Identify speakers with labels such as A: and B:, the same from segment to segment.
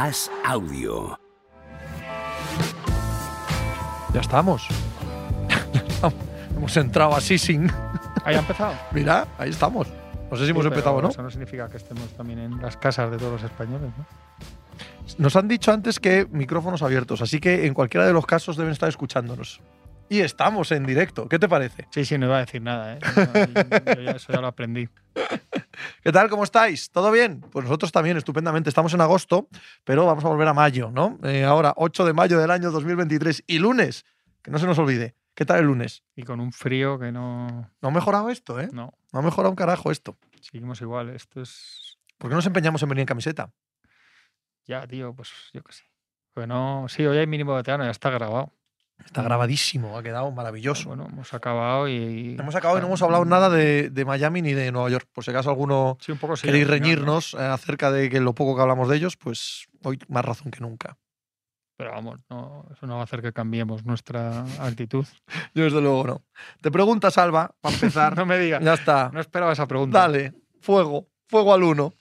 A: As Audio.
B: Ya estamos. hemos entrado así sin.
C: ¿Ahí ha empezado?
B: Mira, ahí estamos. No sé si hemos empezado o no.
C: Eso no significa que estemos también en las casas de todos los españoles, ¿no?
B: Nos han dicho antes que micrófonos abiertos, así que en cualquiera de los casos deben estar escuchándonos. Y estamos en directo. ¿Qué te parece?
C: Sí, sí, no iba a decir nada, ¿eh? No, yo ya- eso ya lo aprendí.
B: ¿Qué tal? ¿Cómo estáis? ¿Todo bien? Pues nosotros también, estupendamente. Estamos en agosto, pero vamos a volver a mayo, ¿no? Eh, ahora, 8 de mayo del año 2023 y lunes, que no se nos olvide. ¿Qué tal el lunes?
C: Y con un frío que no.
B: No ha mejorado esto, ¿eh?
C: No,
B: No ha mejorado un carajo esto.
C: seguimos igual. Esto es.
B: ¿Por qué nos empeñamos en venir en camiseta?
C: Ya, tío, pues yo qué sé. Pues no. Sí, hoy hay mínimo veterano, ya está grabado.
B: Está grabadísimo, ha quedado maravilloso.
C: Bueno, hemos acabado y.
B: Hemos acabado y no hemos hablado nada de, de Miami ni de Nueva York. Por si acaso alguno
C: Sí, un poco sí.
B: queréis reñirnos eh, acerca de que lo poco que hablamos de ellos, pues hoy más razón que nunca.
C: Pero vamos, no, eso no va a hacer que cambiemos nuestra actitud.
B: Yo desde luego no. Te preguntas, Alba, para empezar.
C: no me digas.
B: ya está.
C: No esperaba esa pregunta.
B: Dale, fuego, fuego al uno.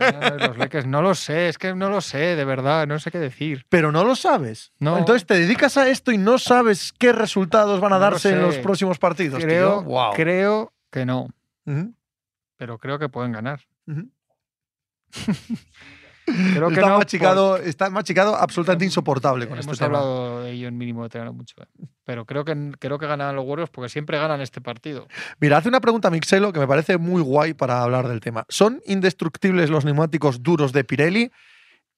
C: Ay, los Lakers, no lo sé, es que no lo sé, de verdad, no sé qué decir.
B: Pero no lo sabes.
C: No.
B: Entonces te dedicas a esto y no sabes qué resultados van a
C: No lo
B: darse en los próximos partidos. tío.
C: Creo, creo que no, pero creo que pueden ganar. Creo que
B: está,
C: no,
B: machicado, está machicado absolutamente insoportable con
C: Hemos
B: este tema.
C: hablado de ello en mínimo veterano mucho, eh. pero creo que creo que ganan los Warriors porque siempre ganan este partido.
B: Mira, hace una pregunta Mixelo que me parece muy guay para hablar del tema. ¿Son indestructibles los neumáticos duros de Pirelli?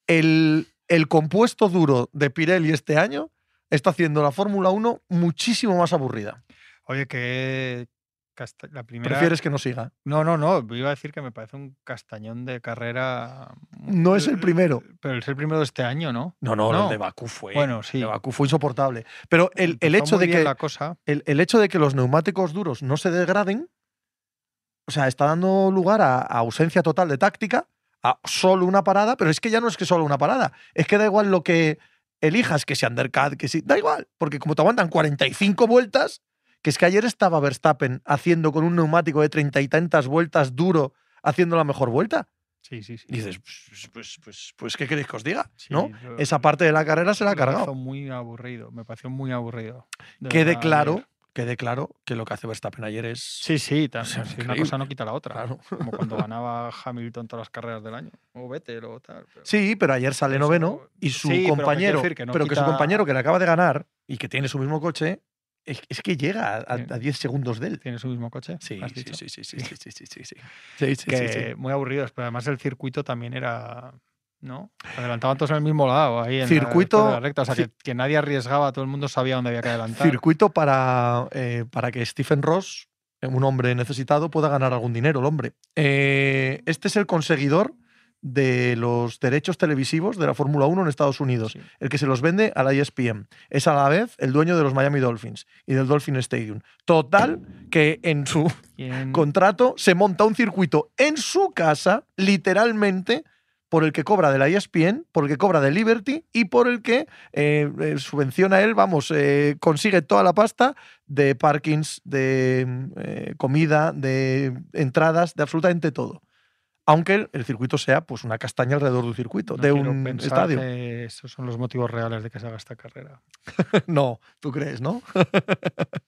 B: El, el compuesto duro de Pirelli este año está haciendo la Fórmula 1 muchísimo más aburrida.
C: Oye, que casta- la primera
B: ¿Prefieres que no siga?
C: No, no, no, iba a decir que me parece un castañón de carrera.
B: No es el primero.
C: Pero es el primero de este año, ¿no?
B: No, no,
C: No.
B: el de Bakú fue.
C: Bueno, sí.
B: El de Bakú fue insoportable. Pero el, el
C: Empezó
B: hecho de que
C: la cosa.
B: el, el hecho de que los neumáticos duros no se degraden, o sea, está dando lugar a, a ausencia total de táctica, a solo una parada, pero es que ya no es que solo una parada, es que da igual lo que elijas, que sea undercut, que sí, da igual, porque como te aguantan 45 vueltas, que es que ayer estaba Verstappen haciendo con un neumático de treinta y tantas vueltas duro, haciendo la mejor vuelta.
C: Sí, sí, sí.
B: Y dices, pues, pues, pues, pues, ¿qué queréis que os diga?
C: Sí,
B: ¿No? Esa parte de la carrera se la ha
C: me hizo
B: cargado.
C: muy aburrido, me pareció muy aburrido. de
B: Quede claro,
C: ayer.
B: quede claro que lo que hace Verstappen ayer es.
C: Sí, sí,
B: sea,
C: una cosa no quita la otra.
B: Claro.
C: Como cuando ganaba Hamilton todas las carreras del año. O Vettel o tal. pero-
B: Sí, pero ayer sale noveno y su
C: sí, pero que
B: compañero,
C: decir que no
B: pero que su compañero que le acaba de ganar y que tiene su mismo coche, es, es que llega a,
C: Sí.
B: a 10 segundos de él.
C: ¿Tiene su mismo coche?
B: Sí,
C: ¿has
B: sí, sí, sí, sí, sí, sí, sí, sí,
C: que muy aburridos, pero además el circuito también era. ¿No? Adelantaban todos en el mismo lado, ahí en
B: Circuito-
C: de la recta. O sea, que, que nadie arriesgaba, todo el mundo sabía dónde había que adelantar.
B: Circuito para, eh, para que Stephen Ross, un hombre necesitado, pueda ganar algún dinero, el hombre. Eh, este es el conseguidor de los derechos televisivos de la Fórmula 1 en Estados Unidos.
C: Sí.
B: el que se los vende a la ESPN. Es a la vez el dueño de los Miami Dolphins y del Dolphin Stadium. Total, que en su contrato se monta un circuito en su casa, literalmente, por el que cobra de la ESPN, por el que cobra de Liberty y por el que eh, eh, subvenciona él, vamos, eh, consigue toda la pasta de parkings, de eh, comida, de entradas, de absolutamente todo. Aunque el, circuito sea pues una castaña alrededor de un circuito,
C: no
B: de un estadio.
C: que esos son los motivos reales de que se haga esta carrera.
B: No, tú crees, ¿no?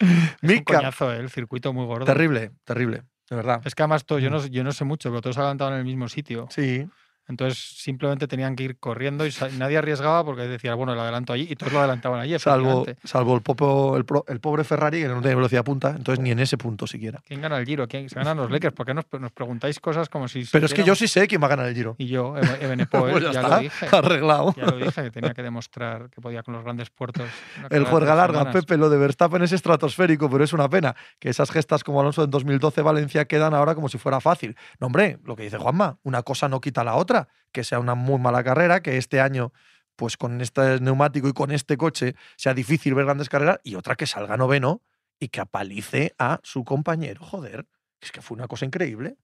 C: Es un coñazo, ¿eh? el circuito muy gordo.
B: terrible, terrible, de verdad.
C: Es que además todo, yo,
B: Mm.
C: no, yo no sé mucho, pero todos se adelantaban en el mismo sitio.
B: Sí,
C: Entonces simplemente tenían que ir corriendo y nadie arriesgaba porque decía, bueno, el adelanto allí y todos lo adelantaban allí.
B: salvo, salvo el, popo- el, pro- el pobre Ferrari que no tiene velocidad punta, entonces ni en ese punto siquiera.
C: ¿Quién gana el Giro? ¿Quién se ganan los Lakers? ¿Por qué nos, nos preguntáis cosas como si.
B: Pero es que yo sí sé quién va a ganar el Giro.
C: Y yo, Eben- Ebenepoel,
B: Pues ya,
C: ya,
B: está,
C: lo dije.
B: arreglado.
C: Ya lo dije, que tenía que demostrar que podía con los grandes puertos.
B: El juerga larga,
C: semanas.
B: Pepe, lo de Verstappen es estratosférico, pero es una pena que esas gestas como Alonso en 2012 Valencia quedan ahora como si fuera fácil. No, hombre, lo que dice Juanma, una cosa no quita la otra, que sea una muy mala carrera, que este año, pues con este neumático y con este coche, sea difícil ver grandes carreras, y otra que salga noveno y que apalice a su compañero. Joder, es que fue una cosa increíble.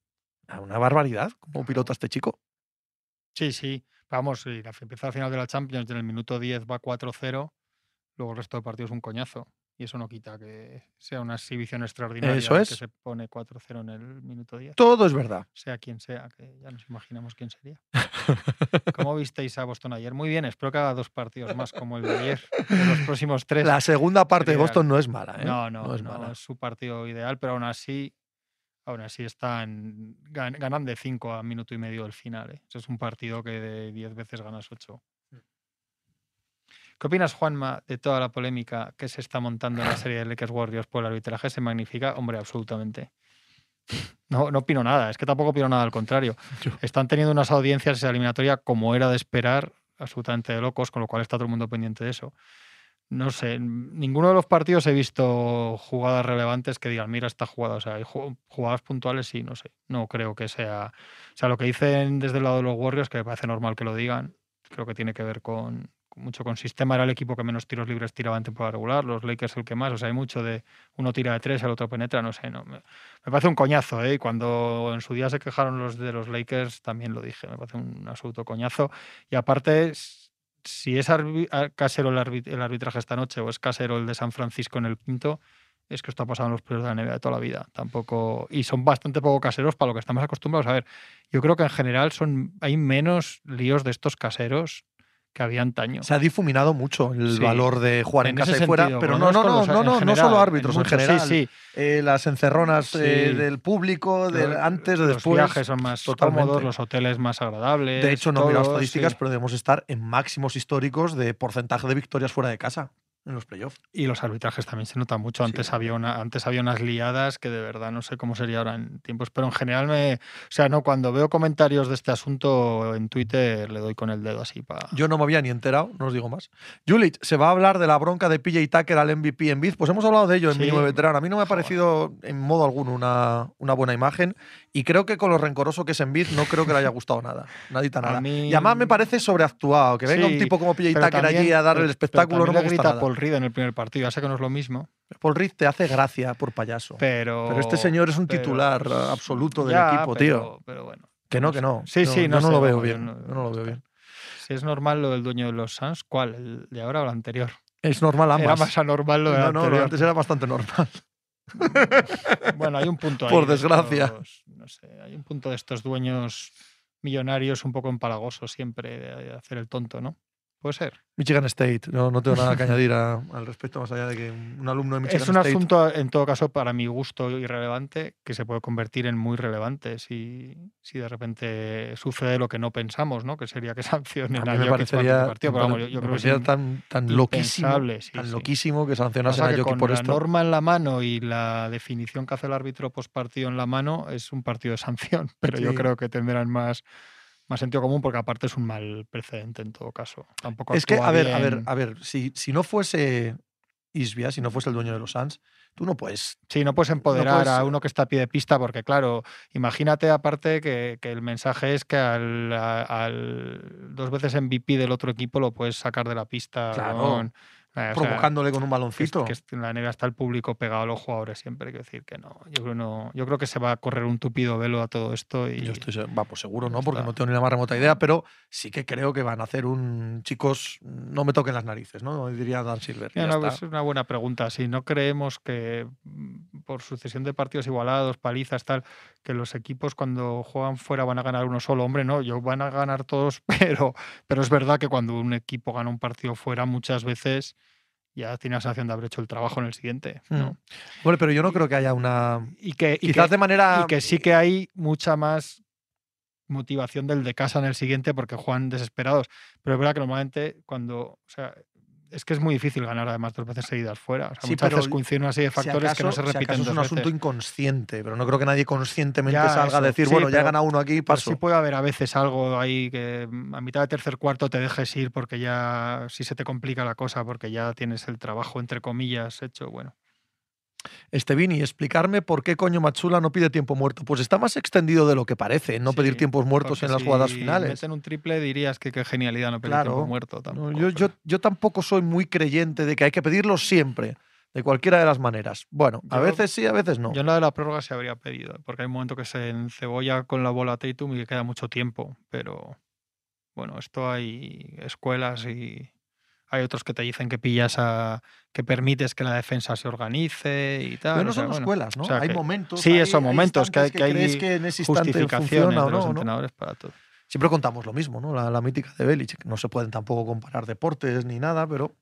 B: Una barbaridad, como pilota este chico.
C: Sí, sí. Vamos, y la, empieza la final de la Champions y en el minuto 10 va 4-0. Luego el resto del partido es un coñazo. Y eso no quita que sea una exhibición extraordinaria.
B: Eso es.
C: Que se pone 4-0 en el minuto 10.
B: Todo es verdad.
C: Sea quien sea, que ya nos imaginamos quién sería. ¿Cómo visteis a Boston ayer? Muy bien, espero que haga dos partidos más como el de ayer. En los próximos tres.
B: La segunda parte de Boston no es mala, ¿eh?
C: No, no, no,
B: es
C: es,
B: mala.
C: su partido ideal, pero aún así, aún así están, gan- ganan de 5 a minuto y medio del final. ¿eh? Eso es un partido que de 10 veces ganas 8. ¿Qué opinas, Juanma, de toda la polémica que se está montando en la serie de Lakers Warriors por el arbitraje? ¿Se magnifica? Hombre, absolutamente. No, no opino nada, es que tampoco opino nada al contrario.
B: Yo-
C: Están teniendo unas audiencias esa eliminatoria como era de esperar, absolutamente de locos, con lo cual está todo el mundo pendiente de eso. No sé, ninguno de los partidos he visto jugadas relevantes que digan, mira esta jugada. O sea, hay jugadas puntuales, sí, no sé. No creo que sea. O sea, lo que dicen desde el lado de los Warriors, que me parece normal que lo digan, creo que tiene que ver con mucho con sistema. Era el equipo que menos tiros libres tiraba en temporada regular, los Lakers el que más. O sea, hay mucho de uno tira de tres, el otro penetra, no sé. No, me, me parece un coñazo, ¿eh? Y cuando en su día se quejaron los de los Lakers, también lo dije. Me parece un absoluto coñazo. Y aparte, si es casero el, arbi- el arbitraje esta noche o es casero el de San Francisco en el quinto, es que esto ha pasado en los playoffs de la NBA de toda la vida. Tampoco. Y son bastante poco caseros para lo que estamos acostumbrados a ver. Yo creo que en general son, hay menos líos de estos caseros que había antaño.
B: Se ha difuminado mucho el
C: Sí.
B: valor de jugar en, casa y fuera, pero no, no, no, no,
C: los-
B: no, no solo árbitros, en, general.
C: Sí, sí.
B: Eh, las encerronas eh, del público, del
C: Los-
B: antes, de
C: los
B: después.
C: viajes son más
B: totalmente.
C: cómodos, los hoteles más agradables.
B: De hecho, no he mirado
C: todo,
B: estadísticas, pero debemos estar en máximos históricos de porcentaje de victorias fuera de casa en los playoffs.
C: Y los arbitrajes también se nota mucho. Antes,
B: Sí.
C: había una, antes había unas liadas que de verdad no sé cómo sería ahora en tiempos. Pero en general, me, o sea, no, cuando veo comentarios de este asunto en Twitter le doy con el dedo así para.
B: Yo no me había ni enterado, no os digo más. Julich, se va a hablar de la bronca de PJ Tucker al MVP en Biz. Pues hemos hablado de ello en
C: Sí.
B: Mínimo Veterano. A mí no me ha parecido en modo alguno una, una buena imagen. Y creo que con lo rencoroso que es en Biz, no creo que le haya gustado nada. Nadita nada.
C: mí-
B: Y además me parece sobreactuado. Que venga
C: Sí,
B: un tipo como PJ Tucker allí a darle el espectáculo
C: pero
B: no me gusta
C: grita
B: nada.
C: Paul Reed en el primer partido. Ya sé que no es lo mismo,
B: Paul Reed te hace gracia por payaso.
C: pero.
B: Pero este señor es un
C: pero-
B: titular eh, absoluto del
C: Ya,
B: equipo, tío.
C: Pero bueno.
B: Que no, que no.
C: Sí,
B: Yo-
C: sí,
B: yo
C: no
B: no
C: sé,
B: lo veo bien.
C: no-
B: no lo veo bien.
C: Si es normal lo del dueño de los Suns, ¿cuál? ¿El de ahora o el anterior?
B: Es normal ambas.
C: Era más anormal lo del
B: no, no, lo
C: anterior.
B: antes era bastante normal.
C: Bueno, hay un punto ahí.
B: Por
C: de
B: desgracia.
C: estos- no sé, hay un punto de estos dueños millonarios un poco empalagosos siempre de, de hacer el tonto, ¿no? Puede ser.
B: Michigan State. No, no tengo nada que añadir a- al respecto, más allá de que un alumno de Michigan
C: Es un
B: State.
C: asunto, en todo caso, para mi gusto irrelevante, que se puede convertir en muy relevante si, si de repente sucede lo que no pensamos, ¿no? Que sería que sancionen
B: a
C: a,
B: mí me parecería,
C: partido.
B: me
C: Pero vamos, yo, yo
B: me
C: creo que es
B: tan, tan loquísimo,
C: sí,
B: tan
C: sí.
B: loquísimo que sancionasen a
C: que con
B: por
C: la
B: esto.
C: norma en la mano y la definición que hace el árbitro post partido en la mano es un partido de sanción, pero yo
B: Sí.
C: creo que tendrán más, más sentido común porque aparte es un mal precedente en todo caso. Tampoco
B: Es que, a ver, a ver, a ver, si, si no fuese Isbia, si no fuese el dueño de los Suns, tú no puedes.
C: Sí, no puedes empoderar
B: puedes-
C: a uno que está a pie de pista porque, claro, imagínate aparte que, que el mensaje es que al, dos veces MVP del otro equipo lo puedes sacar de la pista
B: Claro,
C: con- eh, sea,
B: provocándole con un
C: que, es-
B: baloncito.
C: que es- en la NBA está el público pegado a los jugadores siempre, hay que decir que no. Yo creo, no, yo creo que se va a correr un tupido velo a todo esto y
B: Yo estoy, va, pues seguro no, porque
C: está.
B: no tengo ni la más remota idea, pero sí que creo que van a hacer un. Chicos, no me toquen las narices, ¿no? Diría Dan Silver. y
C: Ya,
B: ya
C: no,
B: está.
C: es una buena pregunta. Si no creemos que mm, por sucesión de partidos igualados, palizas, tal, que los equipos cuando juegan fuera van a ganar uno solo, hombre, no, yo van a ganar todos, pero, pero es verdad que cuando un equipo gana un partido fuera, muchas veces ya tiene la sensación de haber hecho el trabajo en el siguiente. ¿no?
B: Mm. Bueno, pero yo no creo que haya una.
C: Y, que, y,
B: Quizás
C: que,
B: de manera.
C: y que sí que hay mucha más motivación del de casa en el siguiente porque juegan desesperados. Pero es verdad que normalmente cuando, o sea, es que es muy difícil ganar además dos veces seguidas fuera. O sea,
B: Sí,
C: muchas
B: pero
C: veces coinciden una serie de
B: si
C: factores que no se
B: si
C: repiten
B: es un asunto inconsciente, pero no creo que nadie conscientemente
C: Ya,
B: salga a decir,
C: Sí,
B: bueno, ya he ganado uno aquí, paso.
C: sí puede haber a veces algo ahí que a mitad de tercer cuarto te dejes ir porque ya si se te complica la cosa porque ya tienes el trabajo entre comillas hecho. Bueno,
B: Este Vini, explicarme por qué coño Machula no pide tiempo muerto. Pues está más extendido de lo que parece, no pedir tiempos muertos en las
C: si
B: jugadas finales.
C: meten un triple dirías que qué genialidad no pedir
B: Claro.
C: tiempo muerto tampoco.
B: yo, yo,
C: pero-
B: yo tampoco soy muy creyente de que hay que pedirlo siempre, de cualquiera de las maneras. Bueno, a veces sí, a veces no.
C: Yo en la de la prórroga se habría pedido, porque hay un momento que se encebolla con la bola Tatum y que queda mucho tiempo, pero bueno, esto hay escuelas y hay otros que te dicen que pillas a. que permites que la defensa se organice y tal.
B: Pero no
C: o sea,
B: son
C: bueno,
B: escuelas, ¿no?
C: o sea,
B: hay
C: que-
B: momentos.
C: Sí,
B: hay-
C: esos
B: hay
C: momentos que hay, que hay
B: crees que en ese
C: justificaciones
B: funciona
C: de
B: o
C: los
B: no, ¿no?
C: entrenadores para todo.
B: Siempre contamos lo mismo, ¿no? La, la mítica de Belichick. No se pueden tampoco comparar deportes ni nada, pero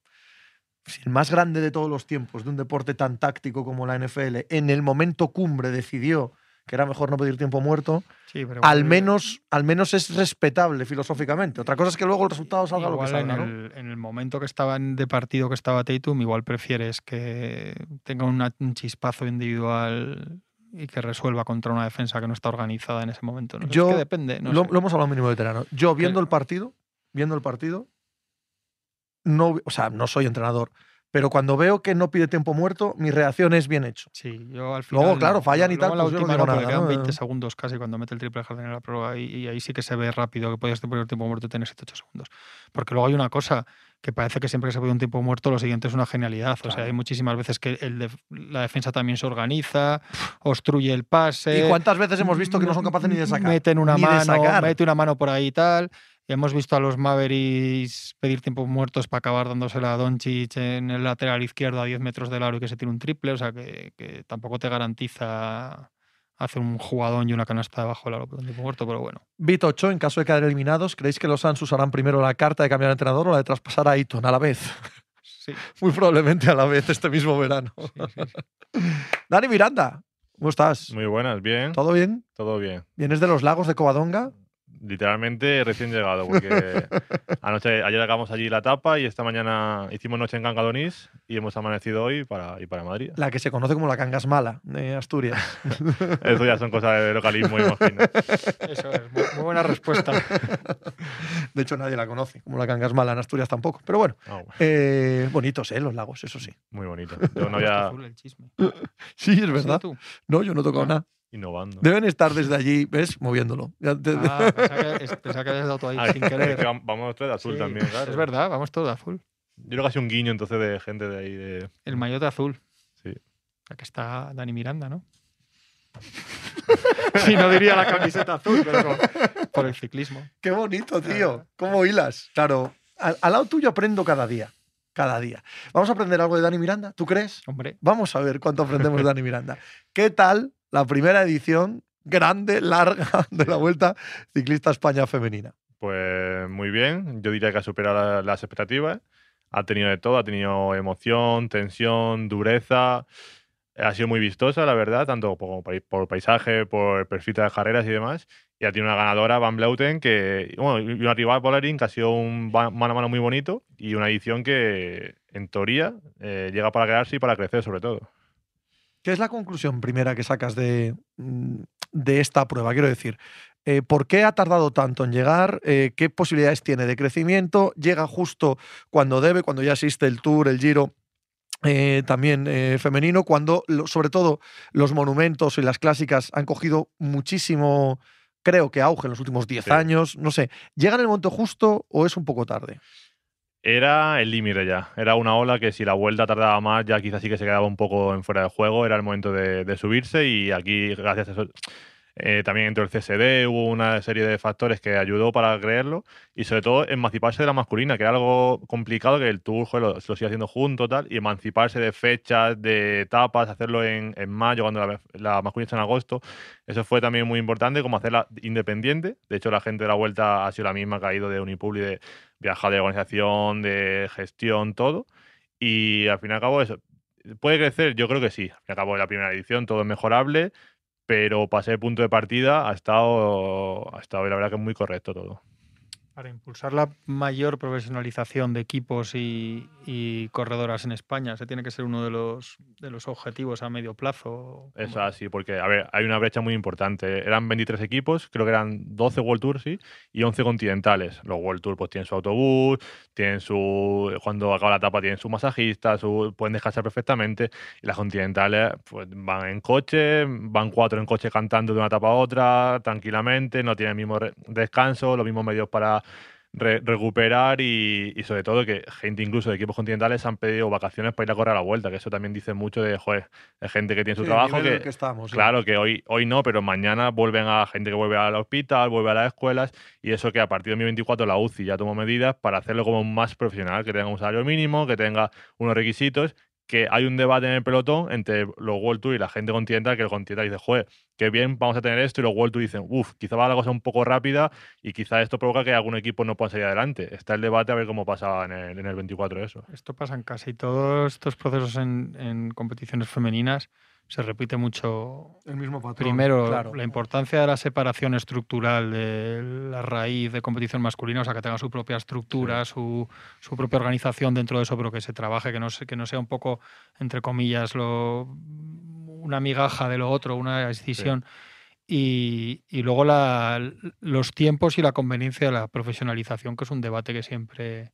B: si el más grande de todos los tiempos de un deporte tan táctico como la NFL en el momento cumbre decidió que era mejor no pedir tiempo muerto,
C: Sí, pero
B: al menos, al menos es respetable filosóficamente. Otra cosa es que luego el resultado salga lo que salga,
C: en,
B: ¿no?
C: el, en el momento que estaban de partido que estaba Tatum, igual prefieres que tenga una- un chispazo individual y que resuelva contra una defensa que no está organizada en ese momento. ¿no? Es
B: Yo-
C: que depende. No
B: lo, lo hemos hablado mínimo veterano. Yo viendo el partido, viendo el partido, no, o sea, no soy entrenador, pero cuando veo que no pide tiempo muerto, mi reacción es bien hecho.
C: Sí, yo al final.
B: Luego, claro, fallan y
C: Luego
B: tal,
C: la
B: pues yo no
C: última
B: digo
C: no,
B: nada,
C: quedan
B: ¿no?
C: 20 segundos casi cuando mete el triple jardín en la prueba y, y ahí sí que se ve rápido que podías poner tiempo muerto y tener 7-8 segundos. Porque luego hay una cosa que parece que siempre que se pide un tiempo muerto lo siguiente es una genialidad. O sea,
B: Claro.
C: hay muchísimas veces que el la defensa también se organiza, obstruye el pase.
B: ¿Y cuántas veces hemos visto que no son capaces ni de sacar?
C: Meten una
B: Ni
C: mano, mete una mano por ahí y tal. Hemos visto a los Mavericks pedir tiempos muertos para acabar dándosela a Doncic en el lateral izquierdo a 10 metros del aro y que se tire un triple. O sea, que, que tampoco te garantiza hacer un jugadón y una canasta debajo del aro por un tiempo muerto, pero bueno.
B: Bit 8, en caso de quedar eliminados, ¿creéis que los Suns usarán primero la carta de cambiar de entrenador o la de traspasar a Ayton a la vez?
C: Sí,
B: Muy probablemente a la vez este mismo verano.
C: sí.
B: Dani Miranda, ¿cómo estás?
A: Muy buenas, bien.
B: ¿Todo bien?
A: Todo bien.
B: ¿Vienes de los lagos de Covadonga?
A: Literalmente recién llegado, porque anoche, ayer llegamos allí la tapa y esta mañana hicimos noche en Cangadonís y hemos amanecido hoy para ir para Madrid.
B: La que se conoce como la cangas mala de Asturias.
A: Eso ya son cosas de localismo, imagino.
C: Eso es, muy, muy buena respuesta.
B: De hecho, nadie la conoce como la cangas mala en Asturias tampoco. Pero bueno,
A: Ah, bueno,
B: eh, bonitos, ¿eh? Los lagos, eso sí.
A: muy bonito. Yo no había
C: azul el chisme.
B: Sí, es
C: ¿Sí,
B: verdad. No, yo no he tocado
C: Ah.
B: nada.
A: Innovando.
B: Deben estar desde allí, ¿ves? Moviéndolo.
C: Ah, pensaba que, es- pensaba que habías dado tú ahí
A: Ah,
C: sin
A: que
C: querer.
A: vam- vamos tres de azul
C: Sí,
A: también, claro.
C: Es verdad, vamos todos de azul.
A: Yo creo que ha sido un guiño entonces de gente de ahí. De...
C: El maillot azul.
A: Sí.
C: Aquí está Dani Miranda, ¿no? Si no diría la camiseta azul, pero como- por el ciclismo.
B: Qué bonito, tío. ¿Cómo hilas? Claro. Al, al lado tuyo aprendo cada día. Cada día. Vamos a aprender algo de Dani Miranda, ¿tú crees?
C: Hombre,
B: Vamos a ver cuánto aprendemos de Dani Miranda. ¿Qué tal la primera edición grande, larga, de la Vuelta Ciclista España Femenina?
A: Pues muy bien, yo diría que ha superado la- las expectativas. Ha tenido de todo, ha tenido emoción, tensión, dureza. Ha sido muy vistosa, la verdad, tanto por, paisaje, por perfil de carreras y demás. Y ha tenido una ganadora, Van Bleuten, que, bueno, y una rival, Bollering, que ha sido un mano a mano muy bonito y una edición que, en teoría, eh, llega para quedarse y para crecer, sobre todo.
B: ¿Qué es la conclusión primera que sacas de, mm, de esta prueba? Quiero decir, eh, ¿por qué ha tardado tanto en llegar? Eh, ¿Qué posibilidades tiene de crecimiento? ¿Llega justo cuando debe, cuando ya existe el Tour, el Giro? eh, también femenino, cuando lo- sobre todo los monumentos y las clásicas han cogido muchísimo, creo que auge en los últimos 10
A: Sí.
B: años, no sé, ¿llega en el momento justo o es un poco tarde?
A: Era el límite ya. Era una ola que si la vuelta tardaba más, ya quizás sí que se quedaba un poco en fuera de juego. Era el momento de, de subirse y aquí, gracias a eso, eh, también entró el CSD, hubo una serie de factores que ayudó para creerlo y sobre todo emanciparse de la masculina, que era algo complicado que el Tour lo, lo sigue haciendo junto tal, y emanciparse de fechas, de etapas, hacerlo en, en mayo cuando la, masculina está en agosto. Eso fue también muy importante, como hacerla independiente. De hecho, la gente de la vuelta ha sido la misma ha ido de Unipubli, de viajar de organización, de gestión, todo. Y al fin y al cabo, eso. ¿Puede crecer? Yo creo que sí. Al fin y al cabo, la primera edición, todo es mejorable, pero para ser punto de partida ha estado, ha estado, la verdad, que es muy correcto todo.
C: para impulsar la mayor profesionalización de equipos y, y corredoras en España, ese tiene que ser uno de los, de los objetivos a medio plazo.
A: Es así, porque, a ver, hay una brecha muy importante. Eran 23 equipos, creo que eran 12 World Tours, sí, y 11 continentales. Los World Tour pues tienen su autobús, tienen su... Cuando acaba la etapa tienen su masajista, su, pueden descansar perfectamente. Y las continentales pues van en coche, van cuatro en coche cantando de una etapa a otra, tranquilamente, no tienen el mismo descanso, los mismos medios para re- recuperar y, y sobre todo que gente incluso de equipos continentales han pedido vacaciones para ir a correr a la vuelta, que eso también dice mucho de, joder, de gente que tiene su
B: Sí,
A: trabajo, que,
B: el que estamos, sí.
A: claro, que hoy, hoy no, pero mañana vuelven a gente que vuelve al hospital, vuelve a las escuelas y eso que a partir de 2024 la UCI ya tomó medidas para hacerlo como más profesional, que tenga un salario mínimo, que tenga unos requisitos que hay un debate en el pelotón entre los World Tour y la gente continental, que el continental dice, joder, qué bien vamos a tener esto, y los World Tour dicen, uff, quizá va la cosa un poco rápida y quizá esto provoca que algún equipo no pueda salir adelante. Está el debate a ver cómo pasa en el, en el 24 eso.
C: Esto pasa en casi todos estos procesos en, en competiciones femeninas. Se repite mucho
B: El mismo patrón.
C: Primero,
B: claro.
C: la importancia de la separación estructural de la raíz de competición masculina, o sea, que tenga su propia estructura, su, su propia organización dentro de eso, pero que se trabaje, que no, que no sea un poco, entre comillas, lo, una migaja de lo otro, una decisión. Y, y luego la- los tiempos y la conveniencia de la profesionalización, que es un debate que siempre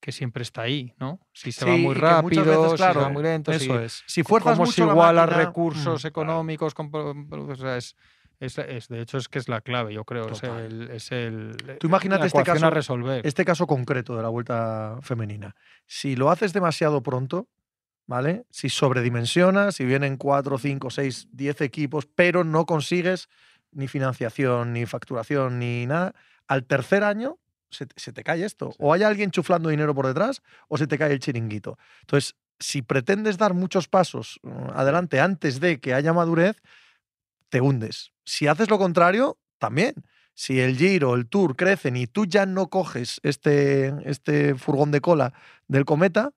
C: que siempre está ahí, ¿no? Si se va muy rápido,
B: veces,
C: si se va muy lento, si-
B: Eso es. Si fuerzas
C: cómo
B: mucho
C: se
B: la
C: iguala
B: máquina,
C: recursos
B: mm,
A: claro.
C: económicos, con pro- o sea, es, es, es- de hecho es que es la clave, yo creo, es el, es el
B: Tú imagínate este caso-
C: a resolver.
B: este caso concreto de la vuelta femenina. Si lo haces demasiado pronto, ¿vale? Si sobredimensionas, si vienen 4, 5, 6, 10 equipos, pero no consigues ni financiación, ni facturación, ni nada, al tercer año se, te- se te cae esto.
A: Sí.
B: O hay alguien chuflando dinero por detrás o se te cae el chiringuito. Entonces, si pretendes dar muchos pasos mm, adelante antes de que haya madurez, te hundes. Si haces lo contrario, también. Si el Giro, el Tour crecen y tú ya no coges este, este furgón de cola del cometa,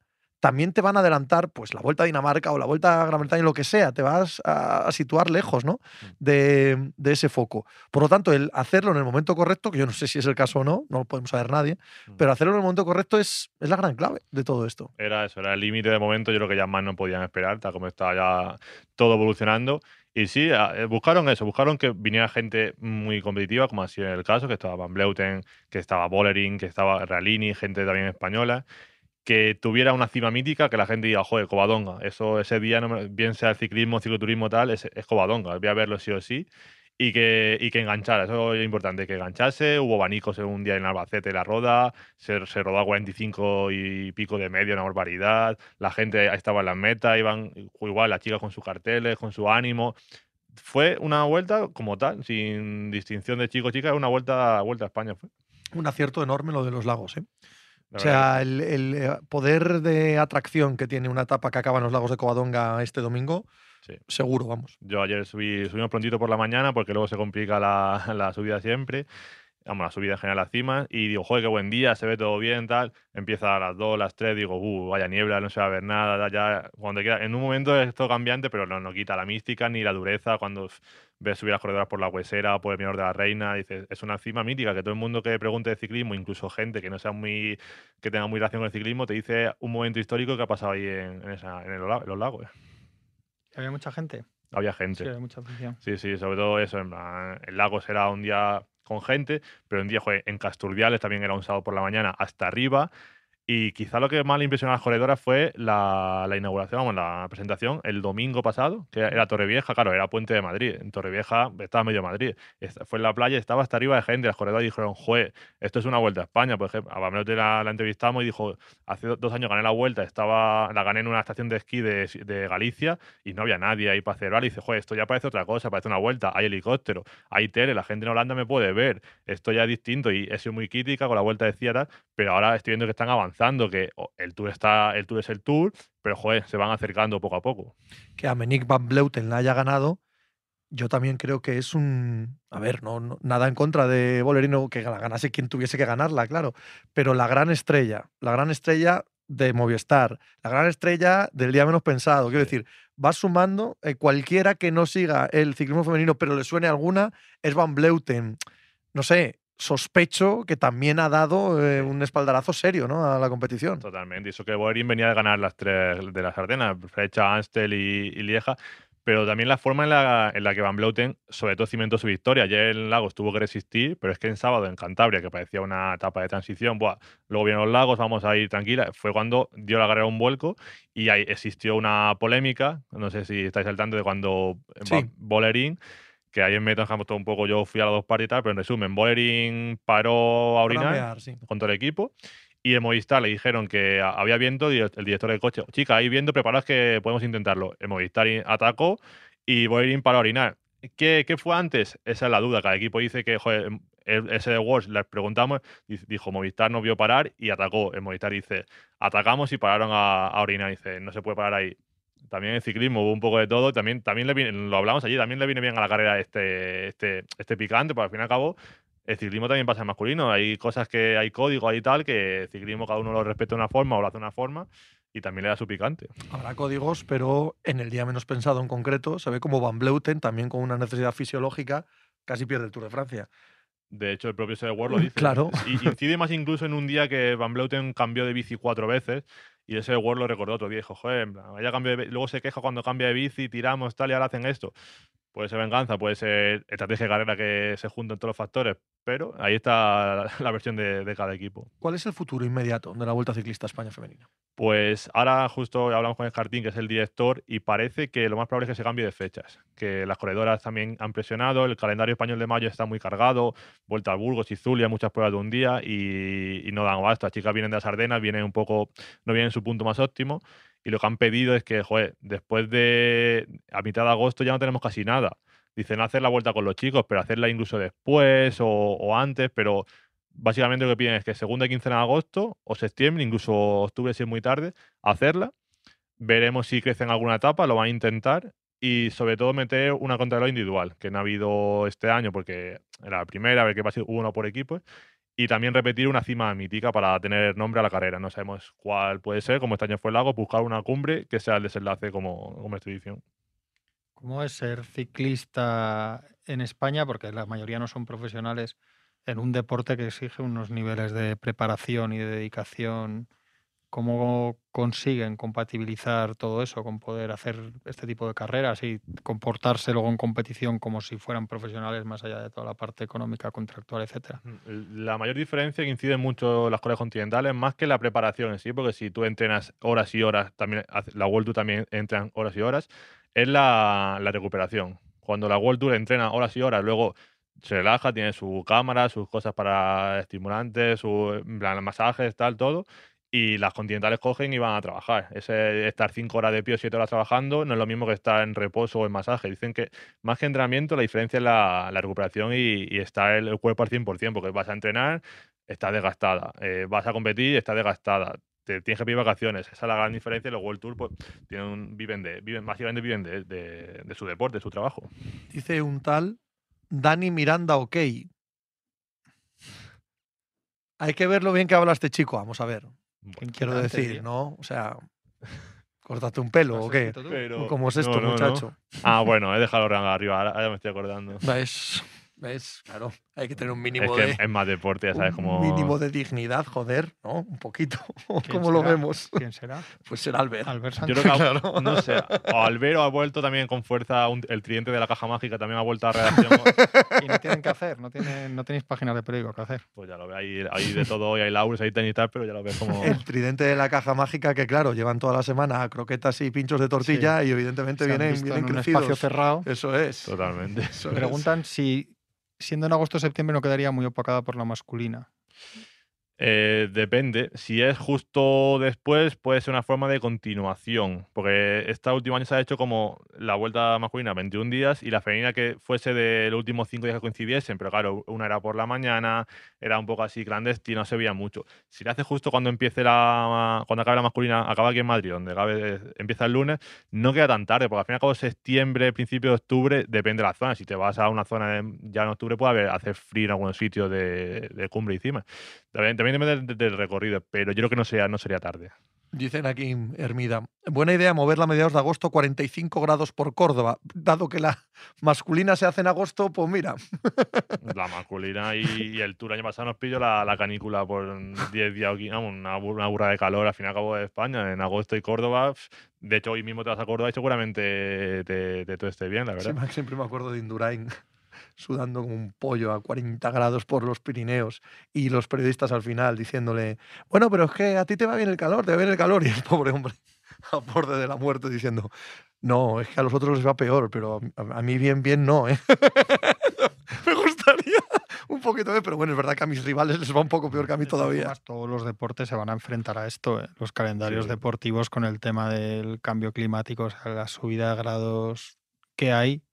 B: también te van a adelantar pues la vuelta a Dinamarca o la vuelta a Gran Bretaña, lo que sea, te vas a, a situar lejos ¿no? de, de ese foco. Por lo tanto, el hacerlo en el momento correcto, que yo no sé si es el caso o no, no lo podemos saber nadie,
A: Mm.
B: pero hacerlo en el momento correcto es, es la gran clave de todo esto.
A: Era eso, era el límite de momento. Yo creo que ya más no podían esperar, tal como estaba ya todo evolucionando. Y sí, eh, buscaron eso, buscaron que viniera gente muy competitiva, como ha sido el caso, que estaba Van Bleuten, que estaba Bollering, que estaba Realini, gente también española, que tuviera una cima mítica, que la gente diga, joder, Covadonga, eso ese día, no me- bien sea el ciclismo, cicloturismo, tal, es, es Covadonga, voy a verlo sí o sí. Y que, y que enganchara, eso es importante, que enganchase. Hubo abanicos un día en Albacete, la roda, se, se rodó a 45 y pico de medio, una barbaridad. La gente estaba en las metas, iban igual las chicas con sus carteles, con su ánimo. Fue una vuelta como tal, sin distinción de chico chica, una vuelta, vuelta a España. Fue,
B: Un acierto enorme lo de los lagos. ¿eh? O sea, el, el, eh, poder de atracción que tiene una etapa que acaba en los lagos de Covadonga este domingo,
A: Sí.
B: seguro, vamos.
A: Yo ayer subí, subimos prontito por la mañana porque luego se complica la, la subida siempre. Vamos, la subida en general a la cima. Y digo, joder, qué buen día, se ve todo bien, tal. Empieza a las 2, las 3, digo, uh, vaya niebla, no se va a ver nada. Ya, cuando queda, en un momento es todo cambiante, pero no, no quita la mística ni la dureza. Cuando ves subir las corredoras por la Huesera o por el Mirador de la Reina, dices, es una cima mítica que todo el mundo que pregunte de ciclismo, incluso gente que no sea muy, que tenga muy relación con el ciclismo, te dice un momento histórico que ha pasado ahí en, en esa- en el los lagos.
C: Había mucha gente.
A: Había gente.
C: Sí, había mucha afición.
A: Sí, sí, sobre todo eso. En plan, el lago será un día con gente, pero un día, joder, en Casturbiales también era un sábado por la mañana hasta arriba. Y quizá lo que más le impresionó a las corredoras fue la, inauguración, vamos, la presentación el domingo pasado, que era Torrevieja, claro, era Puente de Madrid. En Torrevieja estaba medio Madrid. Fue en la playa, estaba hasta arriba de gente. Las corredoras dijeron, joder, esto es una vuelta a España. Por ejemplo, a Bamelote la, la entrevistamos y dijo, hace do- dos años gané la vuelta, estaba, la gané en una estación de esquí de, Galicia y no había nadie ahí para celebrar. Y dice, joder, esto ya parece otra cosa, parece una vuelta. Hay helicóptero, hay tele, la gente en Holanda me puede ver. Esto ya es distinto y he sido muy crítica con la vuelta de Ciara, pero ahora estoy viendo que están avanzando, que el tour está, el tour es el tour, pero joder, se van acercando poco a poco.
B: que a Menick Van Bleuten la haya ganado, yo también creo que es un. A ver, no, no- nada en contra de Bolerino que la ganase quien tuviese que ganarla, claro. Pero la gran estrella, la gran estrella de Movistar, la gran estrella del día menos pensado. Quiero decir, va sumando eh, cualquiera que no siga el ciclismo femenino, pero le suene alguna, es Van Bleuten. No sé, sospecho que también ha dado eh, un espaldarazo serio ¿no? a la competición.
A: Totalmente. Y eso que Boerin venía de ganar las tres de las Ardenas, Frecha, Anstel y, y Lieja. Pero también la forma en la, en la que Van Bleuten, sobre todo, cimentó su victoria. Ayer en Lagos tuvo que resistir, pero es que en sábado en Cantabria, que parecía una etapa de transición, buah, luego vienen los Lagos, vamos a ir tranquila. Fue cuando dio la carrera un vuelco y ahí existió una polémica, no sé si estáis al tanto de cuando
B: Sí.
A: Bolerín que ahí en Meta todo un poco, yo fui a las dos partes y tal, pero en resumen, Bollering paró a orinar
B: mear, sí.
A: con todo el equipo y en Movistar le dijeron que había viento y el, director del coche, chica, hay viento, preparaos que podemos intentarlo. El Movistar atacó y Bollering paró a orinar. ¿Qué, qué fue antes? Esa es la duda. Cada equipo dice que, joder, el- ese de Walsh, les preguntamos, di- dijo Movistar no vio parar y atacó. El Movistar dice, atacamos y pararon a, a orinar. Dice, no se puede parar ahí. También en ciclismo hubo un poco de todo. También, también le viene- lo hablamos allí, también le viene bien a la carrera este, este, este picante, porque al fin y al cabo el ciclismo también pasa en masculino. Hay cosas que hay código ahí tal, que el ciclismo cada uno lo respeta de una forma o lo hace de una forma y también le da su picante.
B: Habrá códigos, pero en el día menos pensado en concreto se ve como Van Bleuten, también con una necesidad fisiológica, casi pierde el Tour de Francia.
A: De hecho, el propio World lo dice.
B: Claro.
A: Y incide más incluso en un día que Van Bleuten cambió de bici cuatro veces y ese World lo recordó otro día. Dijo, joder, vaya cambio de bi-". Luego se queja cuando cambia de bici, tiramos, tal, y ahora hacen esto. Puede ser venganza, puede ser estrategia de carrera que se juntan todos los factores, pero ahí está la versión de, de cada equipo.
B: ¿Cuál es el futuro inmediato de la Vuelta Ciclista a España Femenina?
A: Pues ahora justo hablamos con Escartín, que es el director, y parece que lo más probable es que se cambie de fechas. Que las corredoras también han presionado, el calendario español de mayo está muy cargado, vuelta a Burgos y Zulia, muchas pruebas de un día y, y no dan abasto. Las chicas vienen de las Ardenas, vienen un poco, no vienen en su punto más óptimo, y lo que han pedido es que, después de a mitad de agosto ya no tenemos casi nada. Dicen hacer la vuelta con los chicos, pero hacerla incluso después o, antes, pero básicamente lo que piden es que segunda quincena de agosto o septiembre, incluso octubre si es muy tarde, hacerla. Veremos si crece en alguna etapa, lo van a intentar. Y sobre todo meter una contrarreloj individual, que no ha habido este año porque era la primera, a ver qué pasa, hubo una por equipo. Y también repetir una cima mítica para tener nombre a la carrera. No sabemos cuál puede ser, como este año fue el lago, buscar una cumbre que sea el desenlace como, como esta edición.
C: ¿Cómo es ser ciclista en España? Porque la mayoría no son profesionales en un deporte que exige unos niveles de preparación y de dedicación. ¿Cómo consiguen compatibilizar todo eso con poder hacer este tipo de carreras y comportarse luego en competición como si fueran profesionales más allá de toda la parte económica, contractual, etcétera?
A: La mayor diferencia que incide mucho las correas continentales, más que la preparación en sí, porque si tú entrenas horas y horas, también la World Tour también entran horas y horas, es la, la recuperación. Cuando la World Tour entrena horas y horas, luego se relaja, tiene su cámara, sus cosas para estimulantes, sus masajes, tal, todo. Y las continentales cogen y van a trabajar. Ese estar cinco horas de pie o siete horas trabajando no es lo mismo que estar en reposo o en masaje. Dicen que más que entrenamiento, la diferencia es la, recuperación y, y estar el, el cuerpo al 100%, porque vas a entrenar, estás desgastada. Eh, vas a competir, estás desgastada. Te tienes que pedir vacaciones. Esa es la gran diferencia. y Los World Tour pues, tienen un- viven de, viven, básicamente viven de, de- de su deporte, de su trabajo.
B: Dice un tal Dani Miranda OK. Hay que ver lo bien que habla este chico. Vamos a ver. Quiero decir. ¿no? O sea, córtate un pelo
C: ¿Lo
B: o qué.
A: Pero-
B: ¿Cómo es esto,
A: no, no.
B: muchacho?
A: Ah, bueno, he dejado el rango arriba, ahora, ahora me estoy acordando.
B: ¿Ves? ¿Ves? Claro. Hay que tener un
A: Es
B: mínimo
A: que
B: de.
A: es más deporte, ya sabes
B: un
A: cómo.
B: mínimo de dignidad, joder, ¿no? Un poquito.
C: ¿Quién
B: ¿Cómo lo vemos?
C: ¿Quién será?
B: Pues será Albert.
C: Albert
A: Yo
C: Sánchez.
A: creo que,
B: Claro.
A: no sé, o Albero ha vuelto también con fuerza, un- el tridente de la caja mágica también ha vuelto a redacción.
C: Y no tienen que hacer, no, tienen, no tenéis páginas de periódico que hacer.
A: pues ya lo ve ahí, hay de todo, hoy hay Laures, hay tenis y tal, pero ya lo ves como...
B: El tridente de la caja mágica que, claro, llevan toda la semana croquetas y pinchos de tortilla y evidentemente
C: Se han
B: vienen,
C: visto
B: vienen
C: en un
B: crecidos.
C: espacio cerrado.
B: Eso es.
A: Totalmente.
B: Eso es.
C: Preguntan si, siendo en agosto o septiembre, no quedaría muy opacada por la masculina.
A: Eh, depende. Si es justo después, puede ser una forma de continuación. Porque esta última año se ha hecho como la vuelta masculina 21 días y la femenina que fuese de los últimos 5 días que coincidiesen. Pero claro, una era por la mañana, era un poco así clandestino, no se veía mucho. Si la hace justo cuando empiece la. Cuando acabe la masculina, acaba aquí en Madrid, donde empieza el lunes, no queda tan tarde, porque al fin y al cabo septiembre, principio de octubre, depende de la zona. Si te vas a una zona de- ya en octubre, puede haber, hacer frío en algunos sitios de, de cumbre y cima. También, también depende del, recorrido, pero yo creo que no sería, no sería tarde.
B: Dicen aquí, Hermida. Buena idea moverla a mediados de agosto, 45 grados por Córdoba. Dado que la masculina se hace en agosto, pues mira.
A: La masculina y, y el Tour año pasado nos pilló la, la canícula por 10 días, vamos, una, una burra de calor al fin y al cabo de España, en agosto y Córdoba. De hecho, hoy mismo te vas a Córdoba y seguramente te, te todo esté bien, la verdad.
B: siempre me acuerdo de Indurain sudando como un pollo a 40 grados por los Pirineos y los periodistas al final diciéndole, bueno, pero es que a ti te va bien el calor, te va bien el calor y el pobre hombre al borde de la muerte diciendo, no, es que a los otros les va peor, pero a, a mí bien, bien no, ¿eh? Me gustaría un poquito de, pero bueno, es verdad que a mis rivales les va un poco peor que a mí todavía.
C: Todos los deportes se van a enfrentar a esto, ¿eh? los calendarios
A: Sí.
C: deportivos con el tema del cambio climático, o sea, la subida de grados que hay.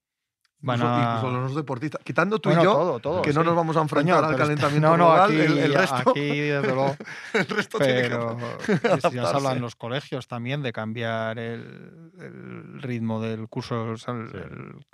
C: Van
B: Incluso,
C: a...
B: incluso los deportistas. Quitando tú
C: Bueno,
B: y yo,
C: todo, todo,
B: que no nos vamos a enfrentar al calentamiento
C: no, no,
B: global,
C: aquí,
B: el, el resto,
C: aquí desde luego.
B: el resto tiene que
C: Pero ya se
B: adaptarse.
C: habla en los colegios también de cambiar el, el ritmo del curso, o sea, el,
A: Sí.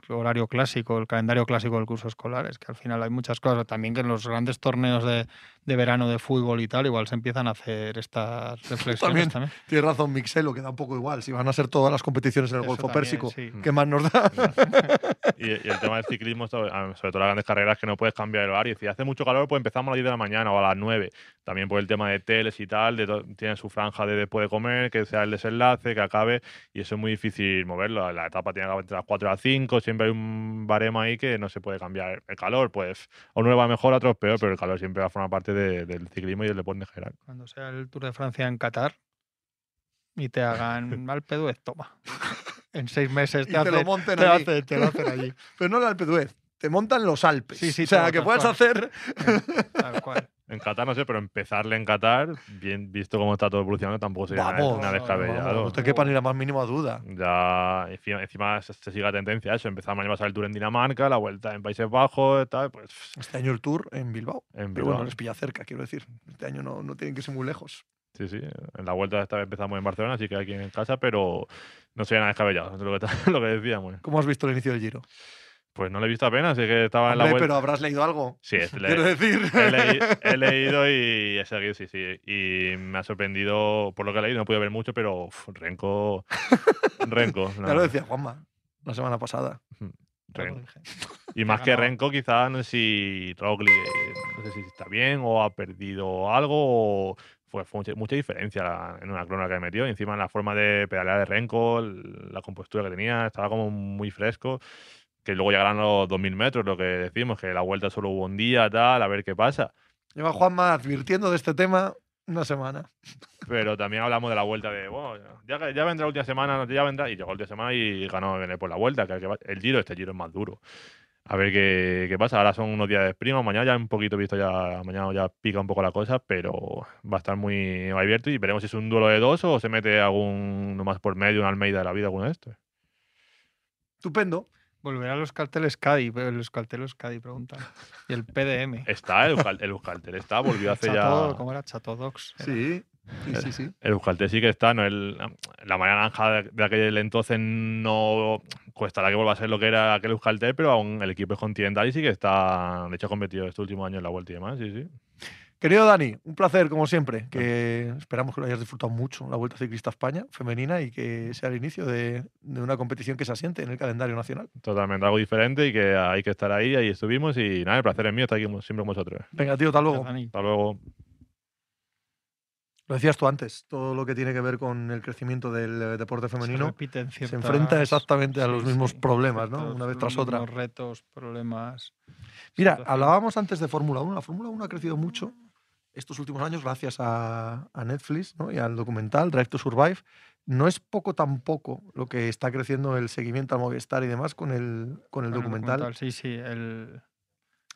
C: el horario clásico, el calendario clásico del curso escolar. Es que al final hay muchas cosas. También que en los grandes torneos de, de verano de fútbol y tal, igual se empiezan a hacer estas reflexiones
B: También.
C: también.
B: Tienes razón, Mixelo, que da un poco igual. Si van a ser todas las competiciones en el
C: Eso
B: Golfo
C: también,
B: Pérsico,
C: sí.
B: ¿qué más nos da?
A: Y, y el tema del ciclismo, sobre ah, sobre todo las grandes carreras, que no puedes cambiar el horario. Si hace mucho calor, pues empezamos a las 10 de la mañana o a las 9. También por el tema de teles y tal, de tiene su franja de después de comer, que sea el desenlace, que acabe, y eso es muy difícil moverlo. La etapa tiene que acabar entre las 4 y las 5, siempre hay un baremo ahí que no se puede cambiar. El calor, pues, a uno le va mejor, a otros peor, pero el calor siempre va a formar parte de- del ciclismo y del deporte en general.
C: Cuando sea el Tour de Francia en Qatar y te hagan al peduez, toma. En seis meses
B: Y
C: te,
B: te lo
C: hacen-
B: monten
C: te
B: allí.
C: hacen- te lo hacen allí.
B: Pero no el Alpe d'Huez, te montan los Alpes.
C: Sí, sí,
B: o sea, que puedas
C: cual.
B: hacer
C: Tal cual.
A: En Qatar no sé, pero empezarle en Qatar, bien visto cómo está todo evolucionando, tampoco sería nada-
B: Vamos,
A: nada descabellado.
B: Vamos, no te quepa ni la más mínima duda.
A: Ya encima, encima se, se sigue la tendencia a eso. Empezamos a pasar el tour en Dinamarca, la vuelta en Países Bajos, tal, pues
B: Este año el Tour en Bilbao.
A: en
B: Pero
A: Bilbao.
B: bueno, les pilla cerca, quiero decir. Este año no, no tienen que ser muy lejos.
A: Sí, sí. En la vuelta esta vez empezamos en Barcelona, así que aquí en casa, pero no sería nada descabellado, es lo que, lo que decíamos.
B: ¿Cómo has visto el inicio del Giro?
A: Pues no lo he visto apenas, sé que estaba en la vuelta.
B: pero habrás leído algo.
A: Sí, es- le-
B: Quiero decir.
A: he, leí- he leído y he seguido, sí, sí. Y me ha sorprendido por lo que he leído, no pude ver mucho, pero uf, Renko. Renko.
B: ya
A: no.
B: lo decía Juanma la semana pasada.
A: Renko. Y más que. Renko, quizás no sé si Roglic, eh, no sé si está bien o ha perdido algo o fue, fue mucha, mucha diferencia en una crona que metió. Encima en la forma de pedalear de Renko, la compostura que tenía, estaba como muy fresco. Que luego llegarán los 2000 metros, lo que decimos, que la vuelta solo hubo un día, tal, a ver qué pasa.
B: Lleva Juanma advirtiendo de este tema una semana.
A: Pero también hablamos de la vuelta de, bueno, ya, ya vendrá la última semana, ya vendrá. Y llegó la última semana y ganó por la vuelta. Que el, giro, este giro es más duro. A ver qué, qué pasa. Ahora son unos días de prima. Mañana ya un poquito visto, ya mañana ya pica un poco la cosa, pero va a estar muy abierto y veremos si es un duelo de dos o se mete algún más por medio, un Almeida de la vida, alguno de estos.
B: Estupendo.
C: Volverán los carteles Cádiz, pero los carteles Cádiz preguntan. Y el PDM.
A: Está, el, el Euskaltel está, volvió hace
C: Chato-
A: ya.
C: ¿Cómo era? Chatodox.
B: Sí. Sí, sí, sí.
A: El Euskaltel sí que está, ¿no? El, la mañana naranja de, aquel entonces no costará que vuelva a ser lo que era aquel Euskaltel, pero aún el equipo es continental y sí que está, de hecho, ha competido este último año en la vuelta y demás, sí, sí.
B: Querido Dani, un placer como siempre. Que esperamos que lo hayas disfrutado mucho la Vuelta Ciclista a España femenina y que sea el inicio de, de una competición que se asiente en el calendario nacional.
A: Totalmente algo diferente y que hay que estar ahí, ahí estuvimos y nada, el placer es mío estar aquí siempre con vosotros.
B: Venga, tío, hasta luego.
A: Hasta luego.
B: Lo decías tú antes, todo lo que tiene que ver con el crecimiento del deporte
C: Se
B: femenino se
C: ciertas-
B: enfrenta exactamente a
C: sí,
B: los mismos
C: sí,
B: problemas, ¿no? Una vez tras otra.
C: mismos retos, problemas.
B: Mira, hablábamos antes de Fórmula 1. La Fórmula 1 ha crecido mucho estos últimos años gracias a, a Netflix ¿no? y al documental Drive to Survive. No es poco tampoco lo que está creciendo el seguimiento al Movistar y demás con el, con el
C: Con
B: documental.
C: Sí, sí, el,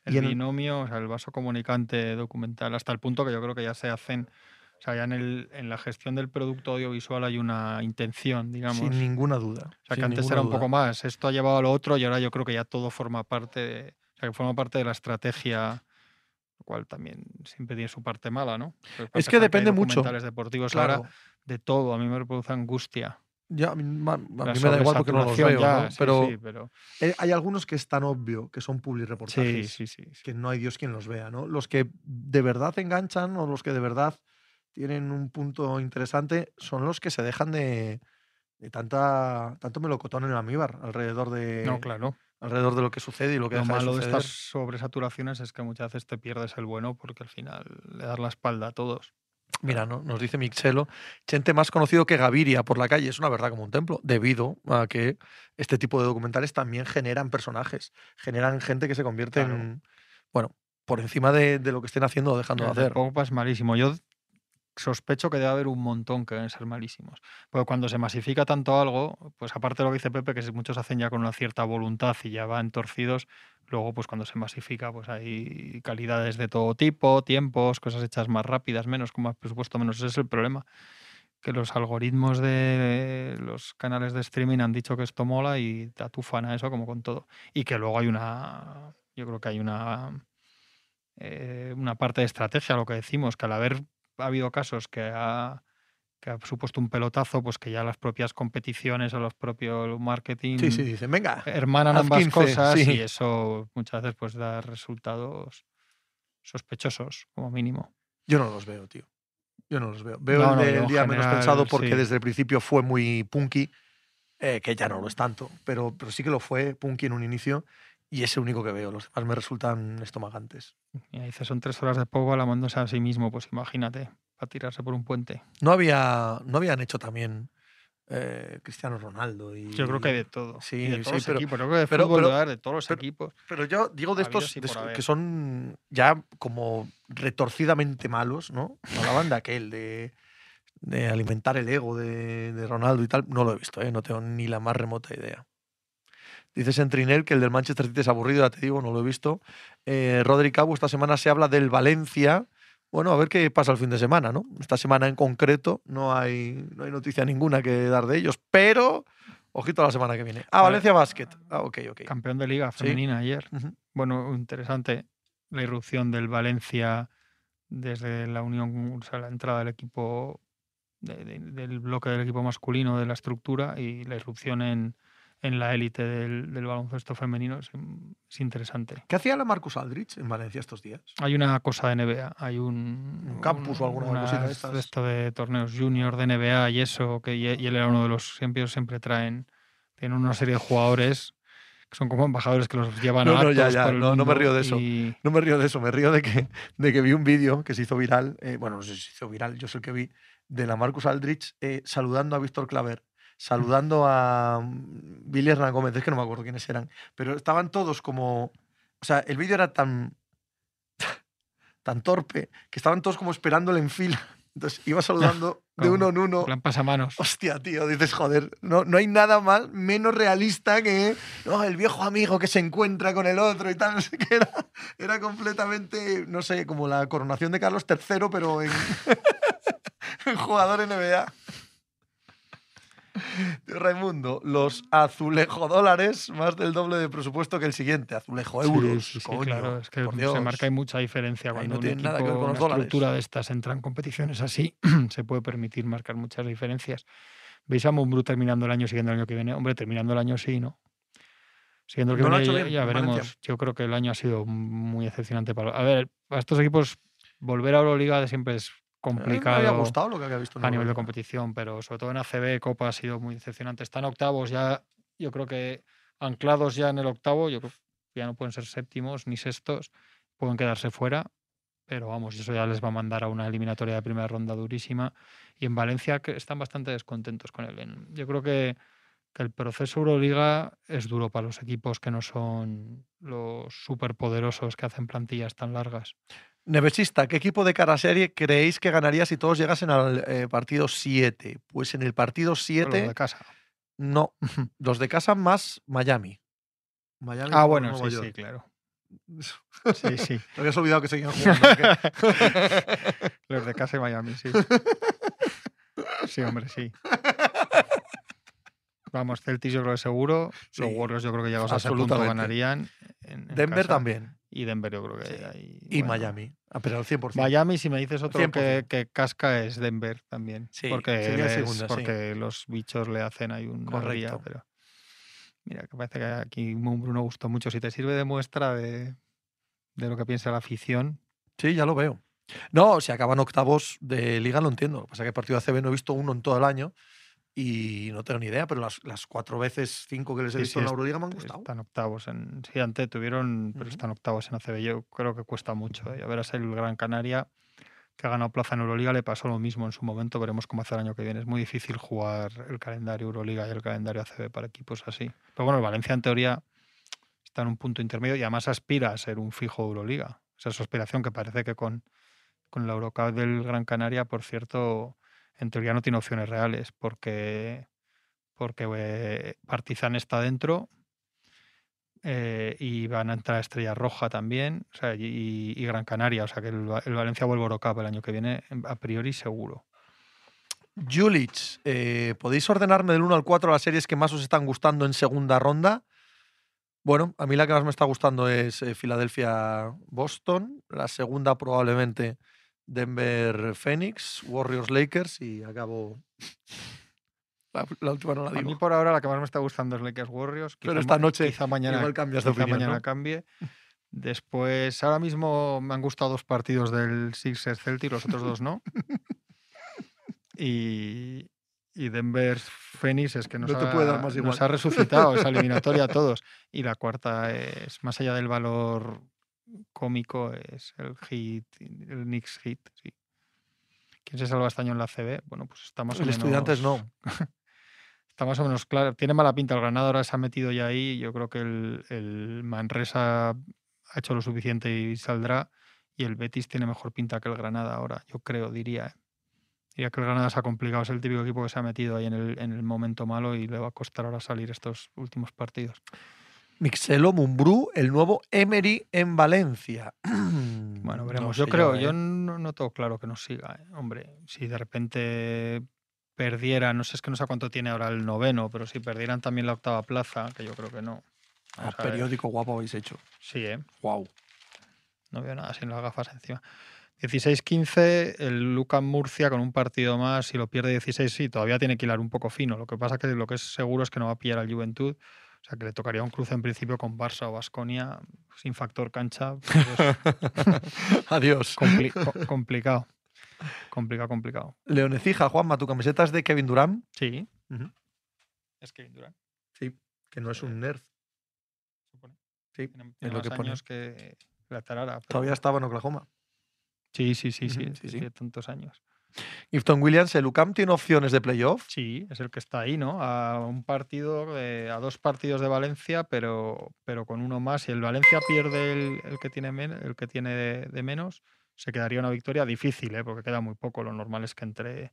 B: Y
C: el binomio, o sea, el vaso comunicante documental, hasta el punto que yo creo que ya se hacen, o sea, ya en, el, en la gestión del producto audiovisual hay una intención, digamos.
B: Sin ninguna duda.
C: O sea, que antes era un
B: duda.
C: poco más, esto ha llevado a lo otro y ahora yo creo que ya todo forma parte de, o sea, que forma parte de la estrategia, lo cual también siempre tiene su parte mala, ¿no?
B: Es que depende mucho.
C: documentales deportivos ahora
B: Claro.
C: de todo, a mí me produce angustia.
B: Ya, a mí, a mí me da igual porque no los veo,
C: ya,
B: ¿no?
C: sí,
B: pero,
C: sí, pero
B: eh, hay algunos que es tan obvio que son public
C: sí,
B: reportajes
C: sí, sí, sí.
B: que no hay Dios quien los vea, ¿no? Los que de verdad enganchan o los que de verdad tienen un punto interesante son los que se dejan de, de tanta tanto melocotón en el amíbar alrededor de
C: No, claro.
B: Alrededor de lo que sucede y lo que
C: Lo
B: deja
C: malo de
B: suceder.
C: estas sobresaturaciones es que muchas veces te pierdes el bueno porque al final le das la espalda a todos.
B: Mira, ¿no? nos dice Mixelo, gente más conocido que Gaviria por la calle, es una verdad como un templo, debido a que este tipo de documentales también generan personajes, generan gente que se convierte
C: Claro.
B: en, bueno, por encima de, de lo que estén haciendo o dejando de
C: de
B: hacer.
C: Pogba es malísimo. Yo sospecho que debe haber un montón que deben ser malísimos. Porque cuando se masifica tanto algo, pues aparte de lo que dice Pepe, que muchos hacen ya con una cierta voluntad y ya van torcidos, luego pues cuando se masifica pues hay calidades de todo tipo, tiempos, cosas hechas más rápidas, menos, con más presupuesto, menos. Ese es el problema. Que los algoritmos de los canales de streaming han dicho que esto mola y te atufan a eso como con todo. Y que luego hay una, yo creo que hay una, eh, una parte de estrategia, lo que decimos, que al haber ha habido casos que ha, que ha supuesto un pelotazo, pues que ya las propias competiciones o los propios marketing
B: Sí, sí, dicen, venga.
C: hermanan ambas
B: 15,
C: cosas
B: sí.
C: y eso muchas veces pues da resultados sospechosos, como mínimo.
B: Yo no los veo, tío. Yo no los veo. Veo
C: No,
B: el
C: no, en
B: día menos
C: general,
B: pensado porque desde el principio fue muy punky, eh, que ya no lo es tanto, pero, pero sí que lo fue punky en un inicio y es el único que veo. Los demás me resultan estomagantes.
C: Y dice, son tres horas de Pogba lamándose a sí mismo, pues imagínate, para tirarse por un puente.
B: No, había, no habían hecho también eh, Cristiano Ronaldo. Y,
C: Yo creo que hay de todo.
B: Sí,
C: y de
B: sí,
C: todos los
B: pero-
C: equipos. Yo creo que de
B: pero-
C: fútbol
B: pero-
C: debe haber de todos los
B: pero-
C: equipos.
B: Pero yo digo de estos de que son ya como retorcidamente malos, ¿no? Hablaban de aquel, de, de alimentar el ego de, de Ronaldo y tal. No lo he visto, ¿eh? no tengo ni la más remota idea. Dice Sentrinel que el del Manchester City es aburrido, ya te digo, no lo he visto. Eh, Rodri Cabo, esta semana se habla del Valencia. Bueno, a ver qué pasa el fin de semana, ¿no? Esta semana en concreto no hay, no hay noticia ninguna que dar de ellos, pero ojito a la semana que viene. Ah,
C: Vale.
B: Valencia Basket. Ah, ok, ok.
C: Campeón de liga
B: Sí.
C: femenina ayer. Bueno, interesante la irrupción del Valencia desde la unión, o sea, la entrada del equipo, de- de- del bloque del equipo masculino de la estructura y la irrupción en, en la élite del, del baloncesto femenino es, es interesante.
B: ¿Qué hacía la Marcus Aldrich en Valencia estos días?
C: Hay una cosa de NBA, hay un,
B: Un campus o alguna cosita de estas.
C: esto de torneos junior de NBA y eso, que y y él era uno de los siempre siempre traen, tienen una serie de jugadores que son como embajadores que los llevan
B: No,
C: a
B: no, ya, ya,
C: por el
B: no, no me río de eso.
C: y-
B: No me río de eso, me río de que, de que vi un vídeo que se hizo viral, eh, bueno, no sé si se hizo viral, yo sé el que vi, de la Marcus Aldrich eh, saludando a Víctor Claver, saludando a Billy Hernán Gómez, es que no me acuerdo quiénes eran, pero estaban todos como... O sea, el vídeo era tan, tan torpe que estaban todos como esperándole en fila. Entonces iba saludando de uno en uno.
C: plan pasamanos.
B: Hostia, tío, dices, joder, no, no hay nada más menos realista que no, el viejo amigo que se encuentra con el otro y tal, no sé qué era. Era completamente, no sé, como la coronación de Carlos III, pero en, en jugador NBA. Raimundo, los azulejo dólares, más del doble de presupuesto que el siguiente, azulejo euros.
C: sí, sí,
B: coño,
C: claro, es que se marca hay mucha diferencia cuando
B: no
C: un
B: tiene nada que ver
C: equipo,
B: con los
C: una
B: dólares.
C: estructura de estas entra en competiciones así, se puede permitir marcar muchas diferencias. ¿Veis a Mumbrú terminando el año siguiendo el año que viene? Hombre, terminando el año sí, ¿no? Siguiendo el que
B: No
C: viene ya,
B: bien
C: ya
B: en Valencia.
C: veremos. Yo creo que el año ha sido muy decepcionante para... A ver, para estos equipos volver a Euroliga siempre es Complicado.
B: Me había gustado lo que había visto en
C: a nivel de competición, pero sobre todo en ACB, Copa ha sido muy decepcionante. Están octavos ya, yo creo que anclados ya en el octavo, yo creo que ya no pueden ser séptimos ni sextos, pueden quedarse fuera, pero vamos, eso ya les va a mandar a una eliminatoria de primera ronda durísima. Y en Valencia que están bastante descontentos con él. En- Yo creo que, que el proceso Euroliga es duro para los equipos que no son los superpoderosos que hacen plantillas tan largas.
B: Nevesista, ¿qué equipo de cara serie creéis que ganaría si todos llegasen al eh, partido 7? Pues en el partido
C: Los
B: 7,
C: de casa.
B: no. Los de casa más Miami. Miami
C: Ah, bueno, sí, sí, claro. Sí, sí.
B: Te habías olvidado que seguían jugando.
C: Los de casa y Miami, sí. Sí, hombre, sí. Vamos, Celtics yo creo que seguro. Los Warriors yo creo que llegados a ese punto ganarían. en- en
B: Denver
C: casa.
B: también.
C: Y Denver yo creo que
B: Sí.
C: ahí,
B: Y
C: bueno.
B: Miami. Ah, pero al 100%.
C: Miami, si me dices otro que,
B: 100%.
C: que casca, es Denver también.
B: Sí,
C: porque
B: sería
C: les-
B: segunda, sí.
C: porque los bichos le hacen ahí un
B: Correcto.
C: pero Mira, que parece que aquí Bruno gustó mucho. Si te sirve de muestra de, de lo que piensa la afición,
B: Sí, ya lo veo. No, si acaban octavos de liga lo entiendo. Lo que pasa es que el partido de ACB no he visto uno en todo el año y no tengo ni idea, pero las, las cuatro veces, cinco que les he
C: Sí,
B: visto
C: sí,
B: en la Euroliga me han gustado.
C: Están octavos en. Sí, antes tuvieron, pero están octavos en ACB. Yo creo que cuesta mucho. ¿eh? A ver, a ser el Gran Canaria, que ha ganado plaza en Euroliga, le pasó lo mismo en su momento. Veremos cómo hace el año que viene. Es muy difícil jugar el calendario Euroliga y el calendario ACB para equipos así. Pero bueno, el Valencia en teoría está en un punto intermedio y además aspira a ser un fijo Euroliga. Esa es su aspiración que parece que con, con la Eurocup del Gran Canaria, por cierto, en teoría no tiene opciones reales porque, porque eh, Partizan está dentro eh, y van a entrar Estrella Roja también y, Gran Canaria. O sea que el, Va- el Valencia vuelve a Eurocup el año que viene, a priori seguro.
B: Julich, eh, ¿podéis ordenarme del 1 al 4 las series que más os están gustando en segunda ronda? Bueno, a mí la que más me está gustando es Filadelfia-Boston. La segunda probablemente Denver-Phoenix, Warriors-Lakers y acabo... La, la última no la
C: A mí
B: digo.
C: por ahora la que más me está gustando es Lakers Warriors.
B: Pero esta noche
C: quizá mañana,
B: Igual cambias de
C: quizá
B: opinión,
C: mañana
B: ¿no?
C: cambie. Después, ahora mismo me han gustado dos partidos del Sixers Celtic, los otros dos no. Y, y Denver Phoenix es que nos,
B: No te
C: ha,
B: puede dar más
C: nos ha resucitado esa eliminatoria a todos. Y la cuarta es, más allá del valor cómico, es el hit, el Knicks hit. Sí. ¿Quién se salva este año en la CB? Bueno, pues está más o
B: El
C: menos.
B: Estudiantes no.
C: Está más o menos claro. Tiene mala pinta. El Granada ahora se ha metido ya ahí. Yo creo que el, el Manresa ha hecho lo suficiente y saldrá. Y el Betis tiene mejor pinta que el Granada ahora, yo creo, diría. ¿eh? Diría que el Granada se ha complicado. Es el típico equipo que se ha metido ahí en el, en el momento malo y le va a costar ahora salir estos últimos partidos.
B: Mixelo, Mumbrú, el nuevo Emery en Valencia.
C: Bueno,
B: No
C: veremos. yo creo,
B: ¿eh?
C: yo no, no tengo claro que nos siga. ¿eh? Hombre, si de repente perdiera, no sé, es que no sé cuánto tiene ahora el noveno, pero si perdieran también la octava plaza, que yo creo que no.
B: Ah, periódico guapo habéis hecho.
C: Sí, ¿eh?
B: Wow.
C: No veo nada sin las gafas encima. 16-15, el Lucan Murcia con un partido más, si lo pierde 16, sí, todavía tiene que hilar un poco fino. Lo que pasa que lo que es seguro es que no va a pillar al Juventud. O sea, que le tocaría un cruce en principio con Barça o Basconia sin factor cancha. pues es
B: Adiós.
C: compli- co- complicado. Complicado, complicado.
B: Leonecija, Juanma, tu camiseta es de Kevin Durant.
C: Sí. Es que Durant,
B: Sí, que no es un nerd.
C: supone.
B: Sí,
C: Tiene,
B: es
C: tiene
B: lo
C: más
B: que pone.
C: años que la Tarara. pero-
B: Todavía estaba en Oklahoma.
C: Sí, sí, sí, sí.
B: Sí,
C: sí,
B: sí.
C: tantos años.
B: Gifton Williams, el UCAM tiene opciones de playoff.
C: Sí, es el que está ahí, ¿no? A un partido, de- a dos partidos de Valencia, pero, pero con uno más. Si el Valencia pierde el, el que tiene men- el que tiene de, de menos, se quedaría una victoria difícil, ¿eh? porque queda muy poco. Lo normal es que entre,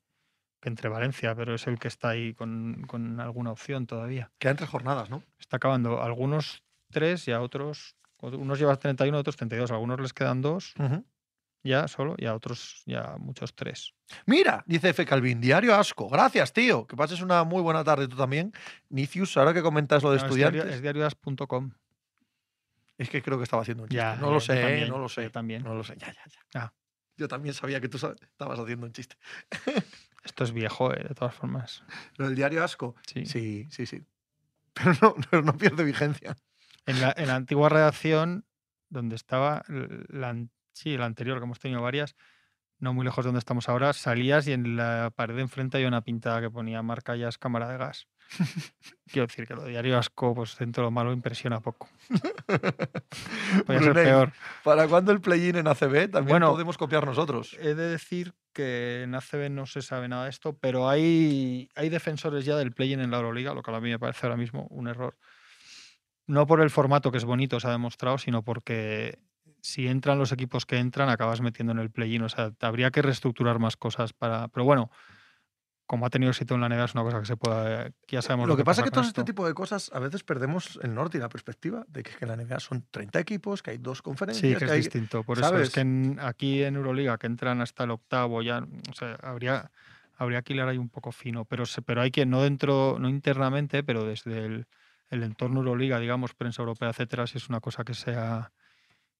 C: que entre Valencia, pero es el que está ahí con, con alguna opción todavía.
B: Quedan tres jornadas, ¿no?
C: Está acabando algunos tres y a otros. Unos llevan 31, otros 32. A algunos les quedan dos
B: Ujú.
C: Ya solo y a otros ya muchos tres.
B: Mira, dice F. Calvin, diario asco. Gracias, tío. Que pases una muy buena tarde tú también. Nicius, ahora que comentas lo de
C: No, es diario-
B: estudiantes.
C: es diarioas.com.
B: Es que creo que estaba haciendo un chiste.
C: Ya,
B: no lo sé, ¿eh?
C: también,
B: no lo
C: yo
B: sé.
C: también.
B: No lo sé, ya, ya, ya.
C: Ah.
B: Yo también sabía que tú estabas haciendo un chiste.
C: Esto es viejo, eh, de todas formas.
B: Lo del diario asco.
C: Sí.
B: Sí, sí, sí. Pero no, pero no pierde vigencia.
C: En, la, en la antigua redacción, donde estaba, la, an- sí, la anterior, que hemos tenido varias, no muy lejos de donde estamos ahora, salías y en la pared de enfrente había una pintada que ponía marca ya es cámara de gas. Quiero decir que lo de diario asco, pues dentro de lo malo, impresiona poco. Podría ser peor.
B: ¿Para cuándo el play-in en ACB? También
C: Bueno,
B: podemos copiar nosotros.
C: He de decir que en ACB no se sabe nada de esto, pero hay, hay defensores ya del play-in en la Euroliga, lo que a mí me parece ahora mismo un error. No por el formato que es bonito, se ha demostrado, sino porque si entran los equipos que entran, acabas metiendo en el play-in. O sea, habría que reestructurar más cosas para. Pero bueno, como ha tenido éxito en la NBA, es una cosa que se pueda. que ya sabemos
B: Lo que pasa es que todo este tipo de cosas a veces perdemos el norte y la perspectiva de que, que en la NBA son 30 equipos, que hay dos
C: Sí,
B: conferencias,
C: que es
B: hay-
C: distinto. Por eso es que en- aquí en Euroliga, que entran hasta el octavo, ya, o sea, habría, habría que hilar ahí un poco fino. Pero, pero hay que, no dentro, no internamente, pero desde el, el entorno Euroliga, digamos, prensa europea, etcétera, si es una cosa que se ha,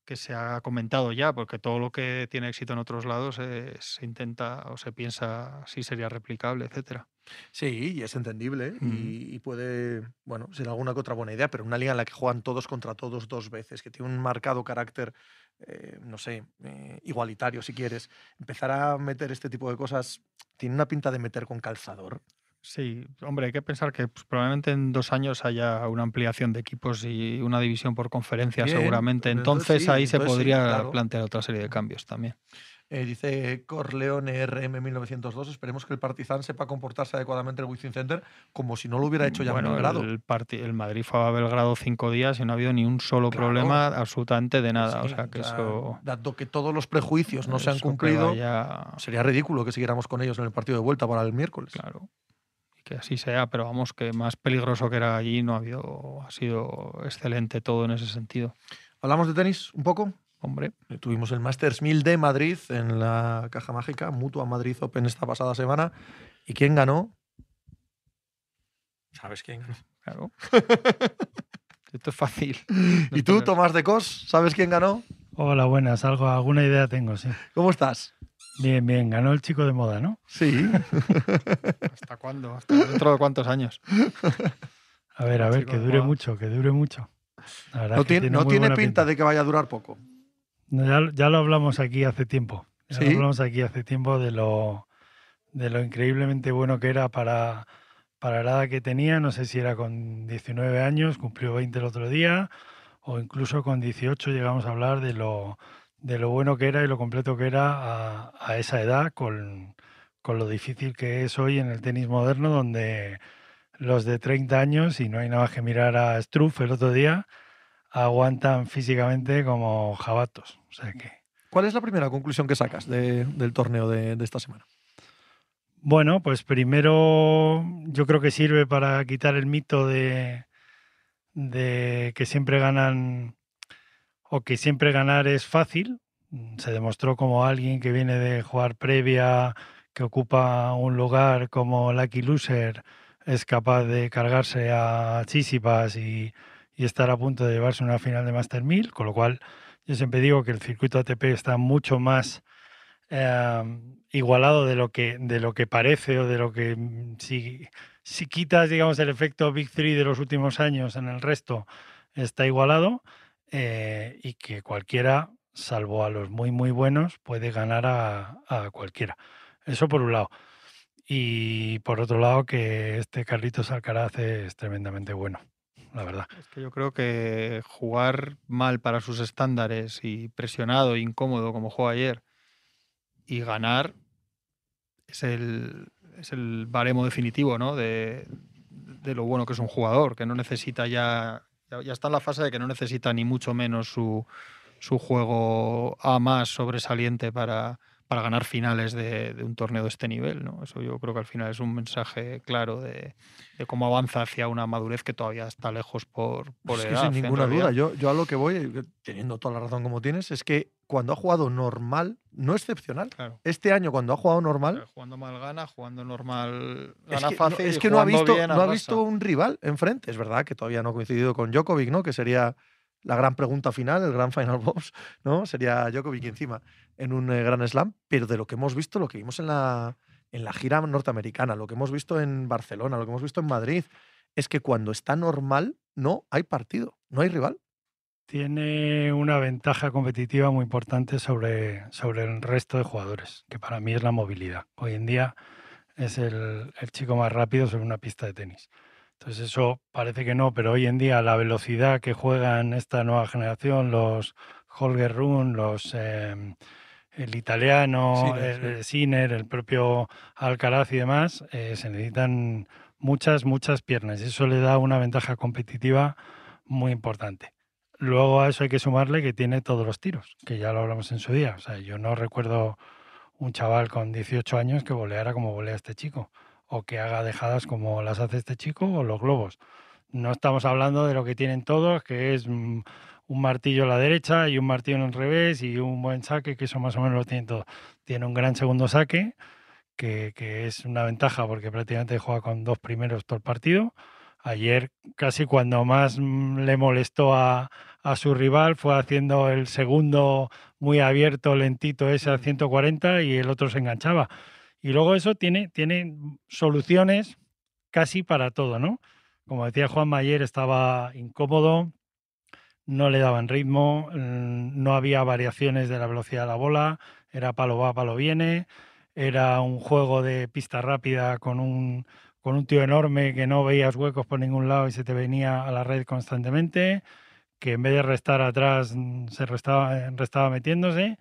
C: que se ha comentado ya, porque todo lo que tiene éxito en otros lados eh, se intenta o se piensa si sería replicable, etcétera.
B: Sí, y es entendible
C: Mm.
B: y, y puede, bueno, ser alguna que otra buena idea, pero una liga en la que juegan todos contra todos dos veces, que tiene un marcado carácter, eh, no sé, eh, igualitario si quieres, empezar a meter este tipo de cosas tiene una pinta de meter con calzador.
C: Sí, hombre, hay que pensar que pues, probablemente en dos años haya una ampliación de equipos y una división por conferencia,
B: Bien,
C: seguramente.
B: entonces sí,
C: ahí se
B: sí,
C: podría
B: claro.
C: plantear otra serie de cambios también.
B: Eh, dice Corleone RM1902, esperemos que el Partizan sepa comportarse adecuadamente en el Wizzing Center como si no lo hubiera hecho ya
C: bueno,
B: en Belgrado.
C: El, el Madrid fue a Belgrado cinco días y no ha habido ni un solo
B: Claro.
C: problema absolutamente de nada.
B: Sí,
C: o sea que eso.
B: Dado que todos los prejuicios no se han cumplido,
C: vaya-
B: sería ridículo que siguiéramos con ellos en el partido de vuelta para el miércoles.
C: Claro. Que así sea, pero vamos, que más peligroso que era allí no ha habido. Ha sido excelente todo en ese sentido.
B: ¿Hablamos de tenis un poco?
C: Hombre,
B: Eh, Tuvimos el Masters 1000 de Madrid en la Caja Mágica, Mutua Madrid Open esta pasada semana. ¿Y quién ganó? ¿Sabes quién ganó?
C: claro. Esto es fácil.
B: ¿Y tú, Tomás de Cos, sabes quién ganó?
D: Hola, buenas. Algo, alguna idea tengo, sí.
B: ¿Cómo estás?
D: Bien, bien. Ganó el chico de moda, ¿no?
B: Sí.
C: ¿Hasta cuándo? ¿Hasta dentro de cuántos años?
D: A ver, a ver, que dure mucho, que dure mucho. La verdad
B: No
D: es que
B: tiene, no tiene pinta de que vaya a durar poco.
D: No, ya, ya lo hablamos aquí hace tiempo. Ya
B: ¿Sí?
D: lo hablamos aquí hace tiempo de lo, de lo increíblemente bueno que era para, para la edad que tenía. No sé si era con 19 años, cumplió 20 el otro día, o incluso con 18 llegamos a hablar de lo, de lo bueno que era y lo completo que era a, a esa edad, con, con lo difícil que es hoy en el tenis moderno, donde los de 30 años, y no hay nada más que mirar a Struff el otro día, aguantan físicamente como jabatos. O sea que,
B: ¿Cuál es la primera conclusión que sacas de- del torneo de, de esta semana?
D: bueno, pues primero yo creo que sirve para quitar el mito de, de que siempre ganan o que siempre ganar es fácil. Se demostró como alguien que viene de jugar previa, que ocupa un lugar como Lucky Loser, es capaz de cargarse a Chisipas y, estar a punto de llevarse una final de Master 1000, con lo cual yo siempre digo que el circuito ATP está mucho más eh, igualado de lo que de lo que parece o de lo que mm, si, si quitas digamos el efecto Big Three de los últimos años en el resto está igualado eh, y que cualquiera salvo a los muy muy buenos puede ganar a, cualquiera. Eso por un lado. Y por otro lado que este Carlitos Alcaraz es tremendamente bueno la verdad.
C: Es que yo creo que jugar mal para sus estándares y presionado e incómodo como jugó ayer y ganar es el, es el baremo definitivo ¿no? de, de lo bueno que es un jugador, que no necesita ya, ya, está en la fase de que no necesita ni mucho menos su, su juego A más sobresaliente para, para ganar finales de, de un torneo de este nivel. ¿no? Eso yo creo que al final es un mensaje claro de, de cómo avanza hacia una madurez que todavía está lejos por, por
B: Es que sin ninguna duda, yo, yo a lo que voy, teniendo toda la razón como tienes, es que cuando ha jugado normal, no excepcional.
C: Claro.
B: Este año, cuando ha jugado normal,
C: Claro, Jugando mal gana, jugando normal
B: es
C: gana
B: que,
C: fácil.
B: no, es que no ha visto, no ha visto un rival enfrente. Es verdad que todavía no ha coincidido con Djokovic, ¿no? Que sería la gran pregunta final, el gran final boss, ¿no? Sería Djokovic encima en un eh, gran slam. Pero de lo que hemos visto, lo que vimos en la, en la gira norteamericana, lo que hemos visto en Barcelona, lo que hemos visto en Madrid, es que cuando está normal, no hay partido, no hay rival.
D: tiene una ventaja competitiva muy importante sobre, sobre el resto de jugadores, que para mí es la movilidad. Hoy en día es el, el chico más rápido sobre una pista de tenis. Entonces eso parece que no, pero hoy en día la velocidad que juegan esta nueva generación, los Holger Rune, los eh, el italiano,
B: Sinner,
D: el,
B: sí.
D: el Sinner, el propio Alcaraz y demás, eh, se necesitan muchas, muchas piernas y eso le da una ventaja competitiva muy importante. Luego a eso hay que sumarle que tiene todos los tiros, que ya lo hablamos en su día. O sea, yo no recuerdo un chaval con 18 años que voleara como volea este chico, o que haga dejadas como las hace este chico, o los globos. No estamos hablando de lo que tienen todos, que es mm, un martillo a la derecha y un martillo en el revés y un buen saque, que eso más o menos lo tienen todo. Tiene un gran segundo saque, que, que es una ventaja porque prácticamente juega con dos primeros todo el partido. Ayer casi cuando más mm, le molestó a, a su rival fue haciendo el segundo muy abierto, lentito ese a 140 y el otro se enganchaba. Y luego eso tiene, tiene soluciones casi para todo, ¿no? Como decía Juan ayer estaba incómodo, no le daban ritmo, mm, no había variaciones de la velocidad de la bola, era palo va, palo viene, era un juego de pista rápida con un, con un tío enorme que no veías huecos por ningún lado y se te venía a la red constantemente, que en vez de restar atrás mm, se restaba, restaba metiéndose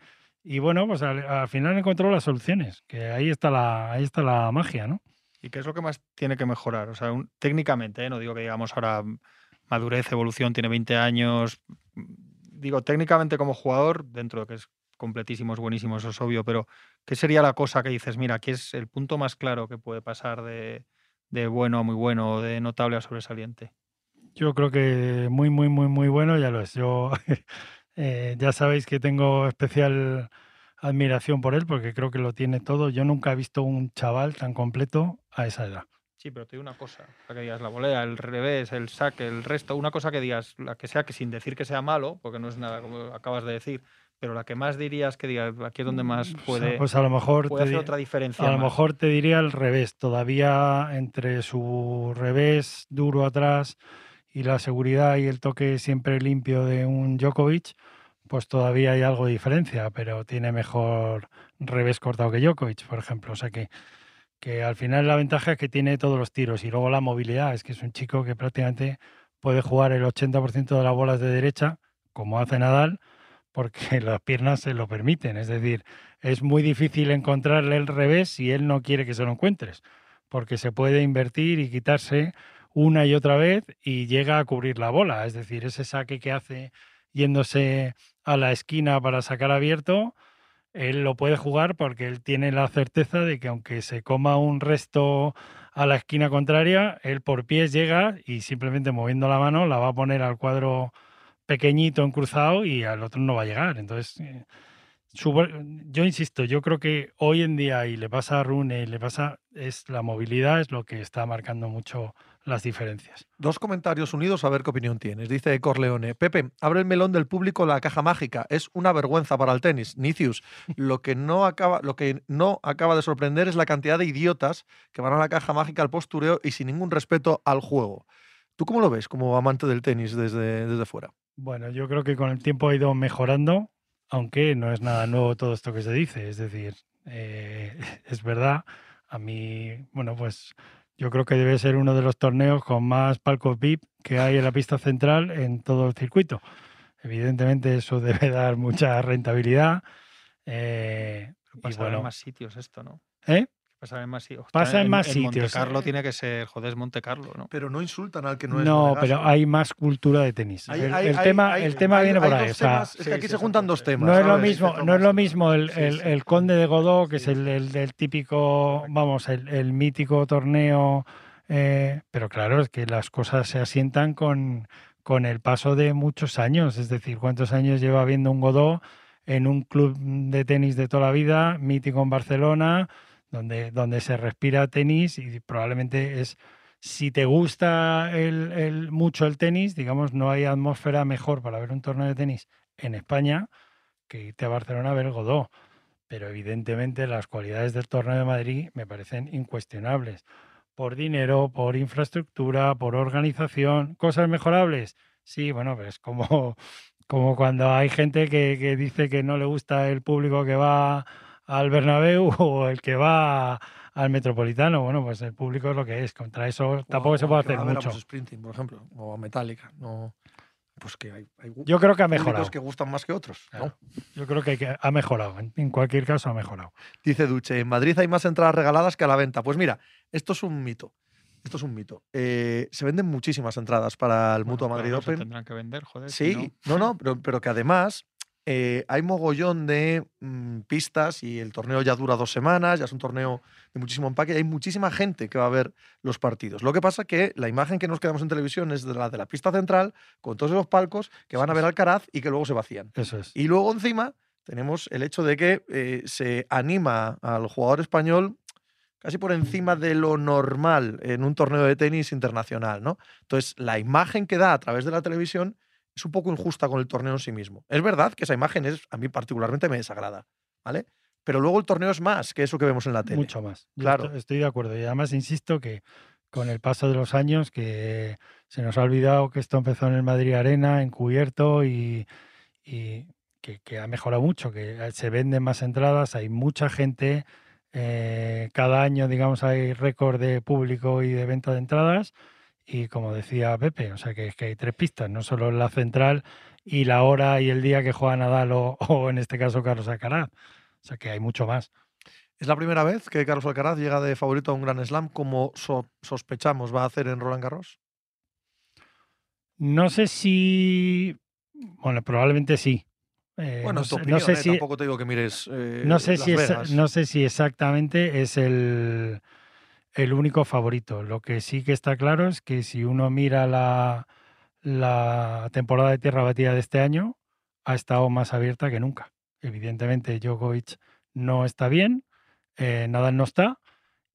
D: Y bueno, pues al, al final encontró las soluciones, que ahí está la, ahí está la magia, ¿no?
C: ¿Y qué es lo que más tiene que mejorar? O sea, un- técnicamente, ¿eh? no digo que digamos ahora mm, madurez, evolución, tiene 20 años. mm, Digo, técnicamente como jugador, dentro de que es completísimo, es buenísimo, eso es obvio, pero ¿qué sería la cosa que dices, mira, aquí es el punto más claro que puede pasar de, de bueno a muy bueno o de notable a sobresaliente?
D: Yo creo que muy, muy, muy, muy bueno ya lo es. Yo eh, ya sabéis que tengo especial admiración por él porque creo que lo tiene todo. Yo nunca he visto un chaval tan completo a esa edad.
C: Sí, pero te digo una cosa, la que digas la volea, el revés, el saque, el resto, una cosa que digas, la que sea, que sin decir que sea malo, porque no es nada como acabas de decir, pero la que más dirías que digas, aquí es donde más
D: Pues a-
C: puede,
D: Pues a lo mejor
C: puede
D: te
C: hacer otra diferencia.
D: A lo
C: más.
D: mejor te diría al revés, todavía entre su revés duro atrás y la seguridad y el toque siempre limpio de un Djokovic, pues todavía hay algo de diferencia, pero tiene mejor revés cortado que Djokovic, por ejemplo. O sea que, que al final la ventaja es que tiene todos los tiros y luego la movilidad, es que es un chico que prácticamente puede jugar el 80% de las bolas de derecha, como hace Nadal, porque las piernas se lo permiten. Es decir, es muy difícil encontrarle el revés si él no quiere que se lo encuentres, porque se puede invertir y quitarse una y otra vez y llega a cubrir la bola. Es decir, ese saque que hace yéndose a la esquina para sacar abierto, él lo puede jugar porque él tiene la certeza de que aunque se coma un resto a la esquina contraria, él por pies llega y simplemente moviendo la mano la va a poner al cuadro pequeñito en cruzado y al otro no va a llegar. Entonces, eh, yo insisto, yo creo que hoy en día, y le pasa a Rune, y le pasa, es la movilidad, es lo que está marcando mucho las diferencias.
B: Dos comentarios unidos a ver qué opinión tienes. Dice Corleone. Pepe, abre el melón del público la caja mágica. Es una vergüenza para el tenis. Nicius, lo que no acaba, lo que no acaba de sorprender es la cantidad de idiotas que van a la caja mágica al postureo y sin ningún respeto al juego. ¿Tú cómo lo ves como amante del tenis desde, desde fuera?
D: Bueno, yo creo que con el tiempo ha ido mejorando, aunque no es nada nuevo todo esto que se dice. Es decir, eh, es verdad, a mí, bueno, pues yo creo que debe ser uno de los torneos con más palcos VIP que hay en la pista central en todo el circuito. Evidentemente eso debe dar mucha rentabilidad. eh, y bueno,
C: más sitios esto, ¿no?
D: ¿eh?
C: Pasa en más sitios.
D: Pasa en más
C: Monte
D: sitios,
C: Carlo
D: eh.
C: tiene que ser, joder, es Monte Carlo, ¿no?
B: Pero no insultan al que no,
D: No,
B: es
D: pero
B: monegasco.
D: hay más cultura de tenis.
B: Hay-
D: el,
B: hay-
D: el
B: hay-
D: tema,
B: hay-
D: el tema
B: hay-
D: viene por ahí. o sea,
B: es
C: Sí,
B: que aquí
C: sí,
B: se juntan dos temas.
D: no es lo mismo, no es lo mismo el,
B: Sí,
D: el-
B: sí.
D: el conde de Godó, que es
B: Sí,
D: el, típico, vamos, el, el mítico torneo. eh, pero claro, es que las cosas se asientan con, con el paso de muchos años. Es decir, cuántos años lleva viendo un Godó en un club de tenis de toda la vida, mítico en Barcelona, donde, donde se respira tenis y probablemente es si te gusta mucho el tenis, digamos, no hay atmósfera mejor para ver un torneo de tenis en España que irte a Barcelona a ver Godó. Pero evidentemente las cualidades del torneo de Madrid me parecen incuestionables. Por dinero, por infraestructura, por organización, cosas mejorables. Sí, bueno, pero es como, como cuando hay gente que, que dice que no le gusta el público que va al Bernabéu o el que va al Metropolitano. Bueno, pues el público es lo que es. Contra eso tampoco
B: O-
D: se puede hacer
B: a ver a
D: mucho.
B: Bruce Springsteen, por ejemplo, o a Metallica. No, pues que hay, hay
D: Yo creo que ha mejorado.
B: que gustan más que otros. ¿no?
D: Yo creo que hay que- ha mejorado. En, en cualquier caso, ha mejorado.
B: Dice Duche, en Madrid hay más entradas regaladas que a la venta. Pues mira, esto es un mito. Esto es un mito. Eh, se venden muchísimas entradas para el
C: Bueno,
B: Mutua Madrid
C: se
B: Open.
C: tendrán que vender, joder. si
B: Sí, no, no, pero, pero que además eh, hay mogollón de mm, pistas y el torneo ya dura dos semanas, ya es un torneo de muchísimo empaque y hay muchísima gente que va a ver los partidos. Lo que pasa que la imagen que nos quedamos en televisión es de la de la pista central, con todos esos palcos que van a ver Alcaraz y que luego se vacían.
D: Eso es.
B: Y luego encima tenemos el hecho de que eh, se anima al jugador español casi por encima de lo normal en un torneo de tenis internacional, ¿no? Entonces, la imagen que da a través de la televisión es un poco injusta con el torneo en sí mismo. Es verdad que esa imagen es, a mí particularmente me desagrada, ¿vale? Pero luego el torneo es más que eso que vemos en la tele.
D: Mucho más.
B: Claro.
D: esto- Estoy de acuerdo. Y además insisto que con el paso de los años, que se nos ha olvidado que esto empezó en el Madrid Arena, encubierto y, y que, que ha mejorado mucho, que se venden más entradas, hay mucha gente. eh, cada año, digamos, hay récord de público y de venta de entradas. Y como decía Pepe, o sea que, que hay tres pistas, no solo la central y la hora y el día que juega Nadal o, o en este caso Carlos Alcaraz. O sea que hay mucho más.
B: Es la primera vez que Carlos Alcaraz llega de favorito a un Gran Slam, como so- sospechamos va a hacer en Roland Garros.
D: No sé si. Bueno, probablemente sí. Eh,
B: Bueno,
D: no,
B: tu
D: sé,
B: opinión,
D: no sé
B: ¿eh?
D: si,
B: tampoco te digo que mires. eh,
D: no sé
B: Las
D: si
B: Vegas.
D: no sé si exactamente es el, el único favorito. Lo que sí que está claro es que si uno mira la, temporada de tierra batida de este año, ha estado más abierta que nunca. Evidentemente, Djokovic no está bien, eh, Nadal no está,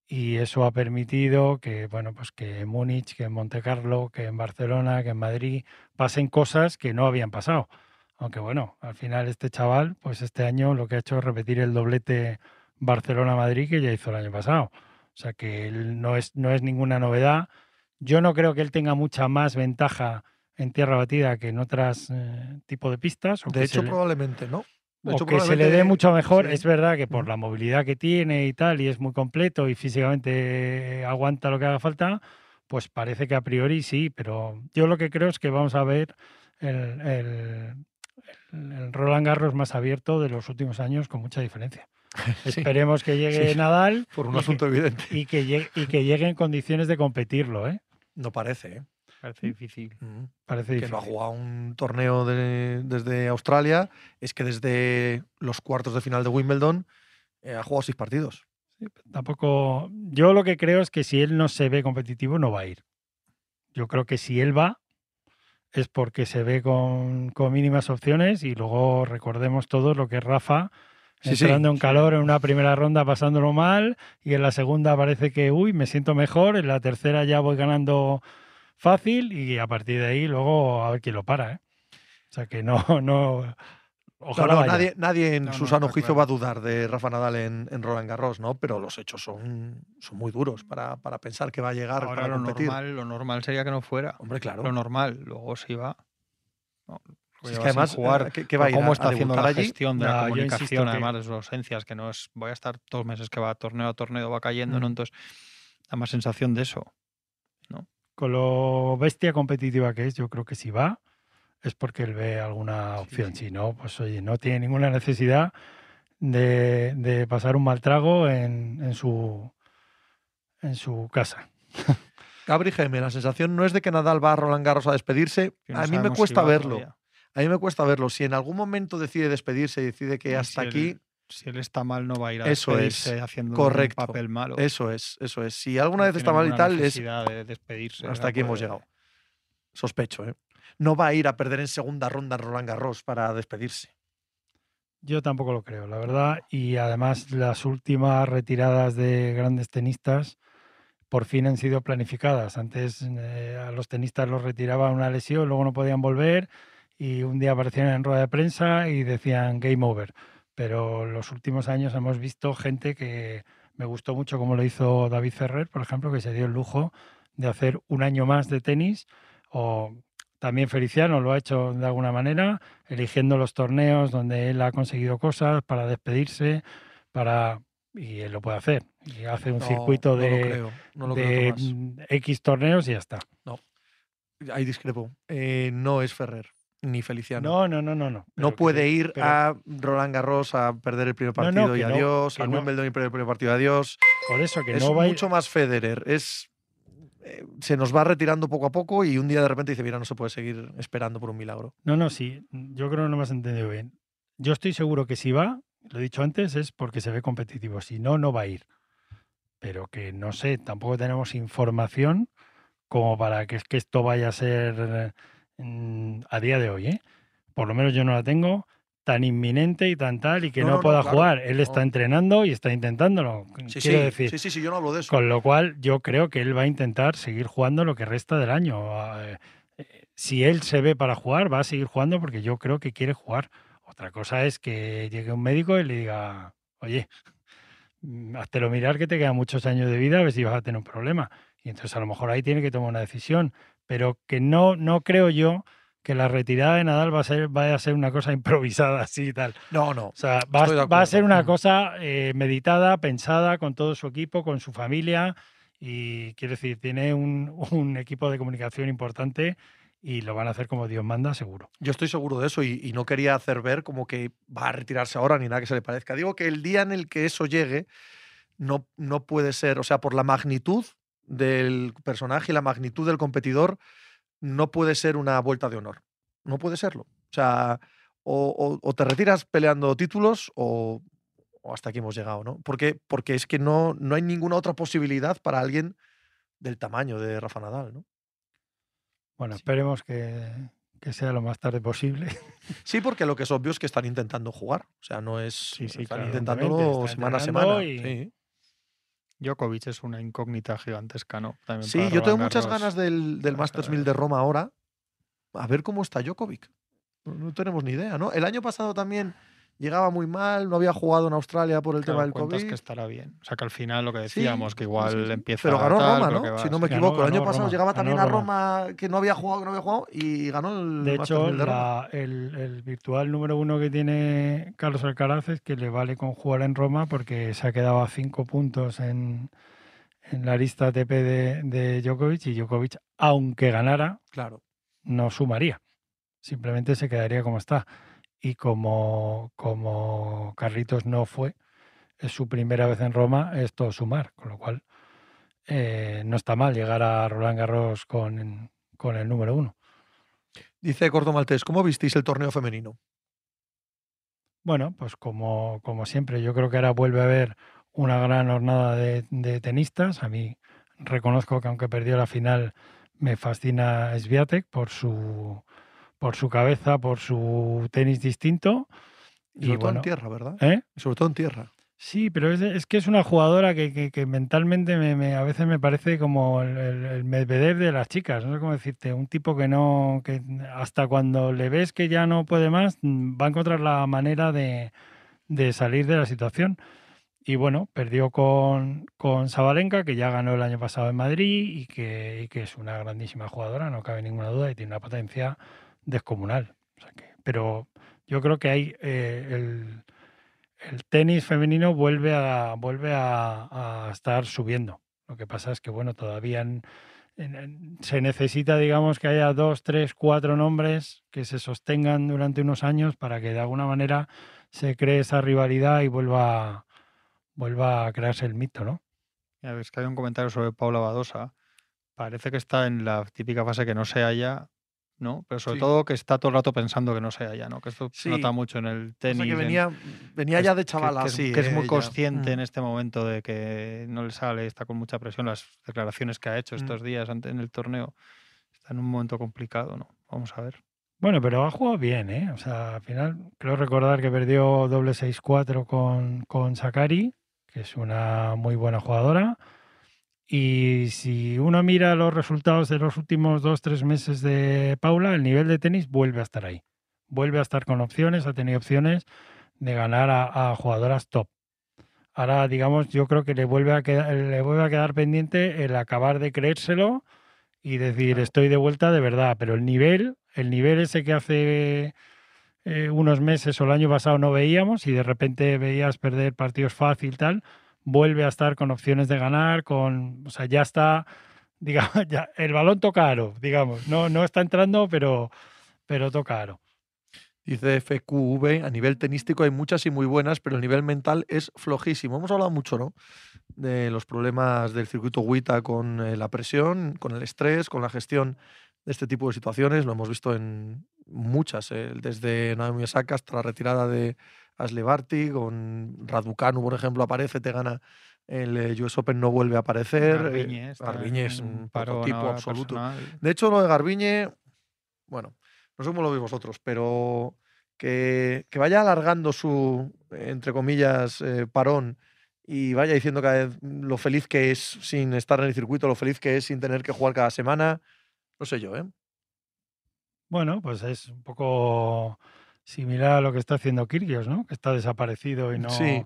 D: y eso ha permitido que, bueno, pues que en Múnich, que en Monte Carlo, que en Barcelona, que en Madrid pasen cosas que no habían pasado. Aunque bueno, al final este chaval, pues este año lo que ha hecho es repetir el doblete Barcelona-Madrid que ya hizo el año pasado. O sea que él no es, no es ninguna novedad. Yo no creo que él tenga mucha más ventaja en tierra batida que en otras eh, tipo de pistas. o
B: De hecho,
D: le-
B: probablemente no. De
D: o
B: hecho,
D: que se le dé mucho mejor.
B: sí.
D: Es verdad que por la movilidad que tiene y tal, y es muy completo y físicamente aguanta lo que haga falta, pues parece que a priori sí, pero yo lo que creo es que vamos a ver el, el- el- el Roland Garros más abierto de los últimos años con mucha diferencia.
B: Sí,
D: Esperemos que llegue
B: Sí.
D: Nadal
B: por un
D: y que-
B: asunto evidente.
D: y que, llegue, y que llegue en condiciones de competirlo, ¿eh?
B: No parece, ¿eh?
C: Parece difícil.
B: Mm.
D: Parece
B: que
D: difícil.
B: no ha jugado un torneo de- desde Australia, es que desde los cuartos de final de Wimbledon eh, ha jugado seis partidos.
D: Tampoco. Yo lo que creo es que si él no se ve competitivo, no va a ir. Yo creo que si él va, es porque se ve con, con mínimas opciones y luego recordemos todos lo que Rafa
B: Sí, sí,
D: entrando en
B: sí.
D: calor en una primera ronda pasándolo mal y en la segunda parece que, uy, me siento mejor, en la tercera ya voy ganando fácil y a partir de ahí luego a ver quién lo para, ¿eh? O sea que no, no, ojalá
B: No, no,
D: vaya.
B: nadie, nadie en
C: No,
B: su
C: no,
B: sano juicio
C: claro.
B: va a dudar de Rafa Nadal en, en Roland Garros, ¿no? Pero los hechos son, son muy duros para, para pensar que va a llegar
C: Ahora
B: para
C: lo
B: competir.
C: normal, lo normal sería que no fuera.
B: Hombre, claro.
C: Lo normal. Luego si va. No,
B: Si es que además,
C: jugar.
B: eh, ¿qué, qué va a
C: por
B: ir?
C: cómo está
B: a
C: haciendo la
B: allí?
C: gestión de
D: No,
C: la comunicación,
D: que-
C: además de sus ausencias, que no es voy a estar dos meses que va torneo a torneo, va cayendo, ¿no?
B: Mm.
C: Entonces, da más sensación de eso.
D: con lo bestia competitiva que es, yo creo que si va es porque él ve alguna opción. Si no, pues oye, no tiene ninguna necesidad de, de pasar un mal trago en, en su, en su casa.
B: Gabri Geme, la sensación no es de que Nadal va a Roland Garros a despedirse.
C: que no
B: a mí me
C: si
B: cuesta verlo.
C: todavía.
B: A mí me cuesta verlo. Si en algún momento decide despedirse y decide que
C: Y
B: hasta
C: si
B: aquí,
C: él- si él está mal, no va a ir a
B: Eso es,
C: despedirse haciendo
B: correcto.
C: un papel malo.
B: eso es, eso es. Si alguna
C: No
B: vez está mal y tal, es
C: de despedirse.
B: hasta aquí hemos llegado. Sospecho, ¿eh? No va a ir a perder en segunda ronda en Roland Garros para despedirse.
D: Yo tampoco lo creo, la verdad. Y además las últimas retiradas de grandes tenistas por fin han sido planificadas. Antes eh, a los tenistas los retiraba una lesión, luego no podían volver y un día aparecían en rueda de prensa y decían game over. Pero los últimos años hemos visto gente que me gustó mucho como lo hizo David Ferrer, por ejemplo, que se dio el lujo de hacer un año más de tenis o también Feliciano lo ha hecho de alguna manera, eligiendo los torneos donde él ha conseguido cosas para despedirse, para y él lo puede hacer. Y hace un
B: No,
D: circuito
B: no lo
D: de,
B: creo, no lo
D: de X torneos y ya está.
B: Ahí discrepo. Eh, no es Ferrer ni Feliciano.
D: No, no, no, no, no.
B: No puede
D: que-
B: ir
D: pero
B: a Roland Garros a perder el primer
D: No, no,
B: partido y
D: no,
B: adiós, a
D: no.
B: Wimbledon y perder el primer partido y adiós.
D: Por eso que
B: es
D: no va a ir-
B: mucho más Federer. Es, eh, se nos va retirando poco a poco y un día de repente dice, mira, no se puede seguir esperando por un milagro.
D: No, no, sí. Yo creo que no me has entendido bien. Yo estoy seguro que si va, lo he dicho antes, es porque se ve competitivo. Si no, no va a ir. Pero que no sé, tampoco tenemos información como para que, que esto vaya a ser eh, a día de hoy. ¿eh? Por lo menos yo no la tengo tan inminente y tan tal y que
B: No,
D: no,
B: no, no,
D: pueda
B: claro,
D: jugar. Él está
B: no.
D: entrenando y está intentándolo.
B: Sí,
D: quiero
B: sí,
D: decir.
B: sí, sí, sí, yo no hablo de eso.
D: Con lo cual, yo creo que él va a intentar seguir jugando lo que resta del año. Ah, eh, eh, Si él se ve para jugar, va a seguir jugando porque yo creo que quiere jugar. Otra cosa es que llegue un médico y le diga, oye, mm, háztelo mirar que te quedan muchos años de vida, a ver si vas a tener un problema. Y entonces a lo mejor ahí tiene que tomar una decisión. Pero que no, no creo yo que la retirada de Nadal va a ser, vaya a ser una cosa improvisada así y tal.
B: No, no.
D: O sea, va, a- va ser una cosa eh, meditada, pensada con todo su equipo, con su familia Y quiero decir, tiene un, un equipo de comunicación importante y lo van a hacer como Dios manda, seguro.
B: Yo estoy seguro de eso y, y no quería hacer ver como que va a retirarse ahora ni nada que se le parezca. Digo que el día en el que eso llegue no, no puede ser, o sea, por la magnitud del personaje y la magnitud del competidor, no puede ser una vuelta de honor. No puede serlo. O sea, o, o- o te retiras peleando títulos o, o hasta aquí hemos llegado, ¿no? Porque, porque es que no, no hay ninguna otra posibilidad para alguien del tamaño de Rafa Nadal, ¿no?
D: Bueno, esperemos que, que sea lo más tarde posible.
B: Sí, porque lo que es obvio es que están intentando jugar. O sea, no es.
D: Sí, sí,
B: están
D: claro,
B: intentándolo semana a semana.
D: y-
B: Sí,
C: Djokovic es una incógnita gigantesca, ¿no? También
B: Sí, yo tengo muchas ganas del, del Masters
C: ver.
B: 1000 de Roma ahora. A ver cómo está Djokovic. No, no tenemos ni idea, ¿no? El año pasado también llegaba muy mal, no había jugado en Australia por el
C: Claro,
B: tema del COVID.
C: que estará bien. O sea, que al final lo que
B: Sí,
C: decíamos, que igual
B: sí, sí.
C: empieza
B: Pero ganó
C: tal,
B: Roma, ¿no? si no me.
D: Ganó-
B: equivoco. el año
D: ganó
B: pasado
D: Roma,
B: llegaba
D: ganó
B: también a
D: Roma.
B: Roma que no había jugado, que no había jugado y ganó el
D: De hecho,
B: 1000 de Roma.
D: la- el, el virtual número uno que tiene Carlos Alcaraz es que le vale con jugar en Roma porque se ha quedado a cinco puntos en, en la lista ATP de, de Djokovic y Djokovic, aunque ganara,
B: Claro.
D: no sumaría. Simplemente se quedaría como está. Y como, como Carlitos no fue, es su primera vez en Roma, es todo sumar. Con lo cual, eh, no está mal llegar a Roland Garros con, con el número uno.
B: Dice Corto Maltés, ¿cómo visteis el torneo femenino?
D: Bueno, pues como, como siempre, yo creo que ahora vuelve a haber una gran jornada de, de tenistas. A mí reconozco que aunque perdió la final, me fascina Sviatek por su, por su cabeza, por su tenis distinto.
B: Y sobre
D: Y
B: todo en
D: bueno,
B: tierra, ¿verdad?
D: ¿eh?
B: Y sobre todo en tierra.
D: Sí, pero es, es que es una jugadora que, que- que mentalmente me, me- a veces me parece como el, el, el Medvedev de las chicas, no sé cómo decirte, un tipo que no, que hasta cuando le ves que ya no puede más, mm, va a encontrar la manera de, de salir de la situación. Y bueno, perdió con, con Sabalenka, que ya ganó el año pasado en Madrid y que, y que es una grandísima jugadora, no cabe ninguna duda, y tiene una potencia descomunal. Pero yo creo que hay eh, el, tenis femenino vuelve a vuelve a, estar subiendo. Lo que pasa es que bueno, todavía se necesita, digamos, que haya dos, tres, cuatro nombres que se sostengan durante unos años para que de alguna manera se cree esa rivalidad y vuelva, vuelva a crearse el mito, ¿no?
C: Ya que hay un comentario sobre Paula Badosa. Parece que está en la típica fase que no se halla, ¿no? Pero sobre
B: Sí.
C: todo que está todo el rato pensando que no se halla, ¿no? Que esto se
B: Sí.
C: nota mucho en el
B: O
C: tenis.
B: sea que
C: en-
B: venía, venía ya de chavala,
C: que,
B: sí.
C: que es
B: eh,
C: muy
B: ella.
C: consciente en
B: Mm.
C: este momento de que no le sale, está con mucha presión. Las declaraciones que ha hecho
B: Mm.
C: estos días ante- en el torneo está en un momento complicado, ¿no? Vamos a ver.
D: Bueno, pero ha jugado bien, ¿eh? O sea, al final creo recordar que perdió doble 6-4 con, con Sakari, que es una muy buena jugadora. Y si uno mira los resultados de los últimos dos, tres meses de Paula, el nivel de tenis vuelve a estar ahí. Vuelve a estar con opciones, ha tenido opciones de ganar a, a jugadoras top. Ahora, digamos, yo creo que le vuelve a quedar, le vuelve a quedar pendiente el acabar de creérselo y decir, estoy de vuelta de verdad. Pero el nivel, el nivel ese que hace eh, unos meses o el año pasado no veíamos y de repente veías perder partidos fácil, tal, vuelve a estar con opciones de ganar, con, o sea, ya está, digamos, ya, el balón toca aro, digamos, no, no está entrando, pero, pero toca aro.
B: Dice FQV, a nivel tenístico hay muchas y muy buenas, pero el nivel mental es flojísimo. Hemos hablado mucho, ¿no? De los problemas del circuito WITA con eh, la presión, con el estrés, con la gestión de este tipo de situaciones. Lo hemos visto en muchas, eh, desde Naomi Osaka hasta la retirada de Ashley Barty, con Raducanu, por ejemplo, aparece, te gana el eh, US Open, no vuelve a aparecer. eh,
C: Garbiñe
B: Garbiñe es un prototipo absoluto.
C: personal.
B: De hecho, lo de Garbiñe, bueno, no sé cómo lo veis vosotros, pero que, que vaya alargando su, entre comillas, eh, parón y vaya diciendo cada vez lo feliz que es sin estar en el circuito, lo feliz que es sin tener que jugar cada semana, no sé yo, ¿eh?
D: Bueno, pues es un poco similar a lo que está haciendo Kyrgios, ¿no? Que está desaparecido y no...
B: Sí.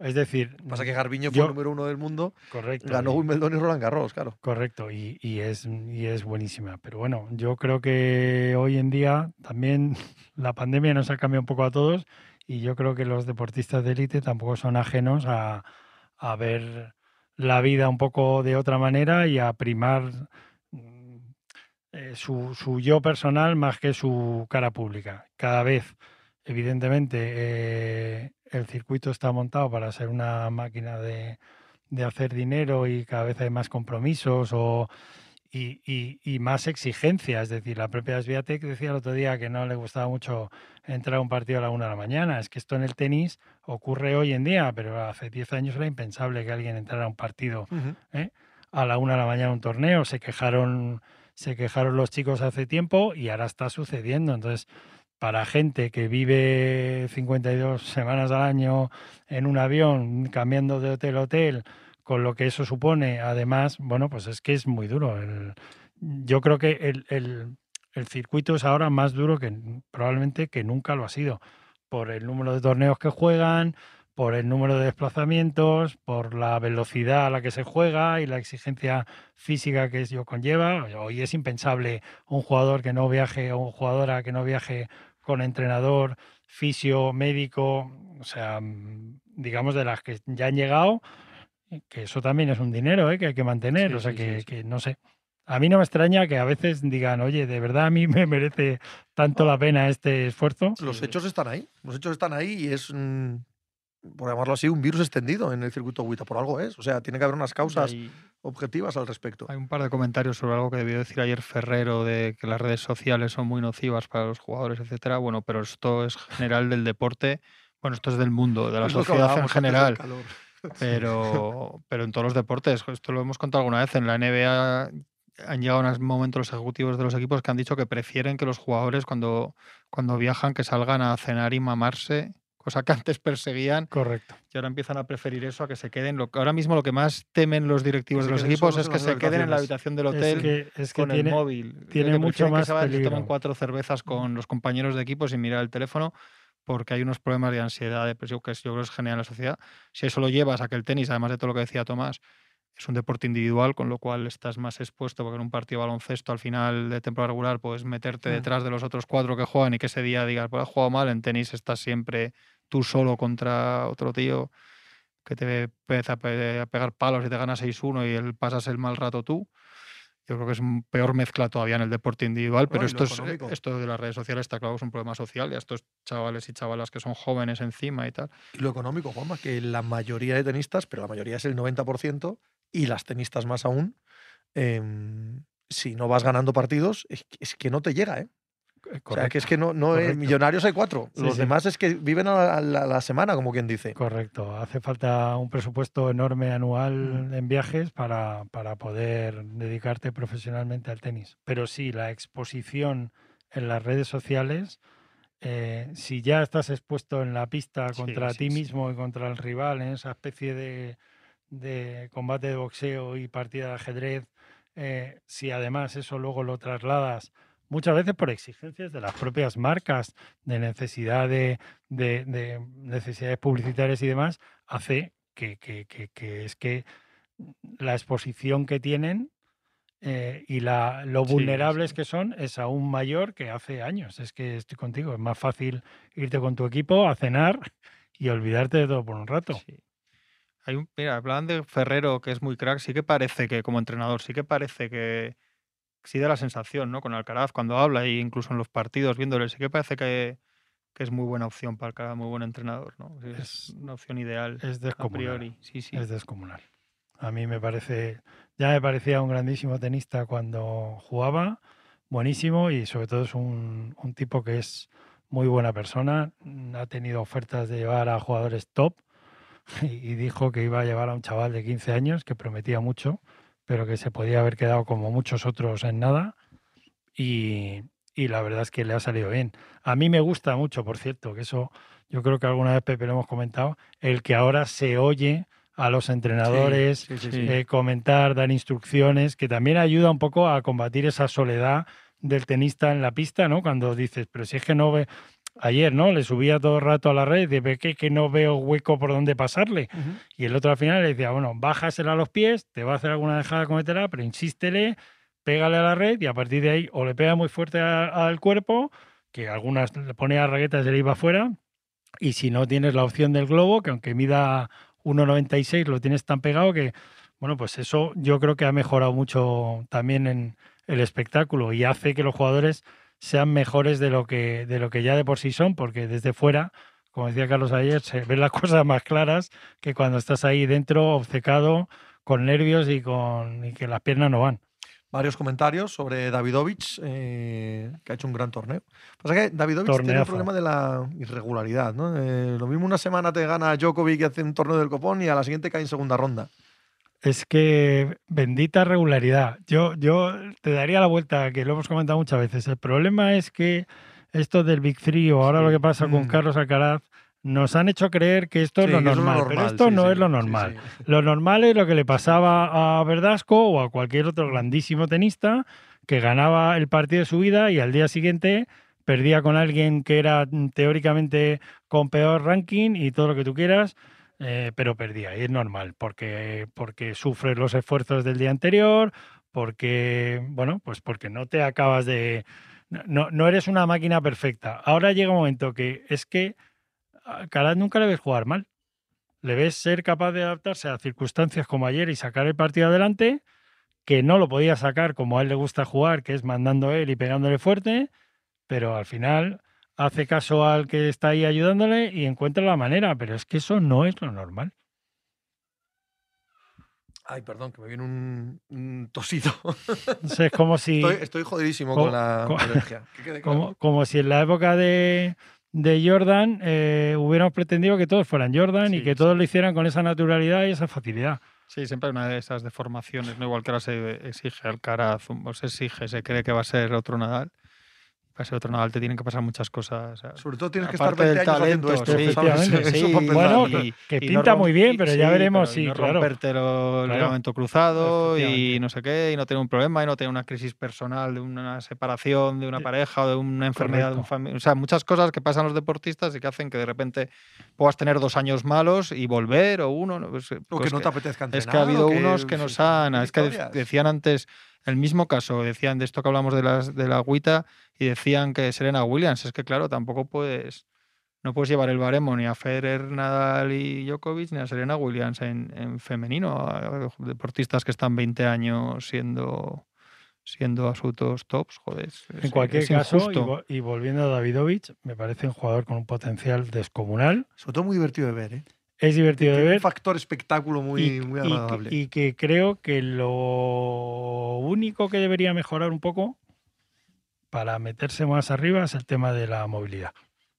D: Es decir,
B: Pasa que Garbiñe fue
D: yo-
B: el número uno del mundo,
D: correcto.
B: ganó Wimbledon y Roland Garros, claro.
D: Correcto, y, y es, y es buenísima. Pero bueno, yo creo que hoy en día también la pandemia nos ha cambiado un poco a todos y yo creo que los deportistas de élite tampoco son ajenos a, a ver la vida un poco de otra manera y a primar eh, su, su yo personal más que su cara pública. Cada vez, evidentemente, eh, el circuito está montado para ser una máquina de, de hacer dinero y cada vez hay más compromisos o, y, y- y más exigencias. Es decir, la propia Sviatek decía el otro día que no le gustaba mucho entrar a un partido a la una de la mañana. Es que esto en el tenis ocurre hoy en día, pero hace 10 años era impensable que alguien entrara a un partido. ¿eh? a la una de la mañana un torneo. Se quejaron, se quejaron los chicos hace tiempo y ahora está sucediendo. Entonces, para gente que vive 52 semanas al año en un avión, cambiando de hotel a hotel, con lo que eso supone, además, bueno, pues es que es muy duro. Yo creo que el, el- el circuito es ahora más duro que probablemente que nunca lo ha sido, por el número de torneos que juegan, por el número de desplazamientos, por la velocidad a la que se juega y la exigencia física que ello conlleva. Hoy es impensable un jugador que no viaje o una jugadora que no viaje con entrenador, fisio, médico, o sea, digamos de las que ya han llegado, que eso también es un dinero ¿eh? que hay que mantener,
B: Sí,
D: o sea,
B: sí,
D: que,
B: sí, sí.
D: que no sé. A mí no me extraña que a veces digan, oye, de verdad a mí me merece tanto la pena este esfuerzo.
B: Los hechos están ahí. Los hechos están ahí y es, mm, por llamarlo así, un virus extendido en el circuito WTA. Por algo es. O sea, tiene que haber unas causas
C: Hay,
B: objetivas al respecto.
C: hay un par de comentarios sobre algo que debió decir ayer Ferrero de que las redes sociales son muy nocivas para los jugadores, etcétera. Bueno, pero esto es general del deporte. Bueno, esto es del mundo, de la
B: Es
C: sociedad en general. pero, pero en todos los deportes, esto lo hemos contado alguna vez, en la NBA han llegado unos momentos los ejecutivos de los equipos que han dicho que prefieren que los jugadores cuando, cuando viajan que salgan a cenar y mamarse, cosa que antes perseguían
D: Correcto.
C: y ahora empiezan a preferir eso a que se queden. Lo, ahora mismo lo que más temen los directivos de los equipos es que se queden en la habitación del
D: Es
C: hotel
D: que, es que
C: con
D: tiene,
C: el móvil.
D: tiene
C: que
D: mucho
C: prefieren que
D: más
C: se vayan, se tomen
D: peligro.
C: cuatro cervezas con los compañeros de equipo sin mirar el teléfono porque hay unos problemas de ansiedad, depresión que es- yo creo que es general en la sociedad. Si eso lo llevas a que el tenis, además de todo lo que decía Tomás, es un deporte individual, con lo cual estás más expuesto, porque en un partido de baloncesto al final de temporada regular puedes meterte
D: Mm.
C: detrás de los otros cuatro que juegan y que ese día digas, pues has jugado mal, en tenis estás siempre tú solo contra otro tío que te empieza a pe- a pegar palos y te gana 6-1 y él pasas el mal rato tú. Yo creo que es un peor mezcla todavía en el deporte individual, pero esto, es, eh, esto de las redes sociales está claro que es un problema social y a estos chavales y chavalas que son jóvenes encima y tal.
B: Y lo económico, Juanma, que la mayoría de tenistas, pero la mayoría es el 90%, y las tenistas más aún, em, si no vas ganando partidos, es, que- es que no te llega, ¿eh? O sea, que es que no, no es-
D: correcto.
B: millonarios hay cuatro.
D: Sí,
B: Los
D: sí.
B: demás es que viven a la, a la- a la semana, como quien dice.
D: Correcto. Hace falta un presupuesto enorme anual
B: Mm.
D: en viajes para, para poder dedicarte profesionalmente al tenis. Pero sí, la exposición en las redes sociales, eh, si ya estás expuesto en la pista contra
C: sí,
D: ti mismo y contra el rival, en esa especie de, de combate de boxeo y partida de ajedrez, eh, si además eso luego lo trasladas muchas veces por exigencias de las propias marcas, de necesidad de, de- de necesidades publicitarias y demás, hace que, que- que- que es que la exposición que tienen eh, y la, lo vulnerables
C: sí.
D: que son es aún mayor que hace años. Es que estoy contigo, es más fácil irte con tu equipo a cenar y olvidarte de todo por un rato.
C: Sí. Hay un, mira, hablaban de Ferrero, que es muy crack, sí que parece que, como entrenador, sí que parece que sí da la sensación, ¿no? Con Alcaraz cuando habla e incluso en los partidos viéndole, sí que parece que, que es muy buena opción para Alcaraz, muy buen entrenador, ¿no? Es,
D: Es-
C: una opción ideal
D: Es
C: a
D: descomunal.
C: priori. Sí, sí.
D: Es descomunal. A mí me parece, ya me parecía un grandísimo tenista cuando jugaba, buenísimo y sobre todo es un, un tipo que es muy buena persona. mm, Ha tenido ofertas de llevar a jugadores top y, y dijo que iba a llevar a un chaval de 15 años que prometía mucho, pero que se podía haber quedado como muchos otros en nada y, y la verdad es que le ha salido bien. A mí me gusta mucho, por cierto, que eso yo creo que alguna vez Pepe lo hemos comentado, el que ahora se oye a los entrenadores
B: Sí, sí, sí.
C: Sí.
D: eh, comentar, dar instrucciones, que también ayuda un poco a combatir esa soledad del tenista en la pista, ¿no? Cuando dices, pero si es que no ve. Ayer, ¿no? Le subía todo el rato a la red y ve que, que no veo hueco por donde pasarle. Y el otro al final le decía, bueno, bájasela a los pies, te va a hacer alguna dejada, cometerá, pero insístele, pégale a la red y a partir de ahí o le pega muy fuerte al cuerpo, que algunas le pone a raquetas y le iba afuera, y si no tienes la opción del globo, que aunque mida 1,96 lo tienes tan pegado que Bueno, pues eso yo creo que ha mejorado mucho también en el espectáculo y hace que los jugadores sean mejores de lo que, de lo que ya de por sí son, porque desde fuera, como decía Carlos ayer, se ven las cosas más claras que cuando estás ahí dentro, obcecado, con nervios y, con, y que las piernas no van.
B: Varios comentarios sobre Davidovich, eh, que ha hecho un gran torneo. Pasa que Davidovich tiene el problema de la irregularidad, ¿no? Eh, lo mismo una semana te gana Djokovic y hace un torneo del copón y a la siguiente cae en segunda ronda.
D: Es que bendita regularidad. Yo, yo te daría la vuelta, que lo hemos comentado muchas veces. El problema es que esto del Big Three o ahora lo que pasa con
B: Mm.
D: Carlos Alcaraz nos han hecho creer que esto
B: Sí,
D: es lo normal, pero esto
B: sí,
D: no es lo normal. Lo normal es lo que le pasaba a Verdasco o a cualquier otro grandísimo tenista que ganaba el partido de su vida y al día siguiente perdía con alguien que era mm, teóricamente con peor ranking y todo lo que tú quieras, eh, pero perdía. Y es normal, porque, porque sufres los esfuerzos del día anterior, porque, bueno, pues porque no te acabas de... No, no eres una máquina perfecta. Ahora llega un momento que es que a Caraz nunca le ves jugar mal le ves ser capaz de adaptarse a circunstancias como ayer y sacar el partido adelante, que no lo podía sacar como a él le gusta jugar, que es mandando él y pegándole fuerte, pero al final hace caso al que está ahí ayudándole y encuentra la manera, pero es que eso no es lo normal.
B: Ay, perdón, que me viene un, un tosido.
D: Entonces, es como si,
B: Estoy, estoy jodidísimo
D: Co-
B: con la
D: co-
B: alergia. Que quede claro.
D: como, como si en la época de, de Jordan eh, hubiéramos pretendido que todos fueran Jordan y que
C: sí.
D: todos lo hicieran con esa naturalidad y esa facilidad.
C: Sí, siempre hay una de esas deformaciones, ¿no? Igual que ahora se exige Alcaraz, o se exige, se cree que va a ser otro Nadal. Para ser otro Nadal te tienen que pasar muchas cosas. o sea,
B: Sobre todo tienes que estar
C: aparte
B: 20
C: del
B: años haciendo
C: talento,
B: esto.
C: sí, sí.
D: Bueno,
C: y-
D: que
C: no
D: pinta muy bien, pero ya veremos
C: pero y
D: si,
C: no
D: claro.
C: rompértelo el
D: Claro.
C: ligamento cruzado y no sé qué, y no tener un problema, y no tener una crisis personal de una separación de una pareja o de una enfermedad de un familiar. O sea, muchas cosas que pasan los deportistas y que hacen que de repente puedas tener dos años malos y volver o uno. no, pues,
B: O que
C: pues
B: no te apetezca entrenar.
C: es que ha habido unos que nos han. Es que decían antes el mismo caso, decían de esto que hablamos de, las, de la agüita y decían que Serena Williams. Es que, claro, tampoco puedes. No puedes llevar el baremo ni a Federer, Nadal y Djokovic ni a Serena Williams en, en femenino. a Deportistas que están 20 años siendo siendo absolutos tops, joder. es-
D: En cualquier
C: es
D: caso, y,
C: injusto.
D: vo- y volviendo a Davidovich, me parece un jugador con un potencial descomunal.
B: Sobre todo muy divertido de ver, ¿eh?
D: Es divertido de ver.
B: un factor espectáculo muy,
D: y,
B: muy agradable.
D: y que creo que lo único que debería mejorar un poco para meterse más arriba es el tema de la movilidad.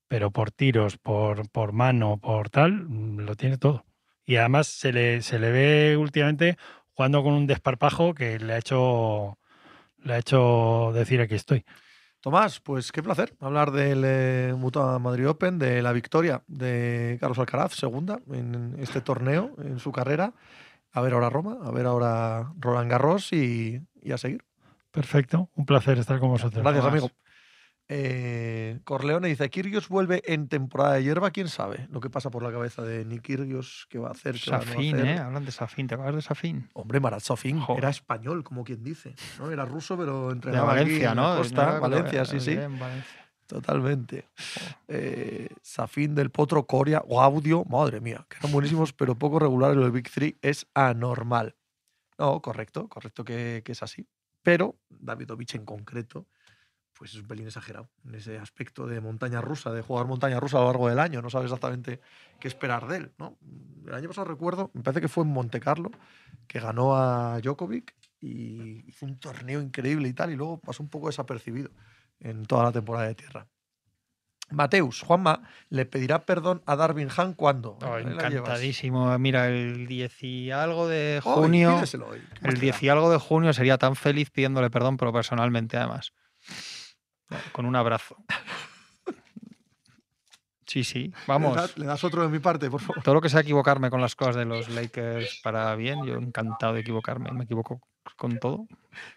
D: Pero por tiros, por, por mano, por tal, mm, lo tiene todo. Y además se le, se le ve últimamente jugando con un desparpajo que le ha hecho, le ha hecho decir aquí estoy.
B: Tomás, pues qué placer hablar del eh, Mutua Madrid Open, de la victoria de Carlos Alcaraz, segunda en este torneo, en su carrera. A ver ahora Roma, a ver ahora Roland Garros y, y a seguir.
D: Perfecto, un placer estar con vosotros.
B: Gracias,
C: Tomás.
B: amigo. Eh, Corleone dice, Kirgios vuelve en temporada de hierba, quién sabe lo que pasa por la cabeza de Nick Kirgios, qué va a hacer, no
C: Safin. ¿eh? Hablan de Safin, ¿te acuerdas de Safin?
B: Hombre, Marat Safin
C: Joder.
B: era español, como quien dice. ¿no? Era ruso, pero
C: De
B: entrenaba aquí
C: Valencia,
B: en
C: ¿no?
B: Costa, Valencia, sí, sí.
C: en Valencia.
B: Totalmente. Eh, Safin del Potro, Coria o Audio, madre mía, que eran buenísimos, pero poco regulares. Lo del Big Three es anormal. No, correcto, correcto que, que es así. Pero Davidovich en concreto, pues es un pelín exagerado en ese aspecto de montaña rusa, de jugar montaña rusa a lo largo del año. No sabe exactamente qué esperar de él. ¿no? El año pasado recuerdo, me parece que fue en Monte Carlo, que ganó a Djokovic y hizo un torneo increíble y tal, y luego pasó un poco desapercibido en toda la temporada de tierra. Mateus, Juanma, ¿le pedirá perdón a Darwin Han cuándo?
C: Oh, encantadísimo. Mira, el 10 y algo de junio.
B: pídeselo hoy, ¿qué más
C: El
B: te
C: 10
B: da?
C: y algo de junio sería tan feliz pidiéndole perdón, pero personalmente además. Con un abrazo. Sí, sí.
B: ¿Le
C: Vamos.
B: das, le das otro de mi parte, por favor?
C: Todo lo que sea equivocarme con las cosas de los Lakers para bien, yo encantado de equivocarme. Me equivoco con todo.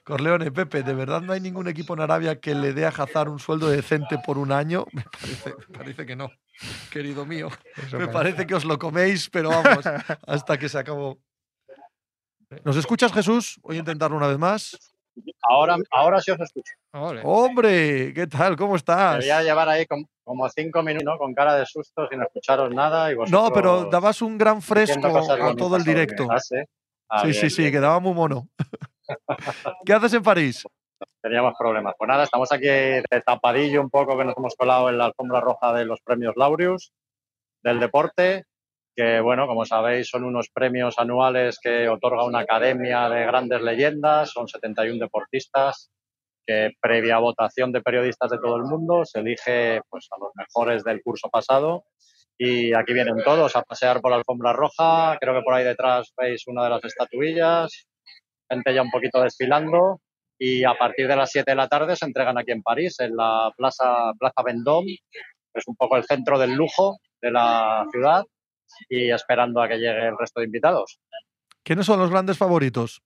B: Corleone, Pepe, ¿de verdad no hay ningún equipo en Arabia que le dé a Hazard un sueldo decente por un año? Me parece, me parece que no, querido mío.
C: Eso
B: Me
C: parece.
B: parece que os lo coméis, pero vamos, hasta que se acabó. ¿Nos escuchas, Jesús? Voy a intentarlo una vez más.
E: Ahora, ahora sí os escucho.
C: Ole.
B: Hombre, ¿qué tal? ¿Cómo estás?
E: Debería llevar ahí com- como cinco minutos ¿no? con cara de susto sin escucharos nada. Y
B: No, pero dabas un gran fresco a todo el directo.
E: Ah, sí.
B: Sí, sí, sí, quedaba muy mono. ¿Qué haces en París?
E: Teníamos problemas. Pues nada, estamos aquí de tapadillo un poco que nos hemos colado en la alfombra roja de los premios Laureus del deporte, que bueno, como sabéis, son unos premios anuales que otorga una academia de grandes leyendas, son 71 deportistas que previa votación de periodistas de todo el mundo se elige pues, a los mejores del curso pasado. Y aquí vienen todos a pasear por la alfombra roja, creo que por ahí detrás veis una de las estatuillas, gente ya un poquito desfilando. Y a partir de las 7 de la tarde se entregan aquí en París, en la Plaza, Plaza Vendôme, es un poco el centro del lujo de la ciudad y esperando a que llegue el resto de invitados.
B: ¿Quiénes son los grandes favoritos?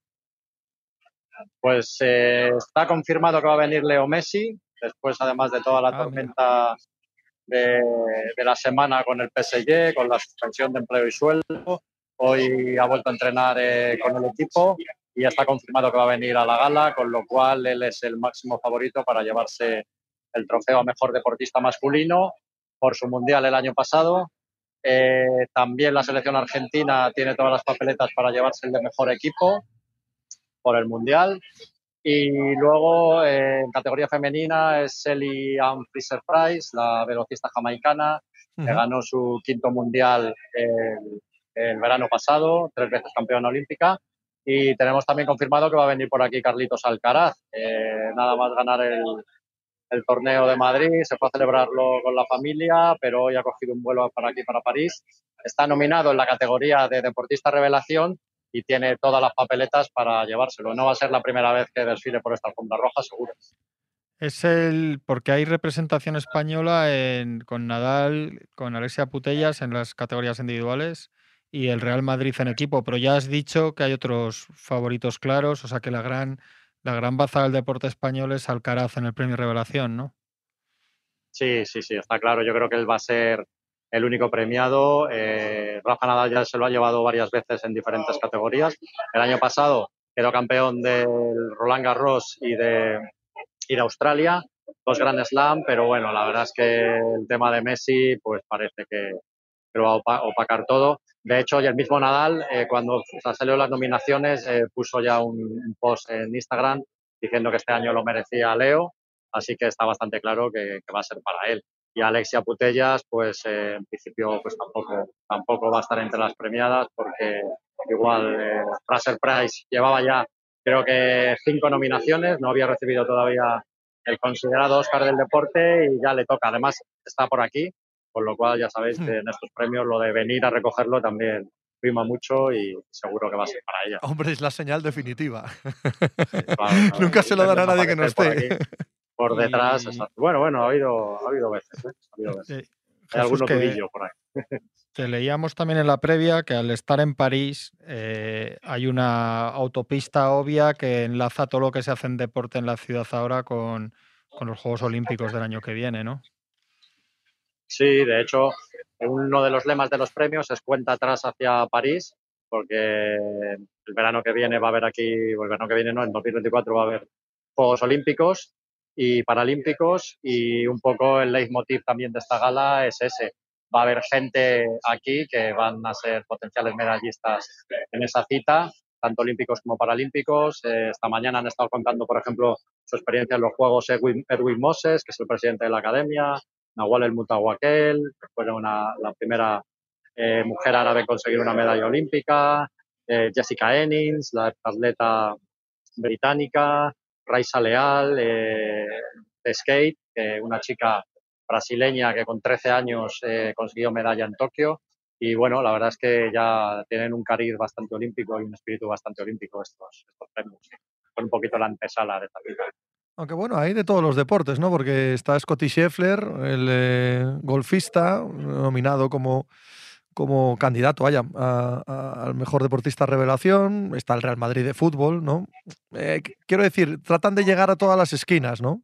E: Pues eh, está confirmado que va a venir Leo Messi, después además de toda la
C: Ah,
E: tormenta de, de la semana con el PSG, con la suspensión de empleo y sueldo. Hoy ha vuelto a entrenar eh, con el equipo y está confirmado que va a venir a la gala, con lo cual él es el máximo favorito para llevarse el trofeo a mejor deportista masculino por su mundial el año pasado. Eh, también la selección argentina tiene todas las papeletas para llevarse el de mejor equipo por el mundial. Y luego eh, en categoría femenina es Sally Ann Fraser Price, la velocista jamaicana, que ganó su quinto mundial el, el verano pasado, tres veces campeona olímpica. Y tenemos también confirmado que va a venir por aquí Carlitos Alcaraz. Eh, nada más ganar el, el torneo de Madrid, se fue a celebrarlo con la familia, pero hoy ha cogido un vuelo para aquí, para París. Está nominado en la categoría de deportista revelación y tiene todas las papeletas para llevárselo. No va a ser la primera vez que desfile por esta alfombra roja, seguro.
C: Es el. Porque hay representación española en, con Nadal, con Alexia Putellas en las categorías individuales y el Real Madrid en equipo. Pero ya has dicho que hay otros favoritos claros, o sea que la gran, la gran baza del deporte español es Alcaraz en el premio Revelación, ¿no?
E: Sí, sí, sí, está claro. Yo creo que él va a ser el único premiado. Eh, Rafa Nadal ya se lo ha llevado varias veces en diferentes categorías. El año pasado quedó campeón del Roland Garros y de, y de Australia, dos Grand Slam, pero bueno, la verdad es que el tema de Messi pues parece que, que lo va a opa- opacar todo. De hecho, el mismo Nadal, eh, cuando salió las nominaciones, eh, puso ya un, post en Instagram diciendo que este año lo merecía Leo, así que está bastante claro que, que va a ser para él. Y Alexia Putellas, pues eh, en principio pues tampoco, tampoco va a estar entre las premiadas porque igual eh, Fraser Price llevaba ya creo que cinco nominaciones, no había recibido todavía el considerado Oscar del deporte y ya le toca. Además está por aquí, con lo cual ya sabéis que en estos premios lo de venir a recogerlo también prima mucho y seguro que va a ser para ella.
B: Hombre, es la señal definitiva.
E: Claro,
B: Nunca se lo dará a nadie que no esté.
E: Por, aquí, por detrás,
C: Y-
E: exacto. Bueno, bueno, ha habido, ha habido veces, ¿eh? Ha habido veces.
C: Eh,
E: Hay alguno
C: que
E: por ahí.
C: te leíamos también en la previa que al estar en París eh, hay una autopista obvia que enlaza todo lo que se hace en deporte en la ciudad ahora con, con los Juegos Olímpicos del año que viene, ¿no?
E: Sí, de hecho, uno de los lemas de los premios es cuenta atrás hacia París, porque el verano que viene va a haber aquí, el verano que viene no, en 2024 va a haber Juegos Olímpicos y Paralímpicos y un poco el leitmotiv también de esta gala es ese. Va a haber gente aquí que van a ser potenciales medallistas en esa cita, tanto olímpicos como paralímpicos. Eh, esta mañana han estado contando, por ejemplo, su experiencia en los Juegos Edwin Moses, que es el presidente de la academia, Nawal El Mutawakel, fue una, la primera eh, mujer árabe en conseguir una medalla olímpica, eh, Jessica Ennis, la atleta británica, Raisa Leal, eh, de skate, una chica brasileña que con 13 años consiguió medalla en Tokio. Y bueno, la verdad es que ya tienen un cariz bastante olímpico y un espíritu bastante olímpico estos, premios. Fue un poquito la antesala de esta.
B: Aunque bueno, hay de todos los deportes, ¿no? Porque está Scotty Scheffler, el eh, golfista, nominado como, como candidato, vaya, al mejor deportista revelación. Está el Real Madrid de fútbol, ¿no? Eh, qu- quiero decir, tratan de llegar a todas las esquinas, ¿no?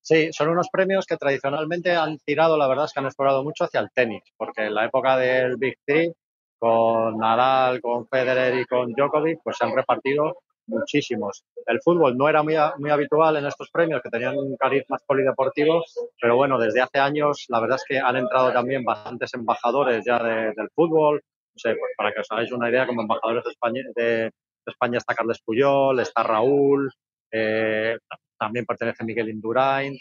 E: Sí, son unos premios que tradicionalmente han tirado, la verdad es que han explorado mucho hacia el tenis, porque en la época del Big Three, con Nadal, con Federer y con Djokovic, pues se han repartido muchísimos. El fútbol no era muy, habitual en estos premios, que tenían un cariz más polideportivo, pero bueno, desde hace años la verdad es que han entrado también bastantes embajadores ya de- del fútbol, no sé, pues para que os hagáis una idea, como embajadores de España, de España está Carles Puyol, está Raúl, eh, también pertenece Miguel Indurain.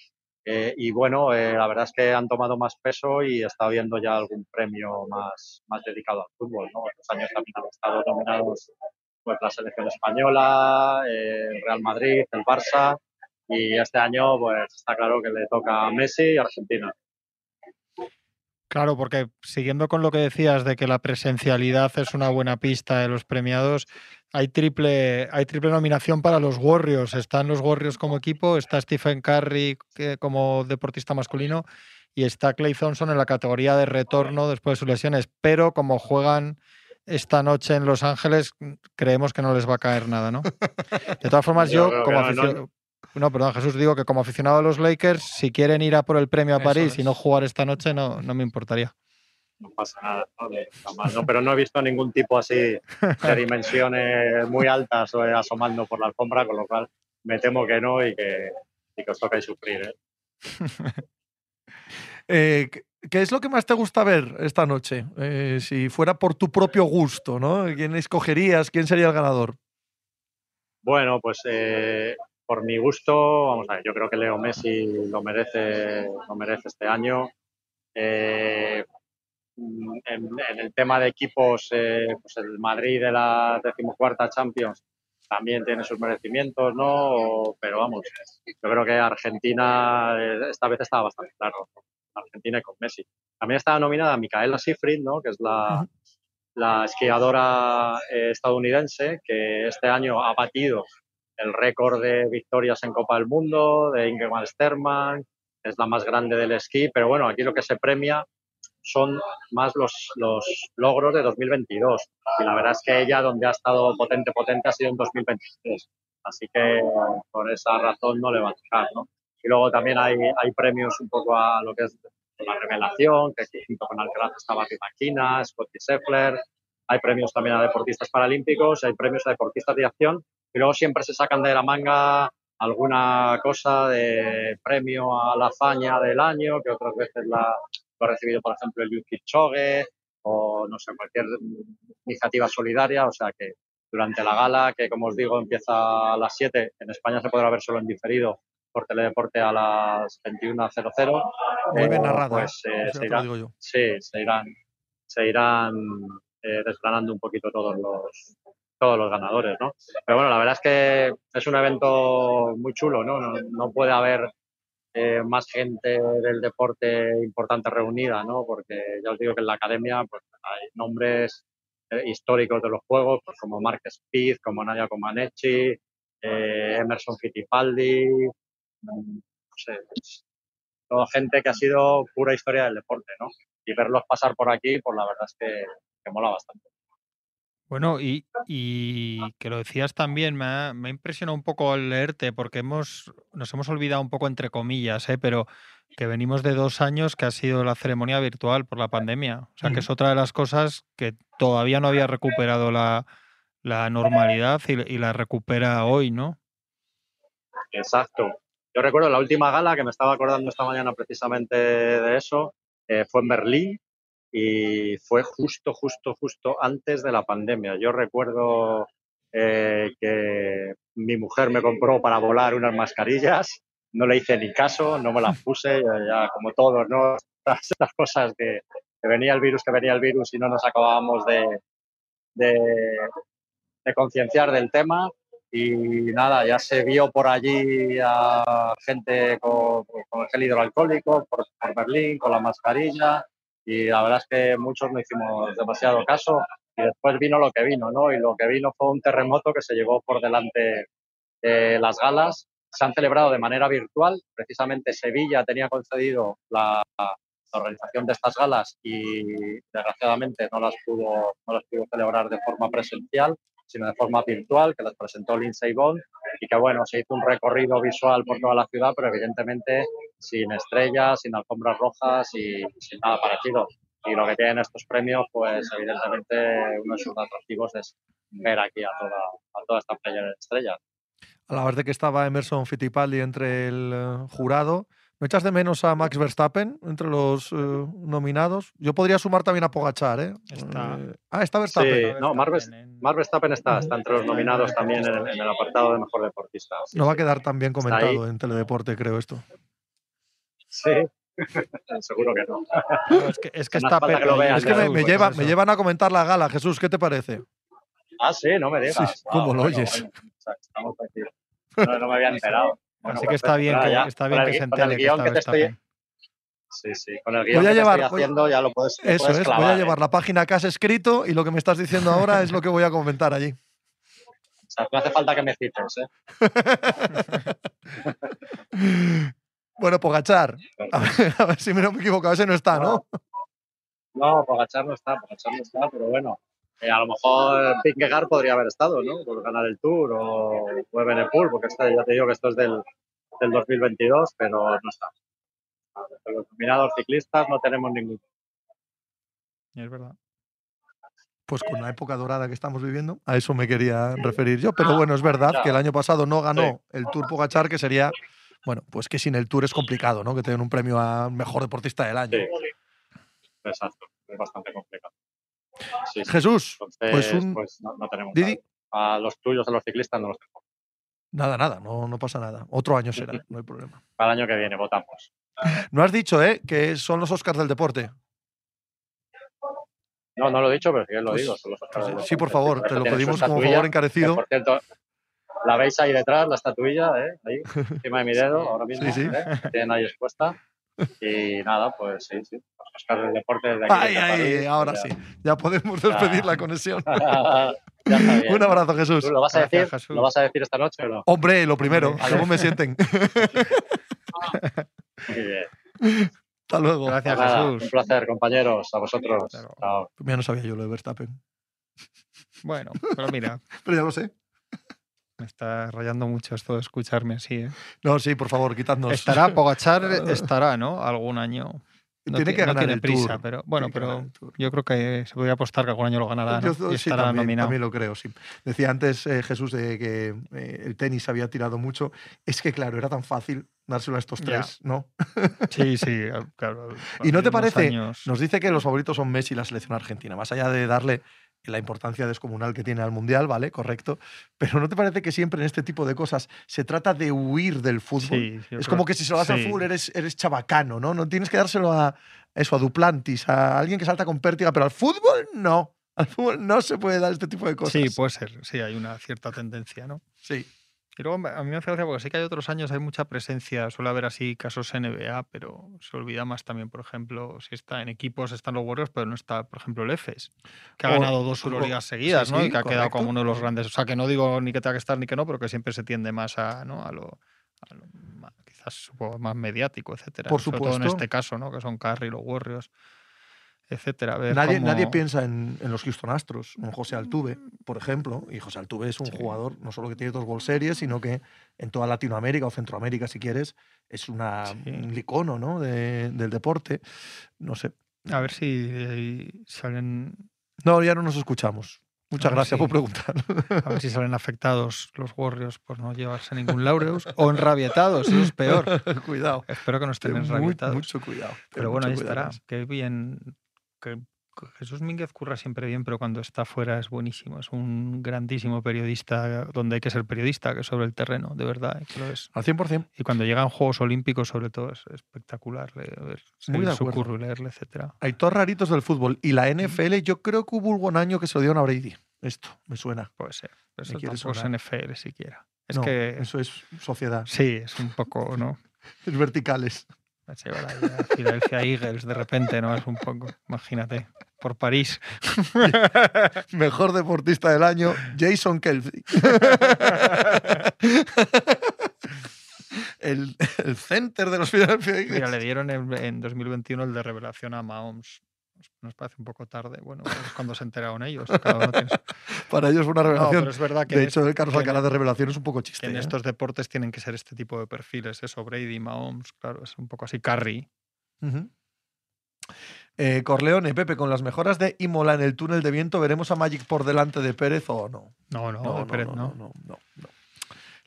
E: Eh, y bueno, eh, la verdad es que han tomado más peso y está habiendo ya algún premio más, más dedicado al fútbol. ¿no? Estos años también han estado nominados pues, la selección española, el Real Madrid, el Barça. Y este año pues está claro que le toca a Messi y Argentina.
C: Claro, porque siguiendo con lo que decías de que la presencialidad es una buena pista de los premiados, hay triple, hay triple nominación para los Warriors. Están los Warriors como equipo, está Stephen Curry como deportista masculino y está Clay Thompson en la categoría de retorno después de sus lesiones. Pero como juegan esta noche en Los Ángeles, creemos que no les va a caer nada, ¿no? De todas formas, yo, como aficionado. No, perdón, Jesús, digo que como aficionado a los Lakers, si quieren ir a por el premio a París y no jugar esta noche, no, no me importaría
E: no pasa nada, ¿no? pero no he visto ningún tipo así de dimensiones muy altas o asomando por la alfombra, con lo cual me temo que no y que, y os toca sufrir. ¿eh?
B: Eh, qué es lo que más te gusta ver esta noche? Eh, si fuera por tu propio gusto, ¿no? ¿Quién escogerías? ¿Quién sería el ganador?
E: Bueno, pues por mi gusto, vamos a ver, yo creo que Leo Messi lo merece, lo merece este año. Eh, en, el tema de equipos, eh, pues el Madrid de la decimocuarta Champions también tiene sus merecimientos, ¿no? Pero vamos, yo creo que Argentina eh, esta vez estaba bastante claro. Argentina con Messi. También estaba nominada Micaela Sifrin, ¿no? Que es la, la esquiadora eh, estadounidense que este año ha batido el récord de victorias en Copa del Mundo de Ingemar Sterman, es la más grande del esquí, pero bueno, aquí lo que se premia son más los, los logros de 2022. Y la verdad es que ella, donde ha estado potente, potente, ha sido en 2023. Así que por esa razón no le va a tocar, ¿no? Y luego también hay, hay premios un poco a lo que es la revelación, que junto con Alcaraz estaba Maquina, Scotty Scheffler. Hay premios también a deportistas paralímpicos, hay premios a deportistas de acción. Y luego siempre se sacan de la manga alguna cosa de premio a la hazaña del año, que otras veces la, lo ha recibido, por ejemplo, el Yuki Choge o, no sé, cualquier iniciativa solidaria. O sea que durante la gala, que como os digo, empieza a las 7, en España se podrá ver solo en diferido por Teledeporte a las 21.00.
B: Muy bien narrado.
E: Pues
B: ¿eh?
E: se, irán, sí, se irán, se irán eh, desgranando un poquito todos los, todos los ganadores, ¿no? Pero bueno, la verdad es que es un evento muy chulo, ¿no? No, no puede haber eh, más gente del deporte importante reunida, ¿no? Porque ya os digo que en la academia pues, hay nombres eh, históricos de los juegos, pues, como Mark Speed, como Nadia Comaneci, eh, Emerson Fittipaldi, no sé, toda gente que ha sido pura historia del deporte, ¿no? Y verlos pasar por aquí, pues la verdad es que, que mola bastante.
C: Bueno, y, que lo decías también, me ha, impresionado un poco al leerte, porque hemos, nos hemos olvidado un poco entre comillas, ¿eh? pero que venimos de dos años que ha sido la ceremonia virtual por la pandemia. O sea, que es otra de las cosas que todavía no había recuperado la, normalidad y, la recupera hoy, ¿no?
E: Exacto. Yo recuerdo la última gala que me estaba acordando esta mañana precisamente de eso, eh, fue en Berlín y fue justo, justo, justo antes de la pandemia. Yo recuerdo eh, que mi mujer me compró para volar unas mascarillas, no le hice ni caso, no me las puse, ya, como todos, ¿no? Estas cosas que, que, venía el virus, que venía el virus y no nos acabábamos de, de, concienciar del tema. Y nada, ya se vio por allí a gente con, el gel hidroalcohólico, por, por Berlín, con la mascarilla, y la verdad es que muchos no hicimos demasiado caso y después vino lo que vino, ¿no? Y lo que vino fue un terremoto que se llevó por delante de las galas. Se han celebrado de manera virtual. Precisamente Sevilla tenía concedido la, organización de estas galas y desgraciadamente no las pudo, no las pudo celebrar de forma presencial sino de forma virtual, que las presentó Lindsay Bond y que, bueno, se hizo un recorrido visual por toda la ciudad, pero evidentemente sin estrellas, sin alfombras rojas y sin nada parecido. Y lo que tienen estos premios, pues evidentemente uno de sus atractivos es ver aquí a toda, a toda esta playa de estrellas.
B: Vez de que estaba Emerson Fittipaldi entre el eh, jurado, ¿No echas de menos a Max Verstappen entre los eh, nominados? Yo podría sumar también a Pogachar, ¿eh?
C: Está.
B: Eh, ah, está Verstappen.
E: Sí, no, Mark Vers- Mark Verstappen está, está entre los nominados también en el, en el apartado de mejor deportista. Sí,
B: No va a quedar tan bien comentado en Teledeporte, creo esto.
E: Sí, seguro que no.
C: No, es que, es que está
E: que lo vean,
B: Es que me, me lleva, me llevan a comentar la gala. Jesús, ¿qué te parece?
E: Ah, sí, no me digas.
B: Sí, ¿cómo lo oyes?
E: bueno, estamos aquí. No, no me había enterado. Bueno,
C: Así que está bien que,
E: ya,
C: está bien
E: el
C: que
E: gui-
C: se
E: el
C: entere que
E: guion
C: está
E: que te estoy-
C: Verstappen.
E: Sí, sí, con el guion
B: Voy a
E: que te
B: llevar-
E: estoy
B: voy-
E: haciendo ya lo puedes, lo
B: Eso es, voy a
E: ¿eh?
B: llevar la página que has escrito y lo que me estás diciendo ahora es lo que voy a comentar allí.
E: O sea, no hace falta que me cites, ¿eh?
B: Bueno, Pogachar, a ver, a ver si me no me he equivocado, ese no está, ¿no?
E: No, Pogachar no está, Pogachar no está, pero bueno. Eh, a lo mejor Vingegaard podría haber estado, ¿no? Por ganar el Tour o, o Evenepoel, porque este, ya te digo que esto es del, del 2022, pero no está. De los nominados ciclistas no tenemos ninguno.
C: Es verdad.
B: Pues con la época dorada que estamos viviendo, a eso me quería referir yo. Pero bueno, es verdad que el año pasado no ganó el Tour Pogachar, que sería, bueno, pues que sin el Tour es complicado, ¿no? Que te den un premio a mejor deportista del año.
E: Sí, exacto, es bastante complicado. Sí, sí.
B: Jesús,
E: Entonces,
B: pues un-
E: no, no tenemos
B: Didi,
E: nada. A los tuyos, a los ciclistas, no los tenemos.
B: nada, nada, no, no pasa nada. Otro año será, no hay problema.
E: Para el año que viene votamos.
B: No has dicho, ¿eh? Que son los Oscars del deporte.
E: No, no lo he dicho, pero sí que lo
B: Pues,
E: digo. son los Oscars del
B: Sí, por favor, te lo pedimos como favor encarecido.
E: por cierto, la veis ahí detrás, la estatuilla, ¿eh? ahí, encima de mi dedo, ahora mismo.
B: Sí, sí.
E: ¿eh? Tienen ahí expuesta. Y nada, pues sí, sí. Los Oscars del deporte desde aquí.
B: Ay,
E: desde
B: ay,
E: París,
B: ahora
E: ya-
B: sí. Ya podemos despedir la conexión. Un abrazo, Jesús.
E: ¿Tú lo vas a
C: Gracias,
E: decir?
C: Jesús.
E: ¿Lo vas a decir esta noche o no?
B: Hombre, lo primero, cómo me sienten.
E: Muy bien.
B: Hasta luego.
C: Gracias,
E: Pues nada,
C: Jesús.
E: Un placer, compañeros. A vosotros.
C: Claro.
E: Chao.
B: Ya no sabía yo lo de Verstappen.
C: Bueno, pero mira,
B: Pero ya lo sé.
C: Me está rayando mucho esto de escucharme así. ¿eh?
B: No, sí, por favor, quitadnos.
C: Estará, Pogachar estará, ¿no? Algún año. No
B: Tiene
C: ti-
B: que
C: no
B: ganar
C: tiene
B: el
C: prisa,
B: Tour.
C: pero bueno,
B: Tiene que ganar
C: pero yo creo que se podría apostar que algún año lo ganará ¿no?
B: Yo-
C: y
B: sí,
C: estará
B: también,
C: nominado.
B: también lo creo, sí. Decía antes eh, Jesús de que eh, el tenis había tirado mucho. Es que, claro, era tan fácil dárselo a estos
C: Ya.
B: tres, ¿no?
C: Sí, sí, claro.
B: ¿Y no te parece?
C: años-
B: Nos dice que los favoritos son Messi y la selección argentina, más allá de darle la importancia descomunal que tiene al Mundial, ¿vale? Correcto. Pero ¿no te parece que siempre en este tipo de cosas se trata de huir del fútbol?
C: Sí,
B: es
C: creo-
B: como que si se lo das al
C: sí.
B: fútbol eres, eres chabacano, ¿no? No tienes que dárselo a eso, a Duplantis, a alguien que salta con pértiga, pero al fútbol no. Al fútbol no se puede dar este tipo de cosas.
C: Sí, puede ser. Sí, hay una cierta tendencia, ¿no?
B: Sí.
C: Y luego a mí me hace gracia porque sí que hay otros años, hay mucha presencia, suele haber así casos NBA, pero se olvida más también, por ejemplo, si está en equipos, están los Warriors, pero no está, por ejemplo, el EFES, que ha
B: O-
C: ganado dos Euroligas seguidas,
B: sí,
C: ¿no?
B: sí,
C: Y que ha quedado como uno de los grandes. O sea, que no digo ni que tenga que estar ni que no, pero que siempre se tiende más a, ¿no? a lo, a lo ma- quizás más mediático, etcétera.
B: Por
C: Sobre todo en
B: supuesto.
C: este caso, ¿no? Que son Curry, los Warriors, etcétera. A ver
B: Nadie, nadie piensa en, en los Houston Astros, en José Altuve, por ejemplo. Y José Altuve es un
C: Sí.
B: jugador no solo que tiene dos World Series, sino que en toda Latinoamérica o Centroamérica, si quieres, es una,
C: Sí.
B: un icono ¿no? de- del deporte. No sé.
C: A ver si eh, salen
B: No, ya no nos escuchamos. Muchas gracias por preguntar.
C: A ver si salen afectados los Warriors por no llevarse ningún laureus o enrabietados, eso es peor.
B: cuidado.
C: Espero que no estén enrabietados.
B: mucho cuidado. ten
C: pero bueno, ahí
B: mucho cuidado
C: estará. Qué bien. Que Jesús Mínguez curra siempre bien, pero cuando está fuera es buenísimo. Es un grandísimo periodista donde hay que ser periodista, que es sobre el terreno, de verdad, que lo es.
B: Al 100%.
C: Y cuando llegan Juegos Olímpicos, sobre todo, es espectacular
B: Muy de
C: su curro y leerle, etcétera.
B: Hay todos raritos del fútbol. Y la NFL, yo creo que hubo un año que se lo dieron a Brady. Esto me suena.
C: Puede ser. Pero Eso
B: quiere
C: tampoco es. NFL siquiera. Es
B: No,
C: que.
B: Eso es sociedad.
C: Sí, es un poco, ¿no?
B: Es verticales.
C: Se lleva la idea, Philadelphia Eagles de repente, ¿no? Es un poco, imagínate, por París.
B: Mejor deportista del año, Jason Kelsey. el, el center de los Philadelphia Eagles.
C: Mira, le dieron en, en 2021 el de revelación a Mahomes. Nos parece un poco tarde. Bueno, es cuando se enteraron ellos. cada uno tiene su-
B: Para ellos fue una
C: No,
B: revelación.
C: pero es verdad que,
B: de hecho, el Carlos Alcaraz de revelación es un poco chiste.
C: en
B: ¿eh?
C: estos deportes tienen que ser este tipo de perfiles. Eso, Brady, Mahomes, claro, es un poco así. Curry.
B: Ujú. Eh, Corleone, Pepe, con las mejoras de Imola en el túnel de viento, ¿veremos a Magic por delante de Pérez o no?
C: No, no,
B: No,
C: Pérez,
B: no,
C: no,
B: no, no.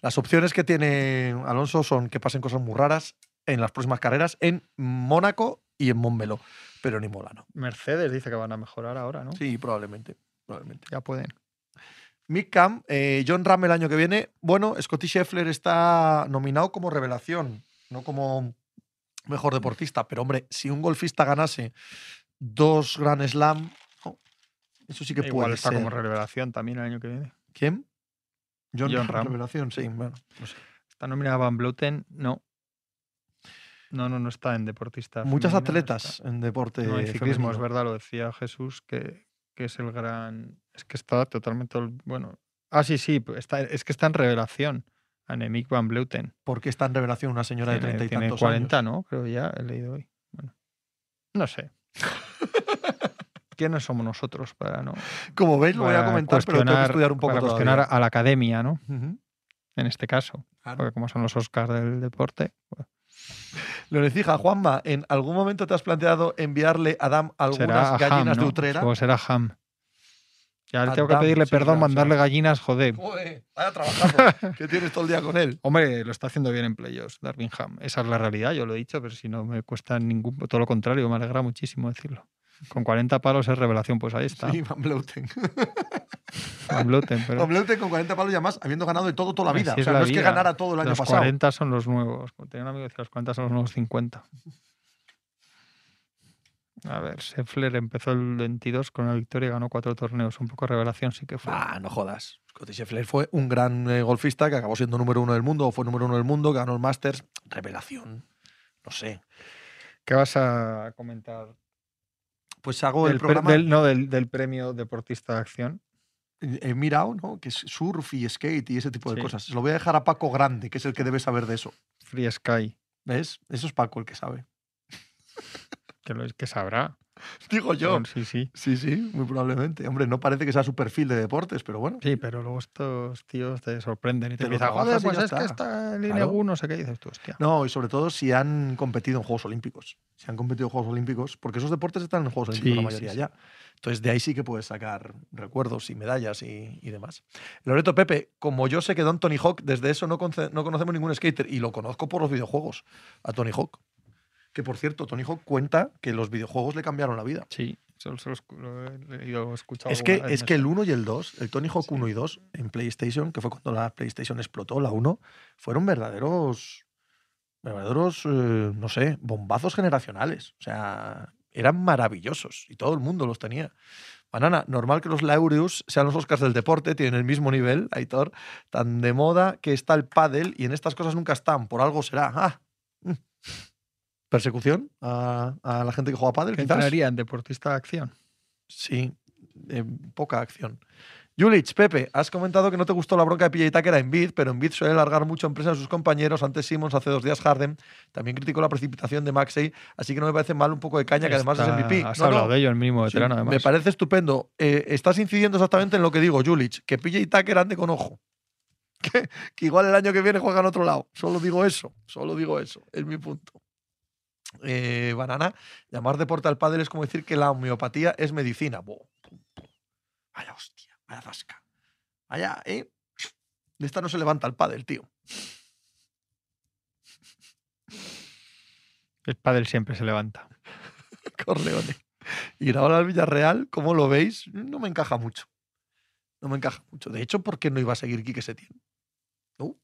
B: Las opciones que tiene Alonso son que pasen cosas muy raras en las próximas carreras en Mónaco y en Montmeló, pero ni Molano.
C: Mercedes dice que van a mejorar ahora, ¿no?
B: Sí, probablemente. probablemente.
C: Ya pueden.
B: Mick Cam, eh, John Ram el año que viene. Bueno, Scotty Scheffler está nominado como revelación, no como mejor deportista. Pero hombre, si un golfista ganase dos Grand Slam, oh, eso sí que
C: Igual
B: puede
C: está
B: ser.
C: como revelación también el año que viene.
B: ¿Quién? John,
C: John
B: Ram, revelación, sí. Bueno, no sé.
C: Está nominada Van Bluten, no. No, no, no está en deportista.
B: Muchas
C: no
B: atletas en deporte.
C: No, en ciclismo, es verdad, lo decía Jesús, que, que es el gran. Es que está totalmente. Bueno. Ah, sí, sí, pues está, es que está en revelación. Annemiek van Bleuten.
B: ¿Por qué está en revelación una señora de treinta y
C: tiene
B: tantos
C: 40,
B: años?
C: ¿no? Creo ya, he leído hoy. Bueno, no sé. ¿Quiénes somos nosotros para no
B: Como veis, lo voy a comentar, pero tengo que estudiar un poco
C: para
B: todavía.
C: cuestionar a la academia, ¿no? En este caso.
B: Claro.
C: Porque como son los Oscars del deporte. pues,
B: Lorecija, Juanma, ¿en algún momento te has planteado enviarle a Adam algunas gallinas
C: Ham,
B: de. Utrera?
C: O será Ham. Ya le tengo que pedirle perdón, mandarle gallinas, joder.
B: Joder, vaya trabajando, que tienes todo el día con él.
C: Hombre, lo está haciendo bien en playoffs, Darwin Ham. Esa es la realidad, yo lo he dicho, pero si no me cuesta ningún. Todo lo contrario, me alegra muchísimo decirlo. Con 40 palos es revelación, pues ahí está.
B: Sí, Van Bleuten.
C: Van Vleuten, pero
B: con 40 palos y además habiendo ganado de todo toda la vida. o sea, no es que ganara todo el año
C: los
B: pasado.
C: 40 son los nuevos. Tenía un amigo que decía los 40 son los nuevos 50. A ver, Scheffler empezó el 22 con una victoria y ganó cuatro torneos. Un poco revelación sí que fue.
B: Ah, no jodas. Scottie Scheffler fue un gran eh, golfista que acabó siendo número uno del mundo, o fue número uno del mundo, ganó el Masters. Revelación. No sé.
C: ¿Qué vas a comentar?
B: Pues hago el
C: Del
B: programa.
C: del- no, del, del premio Deportista de Acción.
B: He mirado, ¿no? Que es surf y skate y ese tipo de
C: Sí.
B: cosas. Se lo voy a dejar a Paco Grande, que es el que debe saber de eso.
C: Free Sky.
B: ¿Ves? Eso es Paco el que sabe.
C: Que, lo, que sabrá.
B: Digo yo.
C: Sí, sí.
B: Sí, sí, muy probablemente. Hombre, no parece que sea su perfil de deportes, pero bueno.
C: Sí, pero luego estos tíos te sorprenden y te,
B: Te
C: empiezan, joder, pues es que
B: está".
C: el
B: Claro.
C: INEGU, no sé qué dices tú, hostia.
B: No, y sobre todo si han competido en Juegos Olímpicos. Si han competido en Juegos Olímpicos, porque esos deportes están en Juegos Olímpicos
C: Sí,
B: la
C: sí,
B: mayoría
C: sí.
B: ya. Entonces de ahí sí que puedes sacar recuerdos y medallas y, y demás. Loreto Pepe, como yo sé que Don Tony Hawk, desde eso no, no conocemos ningún skater y lo conozco por los videojuegos, a Tony Hawk. Que por cierto, Tony Hawk cuenta que los videojuegos le cambiaron la vida.
C: Sí, eso se lo, he he escuchado.
B: Es que, es que el
C: suena.
B: 1 y el 2, el Tony Hawk
C: Sí.
B: 1 y 2 en PlayStation, que fue cuando la PlayStation explotó, la 1, fueron verdaderos, verdaderos, eh, no sé, bombazos generacionales. O sea, eran maravillosos y todo el mundo los tenía. Banana, normal que los Laureus sean los Oscars del deporte, tienen el mismo nivel, Aitor, tan de moda que está el pádel y en estas cosas nunca están, por algo será. Ah, mm. ¿Persecución a, a la gente que juega pádel,
C: ¿Qué
B: quizás?
C: entraría en Deportista de Acción?
B: Sí, eh, poca acción. Julich, Pepe, has comentado que no te gustó la bronca de PJ Tucker en Bid, pero en Bid suele largar mucho empresa de sus compañeros. Antes Simmons, hace dos días Harden. También criticó la precipitación de Maxey, así que no me parece mal un poco de caña, que además es MVP.
C: Has
B: No, no,
C: hablado de ello, el mínimo
B: sí,
C: veterano, además.
B: me parece estupendo. Eh, estás incidiendo exactamente en lo que digo, Julich, que PJ Tucker ande con ojo. Que, que igual el año que viene juega en otro lado. Solo digo eso, solo digo eso. Es mi punto. Eh, banana, llamar deporte al pádel es como decir que la homeopatía es medicina. Bo, pum, pum. Vaya hostia, Vaya, ¿eh? De esta no se levanta el pádel, tío.
C: El pádel siempre se levanta.
B: Corleone. Y ahora al Villarreal, como lo veis, no me encaja mucho. No me encaja mucho. De hecho, ¿por qué no iba a seguir Quique Setién? No.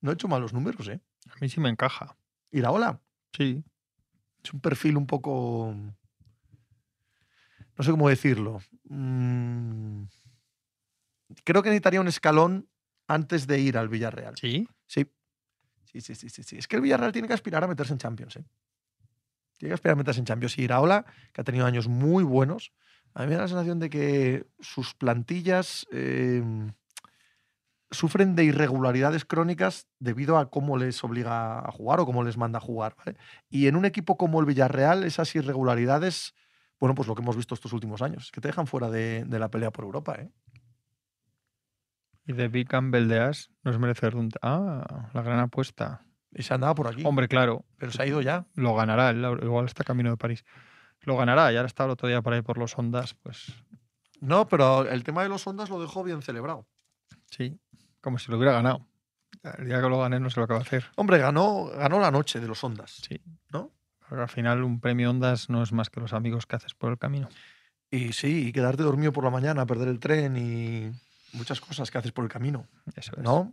B: No he hecho malos números, ¿eh?
C: A mí sí me encaja.
B: Iraola.
C: Sí.
B: Es un perfil un poco. No sé cómo decirlo. Mm, Creo que necesitaría un escalón antes de ir al Villarreal.
C: Sí.
B: Sí. Sí, sí, sí, sí, sí. Es que el Villarreal tiene que aspirar a meterse en Champions, ¿eh? Tiene que aspirar a meterse en Champions. Y Iraola, que ha tenido años muy buenos, a mí me da la sensación de que sus plantillas eh, sufren de irregularidades crónicas debido a cómo les obliga a jugar o cómo les manda a jugar. ¿vale? Y en un equipo como el Villarreal, esas irregularidades, bueno, pues lo que hemos visto estos últimos años, que te dejan fuera de, de la pelea por Europa. ¿eh?
C: Y de Big Campbell de As no es merecedor de un... Ah, la gran apuesta.
B: Y se andaba por aquí,
C: Hombre, claro,
B: pero se ha ido ya.
C: lo ganará. Igual está camino de París. Lo ganará. Y ahora está el otro día por ahí por los ondas. Pues
B: No, pero el tema de los ondas lo dejó bien celebrado.
C: sí, como si lo hubiera ganado. El día que lo gane no sé lo que va a hacer.
B: Hombre, ganó, ganó la noche de los Ondas.
C: Sí.
B: ¿No?
C: Al final un premio Ondas no es más que los amigos que haces por el camino.
B: Y sí, y quedarte dormido por la mañana, perder el tren y muchas cosas que haces por el camino.
C: Eso es.
B: ¿No?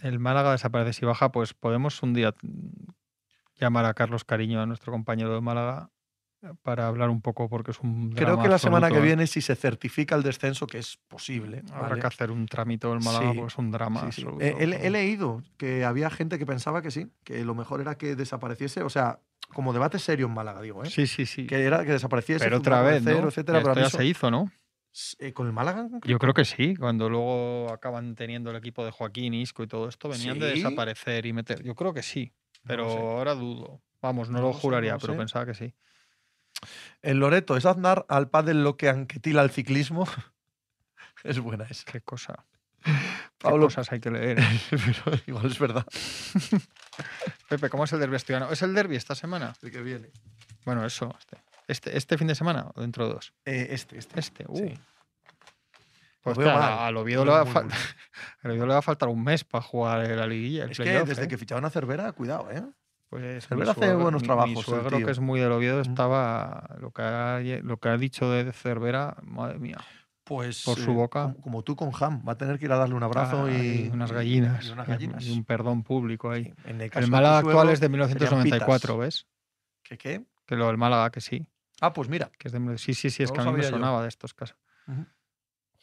C: El Málaga desaparece si baja, pues podemos un día llamar a Carlos Cariño, a nuestro compañero de Málaga, para hablar un poco, porque es un.
B: Creo que la semana que
C: ¿eh?
B: viene, si se certifica el descenso, que es posible.
C: Habrá
B: ¿vale?
C: que hacer un trámite del Málaga,
B: Sí,
C: porque es un drama.
B: Sí, sí.
C: absoluto.
B: He, he leído que había gente que pensaba que sí, que lo mejor era que desapareciese, o sea, como debate serio en Málaga, digo, ¿eh?
C: Sí, sí, sí.
B: Que era que desapareciese.
C: Pero otra vez, ¿no?
B: etcétera,
C: Esto
B: pero
C: ya
B: eso-
C: se hizo, ¿no?
B: Eh, ¿Con el Málaga?
C: Yo creo que sí. Cuando luego acaban teniendo el equipo de Joaquín, Isco y todo esto, venían de desaparecer y meter. Yo creo que sí, pero ahora dudo. Vamos, no,
B: No
C: lo
B: lo sé, no
C: juraría, pero
B: sé.
C: pensaba que sí.
B: En Loreto, ¿es Aznar al pádel lo que Anquetila al ciclismo? es buena esa.
C: Qué cosa.
B: Pablo,
C: Qué cosas hay que leer.
B: pero igual es verdad.
C: Pepe, ¿cómo es el derbi asturiano? ¿Es el derbi esta semana?
B: El que viene.
C: Bueno, eso. Este, este, este fin de semana o dentro de dos.
B: Eh, este, este.
C: Este, uh.
B: Sí.
C: Pues
B: Lo mal,
C: al Oviedo, le va a
B: muy,
C: fal-
B: muy mal.
C: al Oviedo le va a faltar un mes para jugar la liguilla. El
B: Es que desde
C: ¿eh?
B: que ficharon a Cervera, cuidado, ¿eh?
C: Pues
B: Cervera hace buenos trabajos,
C: Mi suegro, que es muy del Oviedo, estaba. Lo que ha, lo que ha dicho de Cervera, madre mía.
B: Pues.
C: Por su
B: eh,
C: boca.
B: Como, como tú con Ham. Va a tener que ir a darle un abrazo
C: Ay,
B: y.
C: unas gallinas.
B: Y unas
C: y-
B: gallinas.
C: Y un perdón público ahí.
B: En el,
C: El Málaga actual es de
B: serían
C: 1994,
B: pitas.
C: ¿ves?
B: ¿Qué qué?
C: Que lo del Málaga, que sí.
B: Ah, pues mira.
C: Que es de, sí, sí, sí, es
B: No
C: que a mí me
B: yo.
C: sonaba de estos casos.
B: Ujú.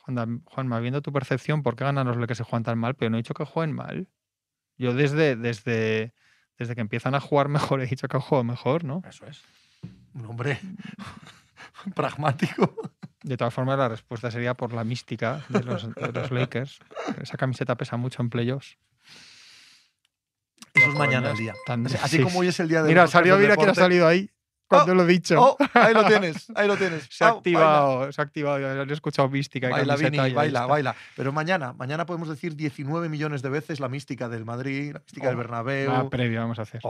C: Juan, Juanma, viendo tu percepción, ¿por qué ganan los que se juegan tan mal? Pero no he dicho que jueguen mal. Yo desde, desde, desde que empiezan a jugar mejor he dicho que han jugado mejor, ¿no?
B: Eso es. Un hombre pragmático.
C: De todas formas, la respuesta sería por la mística de los, de los Lakers. Esa camiseta pesa mucho en playoffs.
B: Eso es mañana el día.
C: tan-
B: Así, así
C: sí,
B: como hoy es el día de
C: Mira, salió, mira quién ha salido ahí. Cuando lo he dicho.
B: Oh, ahí lo tienes, ahí lo tienes.
C: Se ha
B: Ah, baila.
C: activado, se ha activado. Ya he escuchado mística.
B: Baila, Vini, baila, baila. Pero mañana, mañana podemos decir 19 millones de veces la mística del Madrid, la mística del
C: Oh,
B: Bernabéu.
C: Ah, previo vamos a hacer.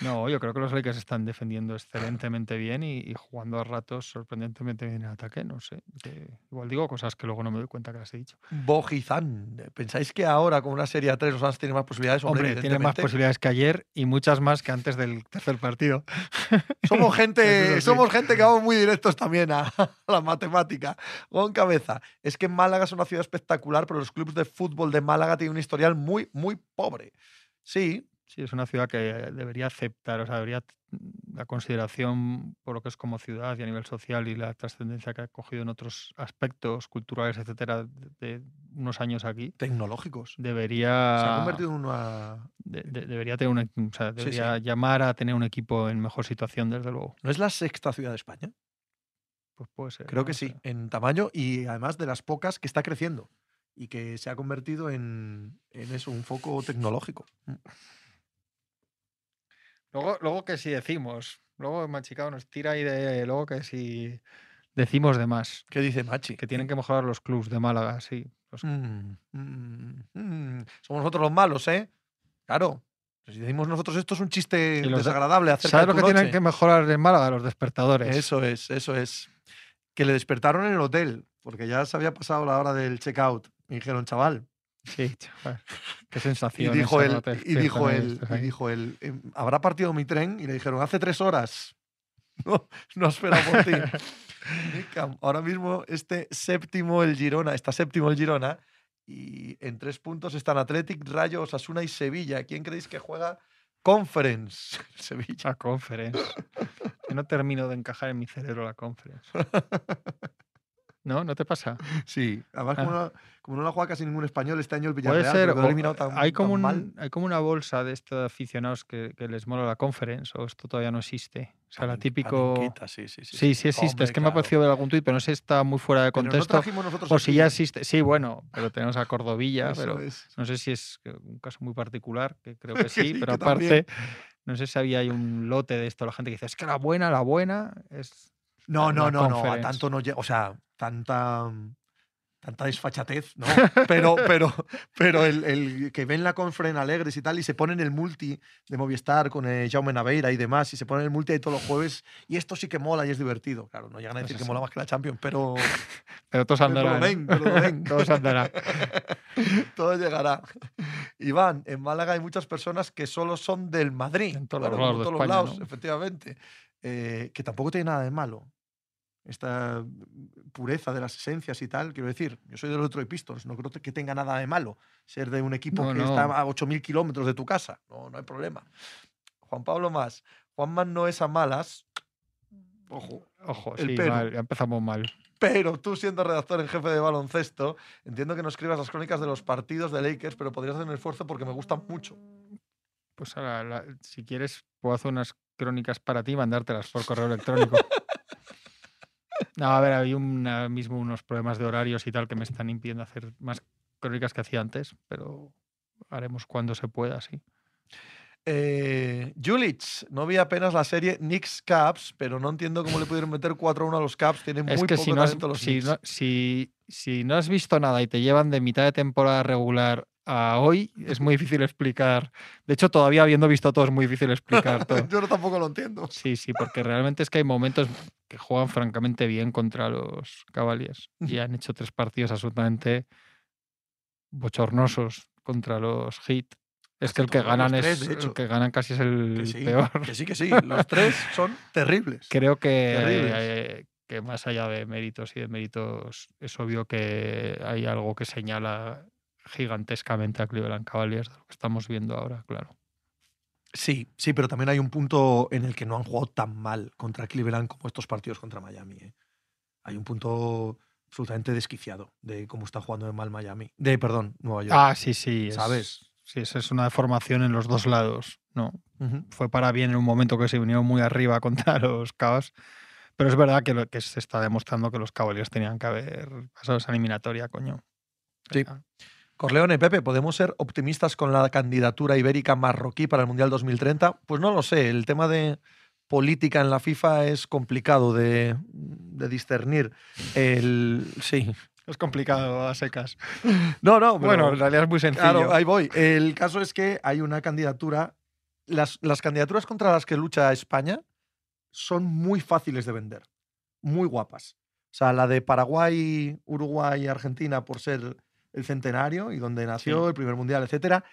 C: No, yo creo que los Lakers están defendiendo excelentemente bien y, y jugando a ratos sorprendentemente bien en ataque. No sé. que igual digo cosas que luego no me doy cuenta que las he dicho.
B: Bojizán. ¿Pensáis que ahora con una serie a tres los Suns tienen más posibilidades? Hombre,
C: Hombre, tiene más posibilidades que ayer y muchas más que antes del tercer partido.
B: Somos gente, somos gente que vamos muy directos también a, a la matemática. Con cabeza. Es que Málaga es una ciudad espectacular, pero los clubes de fútbol de Málaga tienen un historial muy, muy pobre. Sí,
C: Sí, es una ciudad que debería aceptar, o sea, debería t- la consideración por lo que es como ciudad y a nivel social y la trascendencia que ha cogido en otros aspectos culturales, etcétera, de, de unos años aquí,
B: tecnológicos.
C: debería
B: Se ha convertido en una.
C: de- de- debería tener un, o sea,
B: Sí,
C: debería llamar a tener un equipo en mejor situación, desde luego.
B: ¿No es la sexta ciudad de España?
C: Pues puede ser.
B: Creo
C: no
B: que sí, en tamaño y además de las pocas que está creciendo y que se ha convertido en, en eso, un foco tecnológico.
C: Luego, luego que si decimos, luego Machicado nos tira ahí de luego que si decimos de más,
B: ¿Qué dice Machi?
C: que tienen que mejorar los clubs de Málaga, sí. los-
B: Mm, mm, mm. Somos nosotros los malos, ¿eh? Claro. Si decimos nosotros esto es un chiste
C: Y
B: desagradable acerca
C: ¿Sabes
B: de
C: lo que tienen que mejorar en Málaga? Los despertadores.
B: Eso es, eso es. Que le despertaron en el hotel, porque ya se había pasado la hora del checkout. Y dijeron, chaval.
C: Sí, chaval. Qué
B: Y
C: sensación.
B: dijo
C: esa,
B: él, y dijo él, y dijo él, "Em, ¿habrá partido mi tren? Y le dijeron, hace tres horas. No, no espera por ti. Ahora mismo este séptimo el Girona, está séptimo el Girona y en tres puntos están Athletic, Rayo, Osasuna y Sevilla. ¿Quién creéis que juega Conference? Sevilla.
C: La conference. Yo no termino de encajar en mi cerebro la conference. ¿No? ¿No te pasa?
B: Sí, además como, no, como no la juega casi ningún español este año el
C: Puede
B: Villarreal,
C: ser.
B: pero quedó
C: o-
B: eliminado tan,
C: hay, como un-
B: mal.
C: hay como una bolsa de estos aficionados que, que les mola la conference o esto todavía no existe. O sea, la típico...
B: paninquita, sí, sí, sí,
C: Sí, sí existe.
B: Hombre,
C: es que me ha
B: claro.
C: parecido ver algún tuit, pero no sé si está muy fuera de
B: no
C: contexto.
B: nosotros
C: o si
B: aquí-
C: ya existe. Sí, bueno, pero tenemos a Cordovilla, pero
B: es.
C: no sé si es un caso muy particular, que creo que sí,
B: sí,
C: pero
B: que también.
C: aparte, no sé si había ahí un lote de esto, la gente que dice, es que la buena, la buena es...
B: No, no, no, no, a
C: conference".
B: tanto no llega, o sea, tanta, tanta desfachatez, ¿no? Pero, pero, pero el, el que ven la conferencia alegres y tal, y se ponen el multi de Movistar con eh, Jaume Naveira y demás, y se ponen el multi ahí todos los jueves, y esto sí que mola y es divertido. Claro, no llegan a decir
C: Eso
B: que mola más que la Champions, pero.
C: Pero todos
B: pero
C: andarán.
B: lo
C: ¿eh?
B: ven, pero lo ven. Todo llegará. Iván, en Málaga hay muchas personas que solo son del Madrid.
C: En todos los
B: Claro,
C: lados
B: como
C: de
B: en todos los
C: España,
B: lados,
C: ¿no?
B: efectivamente. Eh, que tampoco tiene nada de malo. Esta pureza de las esencias y tal. Quiero decir, yo soy del otro de Pistons, no creo que tenga nada de malo ser de un equipo
C: No,
B: que
C: no.
B: está a 8.000 kilómetros de tu casa. No, no hay problema. Juan Pablo Más. Juanman no es a malas. Ojo,
C: Ojo,
B: El
C: sí,
B: pero.
C: mal, empezamos mal.
B: pero tú siendo redactor en jefe de baloncesto, entiendo que no escribas las crónicas de los partidos de Lakers, pero podrías hacer un esfuerzo porque me gustan mucho.
C: Pues ahora, la- si quieres, puedo hacer unas crónicas para ti y mandártelas por correo electrónico. No, a ver, una- mismo unos problemas de horarios y tal que me están impidiendo hacer más crónicas que hacía antes, pero haremos cuando se pueda, sí.
B: Eh, Julich, no vi apenas la serie Knicks Caps, pero no entiendo cómo le pudieron meter 4-1 a los Caps. Tienen muy
C: que
B: poco
C: si no, has,
B: talento los
C: si,
B: Knicks.
C: no, si, si no has visto nada y te llevan de mitad de temporada regular a hoy, es muy difícil explicar. De hecho, todavía habiendo visto todo, es muy difícil explicar todo.
B: Yo no tampoco lo entiendo.
C: Sí, sí, porque realmente es que hay momentos que juegan francamente bien contra los Cavaliers y han hecho tres partidos absolutamente bochornosos contra los Heat. Es que el que ganan
B: tres,
C: es el que ganan casi es el
B: Que sí,
C: peor.
B: que sí, que sí. Los tres son terribles.
C: Creo que,
B: Terribles.
C: eh, que más allá de méritos y de méritos, es obvio que hay algo que señala gigantescamente a Cleveland Cavaliers de lo que estamos viendo ahora, claro.
B: Sí, sí, pero también hay un punto en el que no han jugado tan mal contra Cleveland como estos partidos contra Miami. ¿eh? Hay un punto absolutamente desquiciado de cómo está jugando de mal Miami. De, perdón, Nueva York.
C: Ah, sí, sí. es-
B: ¿Sabes?
C: Sí, esa es una deformación en los dos lados, ¿no? Fue para bien en un momento que se vinieron muy arriba contra los Cavs. Pero es verdad que, lo, que se está demostrando que los Cavaliers tenían que haber pasado esa eliminatoria, coño.
B: Sí. Corleone, Pepe, ¿podemos ser optimistas con la candidatura ibérica marroquí para el Mundial 2030? Pues no lo sé. El tema de política en la FIFA es complicado de, de discernir. El, sí.
C: Es complicado a secas.
B: No, no, pero-
C: Bueno, en realidad es muy sencillo.
B: Claro, ahí voy. El caso es que hay una candidatura. Las, las candidaturas contra las que lucha España son muy fáciles de vender. Muy guapas. O sea, la de Paraguay, Uruguay y Argentina por ser el centenario y donde nació
C: Sí.
B: el primer mundial, etcétera.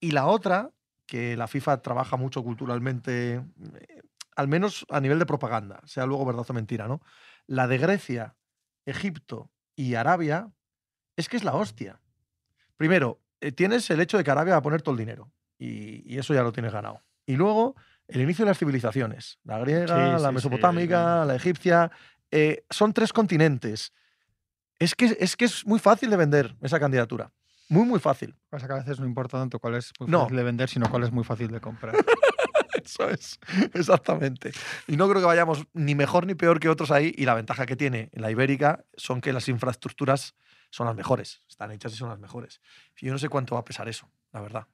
B: Y la otra, que la FIFA trabaja mucho culturalmente, eh, al menos a nivel de propaganda, sea luego verdad o mentira, ¿no? La de Grecia, Egipto y Arabia, es que es la hostia. Primero, eh, tienes el hecho de que Arabia va a poner todo el dinero. Y, y eso ya lo tienes ganado. Y luego, el inicio de las civilizaciones. La griega,
C: Sí,
B: la
C: sí, sí,
B: mesopotámica, la egipcia. eh, son tres continentes. Es que, es que es muy fácil de vender esa candidatura. Muy, muy fácil.
C: Pasa que a veces no importa tanto cuál es muy
B: No.
C: fácil de vender, sino cuál es muy fácil de comprar.
B: Eso es, exactamente. Y no creo que vayamos ni mejor ni peor que otros ahí. Y la ventaja que tiene la ibérica son que las infraestructuras son las mejores. Están hechas y son las mejores. Y Yo no sé cuánto va a pesar eso, la verdad.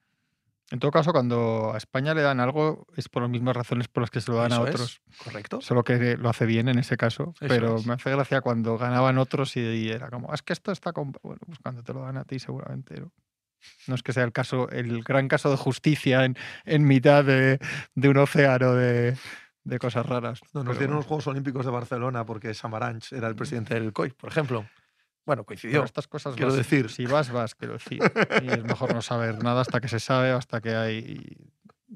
C: En todo caso, cuando a España le dan algo, es por las mismas razones por las que se lo dan a
B: es,
C: otros.
B: ¿Correcto?
C: Solo que lo hace bien en ese caso.
B: Eso
C: pero
B: es.
C: me hace gracia cuando ganaban otros y, y era como, "Ah, es que esto está. comp-". Bueno, pues cuando te lo dan a ti, seguramente. No, No es que sea el caso, el gran caso de justicia en, en mitad de, de un océano de, de cosas raras.
B: No, nos dieron
C: bueno.
B: los Juegos Olímpicos de Barcelona porque Samaranch era el presidente del COI, por ejemplo. Bueno,
C: Pero
B: coincidió.
C: estas cosas
B: quiero
C: vas-
B: decir.
C: Si vas, vas, quiero decir. Y es mejor no saber nada hasta que se sabe o hasta que hay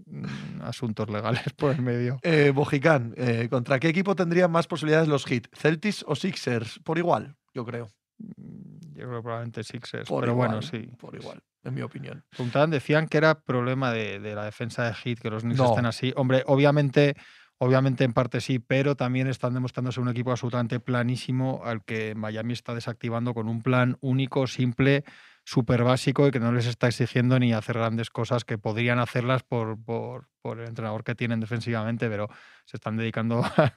C: mm, asuntos legales por el medio.
B: Eh, Bojicán, eh, ¿contra qué equipo tendrían más posibilidades los Heat? ¿Celtics o Sixers? Por igual, yo creo.
C: Mm, Yo creo probablemente Sixers.
B: Por
C: pero
B: igual,
C: bueno, sí.
B: Por igual, en mi opinión.
C: Preguntaban, decían que era problema de, de la defensa de Heat, que los Knicks
B: No.
C: estén así. Hombre, obviamente, obviamente en parte sí, pero también están demostrándose un equipo absolutamente planísimo al que Miami está desactivando con un plan único, simple, súper básico y que no les está exigiendo ni hacer grandes cosas que podrían hacerlas por, por, por el entrenador que tienen defensivamente, pero se están dedicando a,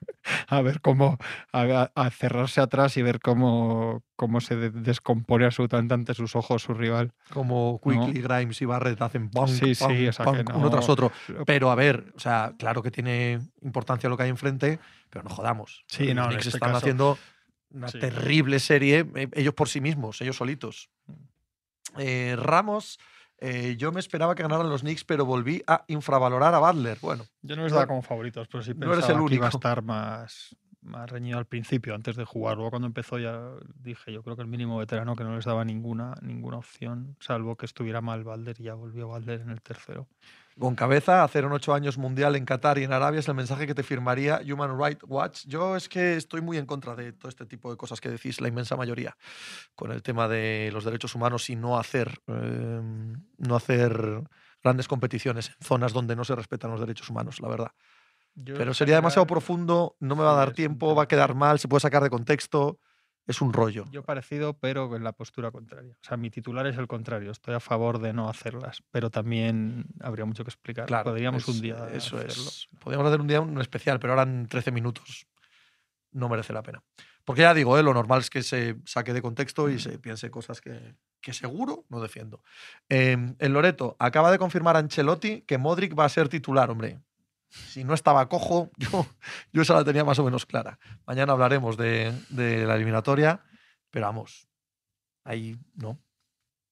C: a ver cómo, a, a cerrarse atrás y ver cómo, cómo se de- descompone absolutamente ante sus ojos su rival.
B: Como Quickly, Grimes y Barrett hacen
C: Sí, sí,
B: punk, uno tras
C: no-
B: otro.
C: Pero-
B: a ver, o sea, claro que tiene importancia lo que hay enfrente, pero no jodamos.
C: Sí,
B: Los
C: no, en
B: Knicks
C: este
B: están
C: caso-
B: haciendo una
C: Sí.
B: terrible serie, eh, ellos por sí mismos, ellos solitos. Eh, Ramos, eh, yo me esperaba que ganaran los Knicks, pero volví a infravalorar a Butler. Bueno,
C: Yo no les
B: No-
C: daba como favoritos, pero sí
B: no
C: pensaba
B: eres el
C: que iba a
B: único.
C: estar más, más reñido al principio, antes de jugar. Luego cuando empezó ya dije, yo creo que el mínimo veterano que no les daba ninguna, ninguna opción, salvo que estuviera mal Balder y ya volvió Balder en el tercero.
B: Con cabeza, hacer un ocho años mundial en Qatar y en Arabia es el mensaje que te firmaría Human Rights Watch. Yo es que estoy muy en contra de todo este tipo de cosas que decís, la inmensa mayoría, con el tema de los derechos humanos y no hacer, eh, no hacer grandes competiciones en zonas donde no se respetan los derechos humanos, la verdad.
C: Yo
B: Pero sería demasiado profundo, no me va a dar tiempo, va a quedar mal, se puede sacar de contexto, es un rollo.
C: Yo parecido, pero en la postura contraria. O sea, mi titular es el contrario. Estoy a favor de no hacerlas, pero también habría mucho que explicar.
B: Claro,
C: Podríamos
B: es-
C: un día
B: Eso
C: hacerlo.
B: es. Podríamos hacer un día un especial, pero ahora en 13 minutos no merece la pena. Porque ya digo, ¿eh? lo normal es que se saque de contexto y se piense cosas que, que seguro no defiendo. Eh, el Loreto acaba de confirmar Ancelotti que Modric va a ser titular, hombre. Si no estaba cojo, yo, yo esa la tenía más o menos clara. Mañana hablaremos de, de la eliminatoria, pero vamos, ahí no.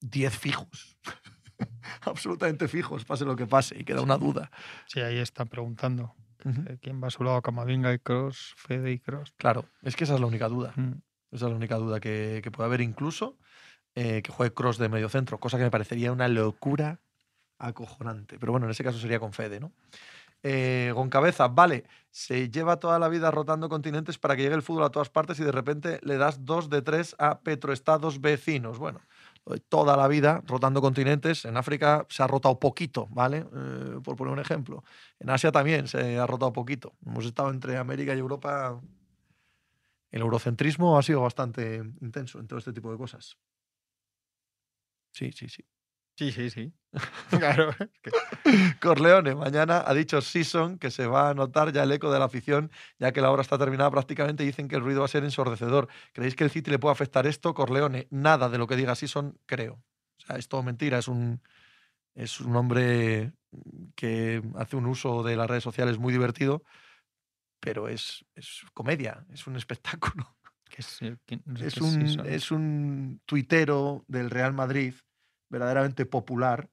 B: 10 fijos. Absolutamente fijos, pase lo que pase, y queda una duda.
C: Sí, ahí están preguntando. Eh, ¿Quién va a su lado? Camavinga y Cross, Fede y Cross.
B: Claro, es que esa es la única duda.
C: Mm.
B: Esa es la única duda que, que puede haber incluso eh, que juegue cross de medio centro, cosa que me parecería una locura acojonante. Pero bueno, en ese caso sería con Fede, ¿no? Eh, Goncabeza, vale, se lleva toda la vida rotando continentes para que llegue el fútbol a todas partes y de repente le das dos de tres a petroestados vecinos. Bueno, toda la vida rotando continentes. En África se ha rotado poquito, ¿vale? Eh, por poner un ejemplo. En Asia también se ha rotado poquito. Hemos estado entre América y Europa el eurocentrismo ha sido bastante intenso en todo este tipo de cosas. Sí, sí, sí.
C: Sí, sí, sí. claro. es que-
B: Corleone, mañana ha dicho Season que se va a notar ya el eco de la afición, ya que la obra está terminada prácticamente y dicen que el ruido va a ser ensordecedor. ¿Creéis que el City le puede afectar esto? Corleone, nada de lo que diga Season, creo. O sea, es todo mentira, es un, es un hombre que hace un uso de las redes sociales muy divertido, pero es, es comedia, es un espectáculo.
C: es, ¿quién? No sé
B: es
C: qué
B: un, es un tuitero del Real Madrid verdaderamente popular,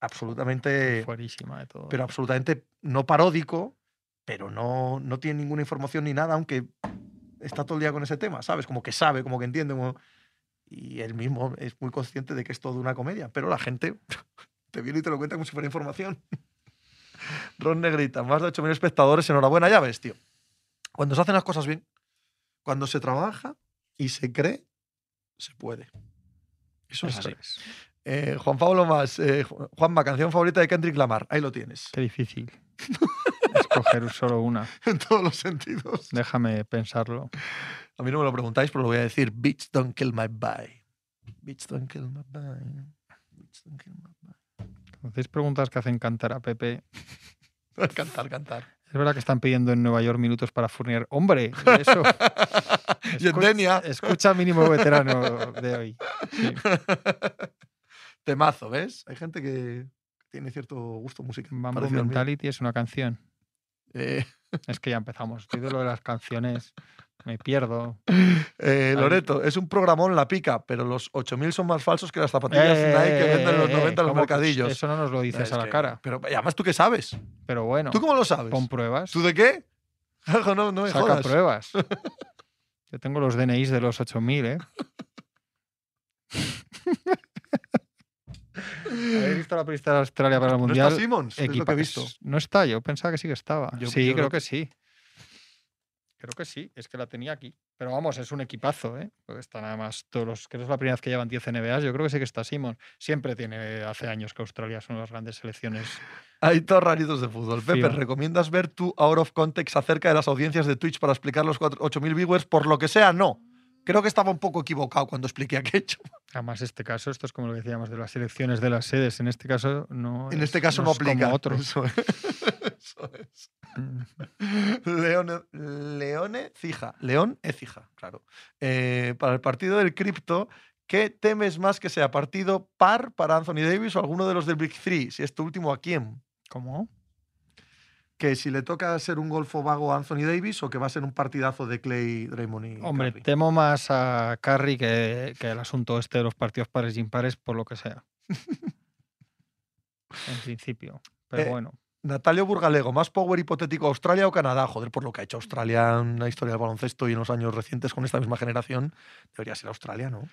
B: absolutamente,
C: Fuerísima de todo.
B: pero absolutamente no paródico, pero no, no tiene ninguna información ni nada, aunque está todo el día con ese tema, ¿sabes? Como que sabe, como que entiende. como- Y él mismo es muy consciente de que es todo una comedia, pero la gente te viene y te lo cuenta como si fuera información. Ron Negrita, más de 8.000 espectadores, enhorabuena, ya ves, tío. Cuando se hacen las cosas bien, cuando se trabaja y se cree, se puede. Eso es
C: Eso
B: así. Eh, Juan Pablo más, eh, Ju- Juanma, canción favorita de Kendrick Lamar. Ahí lo tienes.
C: Qué difícil. Escoger solo una.
B: en todos los sentidos.
C: Déjame pensarlo.
B: A mí no me lo preguntáis, pero lo voy a decir. Bitch don't kill my bye. Bitch don't kill my bye. Bitch don't kill my bye.
C: Cuando hacéis preguntas que hacen cantar a Pepe,
B: cantar, cantar.
C: es verdad que están pidiendo en Nueva York minutos para Fournier. ¡Hombre! Eso.
B: y en
C: Escu-
B: Denia.
C: Escucha mínimo veterano de hoy. Sí.
B: Temazo, ¿ves? Hay gente que tiene cierto gusto musical.
C: Mambo. Mentality es una canción.
B: Eh,
C: Es que ya empezamos. Estoy de lo de las canciones. Me pierdo.
B: eh. Loreto, es un programón la pica, pero los 8000 son más falsos que las zapatillas
C: Eh,
B: Nike que venden en los
C: eh,
B: 90 en los
C: ¿cómo que
B: mercadillos.
C: Eso no nos lo dices
B: Es
C: a la
B: que-
C: cara.
B: Pero además, ¿tú qué sabes?
C: Pero bueno,
B: ¿Tú cómo lo sabes?
C: pon pruebas.
B: ¿Tú de qué? No, no me
C: Saca
B: jodas.
C: pruebas. Yo tengo los DNIs de los 8000, ¿eh? ¿Habéis visto la pista de Australia para el
B: ¿No
C: Mundial?
B: está Simmons? Es lo que he visto.
C: No está, yo pensaba que sí que estaba.
B: Yo-
C: sí,
B: yo
C: creo
B: creo
C: que sí. Creo que sí, es que la tenía aquí. Pero vamos, es un equipazo, ¿eh? Porque están además todos los. que no es la primera vez que llevan 10 NBAs. Yo creo que sí que está Simon. Siempre tiene, hace años que Australia son las grandes selecciones.
B: Hay todos raritos de fútbol. Pepe,
C: Fío.
B: ¿recomiendas ver tu Out of Context acerca de las audiencias de Twitch para explicar los 4 8.000 viewers? Por lo que sea, no. Creo que estaba un poco equivocado cuando expliqué aquello.
C: Además, este caso, esto es como lo que decíamos de las selecciones de las sedes. En este caso, no.
B: En
C: es-
B: este caso no,
C: es como
B: aplica.
C: otro.
B: Eso es. Eso es. Leone, Leone Cija. León Ecija, claro. Eh, para el partido del cripto, ¿qué temes más que sea partido par para Anthony Davis o alguno de los del Big Three? Si este último, ¿a quién?
C: ¿Cómo?
B: Que si le toca ser un golfo vago a Anthony Davis o que va a ser un partidazo de Clay, Draymond y
C: Hombre,
B: Curry?
C: temo más a Curry que, que el asunto este de los partidos pares y impares, por lo que sea. en principio. Pero
B: Eh,
C: bueno.
B: Natalio Burgalego, ¿más power hipotético Australia o Canadá? Joder, por lo que ha hecho Australia en la historia del baloncesto y en los años recientes con esta misma generación, debería ser Australia, ¿no?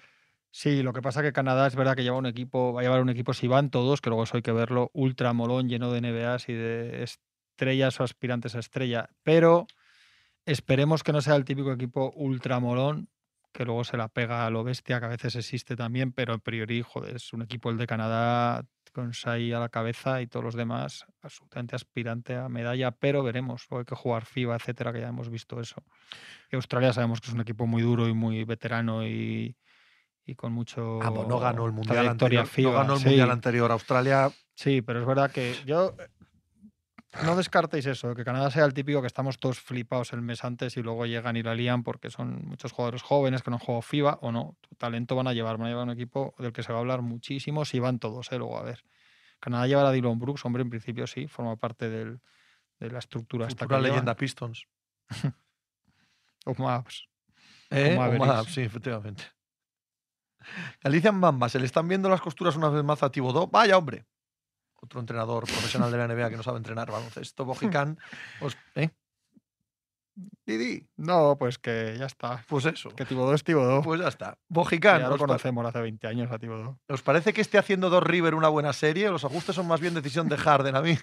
C: Sí, lo que pasa que Canadá es verdad que lleva un equipo, va a llevar un equipo si van todos, que luego eso hay que verlo, ultra molón, lleno de NBAs y de estrellas o aspirantes a estrella. Pero esperemos que no sea el típico equipo ultra molón, que luego se la pega a lo bestia, que a veces existe también, pero a priori, joder, es un equipo el de Canadá con Sai a la cabeza y todos los demás absolutamente aspirante a medalla, pero veremos, luego hay que jugar FIBA, etcétera, que ya hemos visto eso. Y Australia sabemos que es un equipo muy duro y muy veterano y, y con mucho
B: Ah, pues no ganó el mundial anterior.
C: FIBA.
B: no ganó el
C: sí,
B: mundial anterior. Australia
C: sí, pero es verdad que yo no descartéis eso, que Canadá sea el típico que estamos todos flipados el mes antes y luego llegan y la lían porque son muchos jugadores jóvenes que no han jugado FIBA o no. Talento van a llevar, van a llevar un equipo del que se va a hablar muchísimo si van todos, ¿eh? luego a ver. Canadá llevará a Dylan Brooks, hombre, en principio sí, forma parte del- de la estructura esta
B: futura
C: que llevan.
B: leyenda Pistons.
C: O Mavs.
B: ¿Eh?
C: O.
B: Mavs, sí, efectivamente. Galicia en Bamba, ¿se le están viendo las costuras una vez más a Tibodó? Vaya, hombre. Otro entrenador profesional de la NBA que no sabe entrenar baloncesto. Bojicán. Pues, ¿eh? Didi,
C: No, pues que ya está.
B: pues eso.
C: Que Tibodó es Tibodó.
B: Pues ya está. Bojicán,
C: ya lo
B: ¿os,
C: conocemos hace 20 años a Tibodó.
B: os parece que esté haciendo Dos River una buena serie? Los ajustes son más bien decisión de Harden a mí.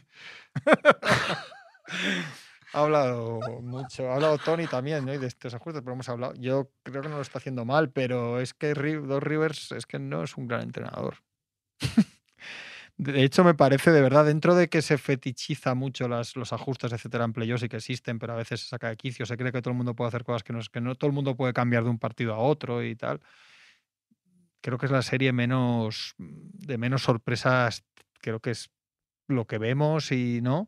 C: Ha hablado mucho, ha hablado Tony también ¿no? y de estos ajustes, pero hemos hablado. Yo creo que no lo está haciendo mal, pero es que Doc Rivers es que no es un gran entrenador. De hecho, me parece de verdad, dentro de que se fetichiza mucho las, los ajustes, etcétera, en playoffs y que existen, pero a veces se saca de quicio, se cree que todo el mundo puede hacer cosas que no, que no todo el mundo puede cambiar de un partido a otro y tal. Creo que es la serie menos de menos sorpresas, creo que es lo que vemos y no.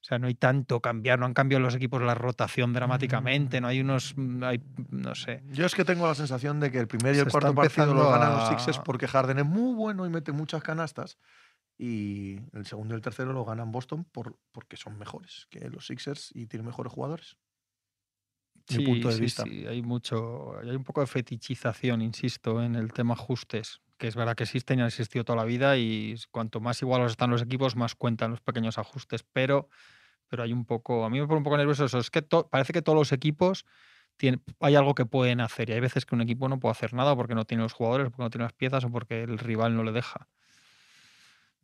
C: O sea, no hay tanto cambiar, no han cambiado los equipos la rotación dramáticamente, no hay unos, mm, hay, no sé.
B: Yo es que tengo la sensación de que el primer y el cuarto partido lo ganan los
C: a-
B: Sixers porque Harden es muy bueno y mete muchas canastas. Y el segundo y el tercero lo ganan Boston por, porque son mejores que los Sixers y tienen mejores jugadores. Mi punto de
C: sí,
B: vista.
C: sí, hay mucho, hay un poco de fetichización, insisto, en el tema ajustes, que es verdad que existen y han existido toda la vida y cuanto más igualos están los equipos, más cuentan los pequeños ajustes, pero, pero hay un poco, a mí me pone un poco nervioso eso, es que to- parece que todos los equipos tienen, hay algo que pueden hacer y hay veces que un equipo no puede hacer nada porque no tiene los jugadores, porque no tiene las piezas o porque el rival no le deja.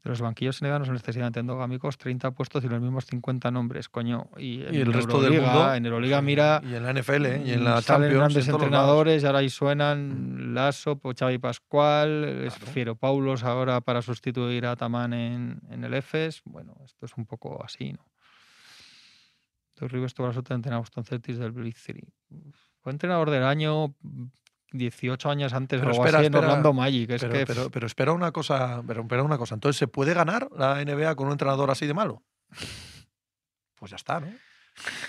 C: De los banquillos no son excesivamente endogámicos, 30 puestos y los mismos 50 nombres, coño. Y,
B: Y el resto del mundo.
C: En Euroliga, mira,
B: Y en la NFL ¿eh? y en
C: Mm,
B: la
C: salen
B: Champions.
C: grandes
B: en
C: entrenadores y ahora ahí suenan Lasso, Po- Xavi Pascual, es
B: Claro.
C: Fiero Paulos ahora para sustituir a Tamán en, en el EFES. Bueno, esto es un poco así, ¿no? Dos Rivers entrenar a Boston Celtics del City. Fue entrenador del año 18 años antes
B: Pero
C: o
B: espera,
C: así en Orlando Magic. Es
B: Pero,
C: que
B: pero, pero espera una cosa, pero espera una cosa. Entonces, ¿se puede ganar la NBA con un entrenador así de malo? Pues ya está, ¿no?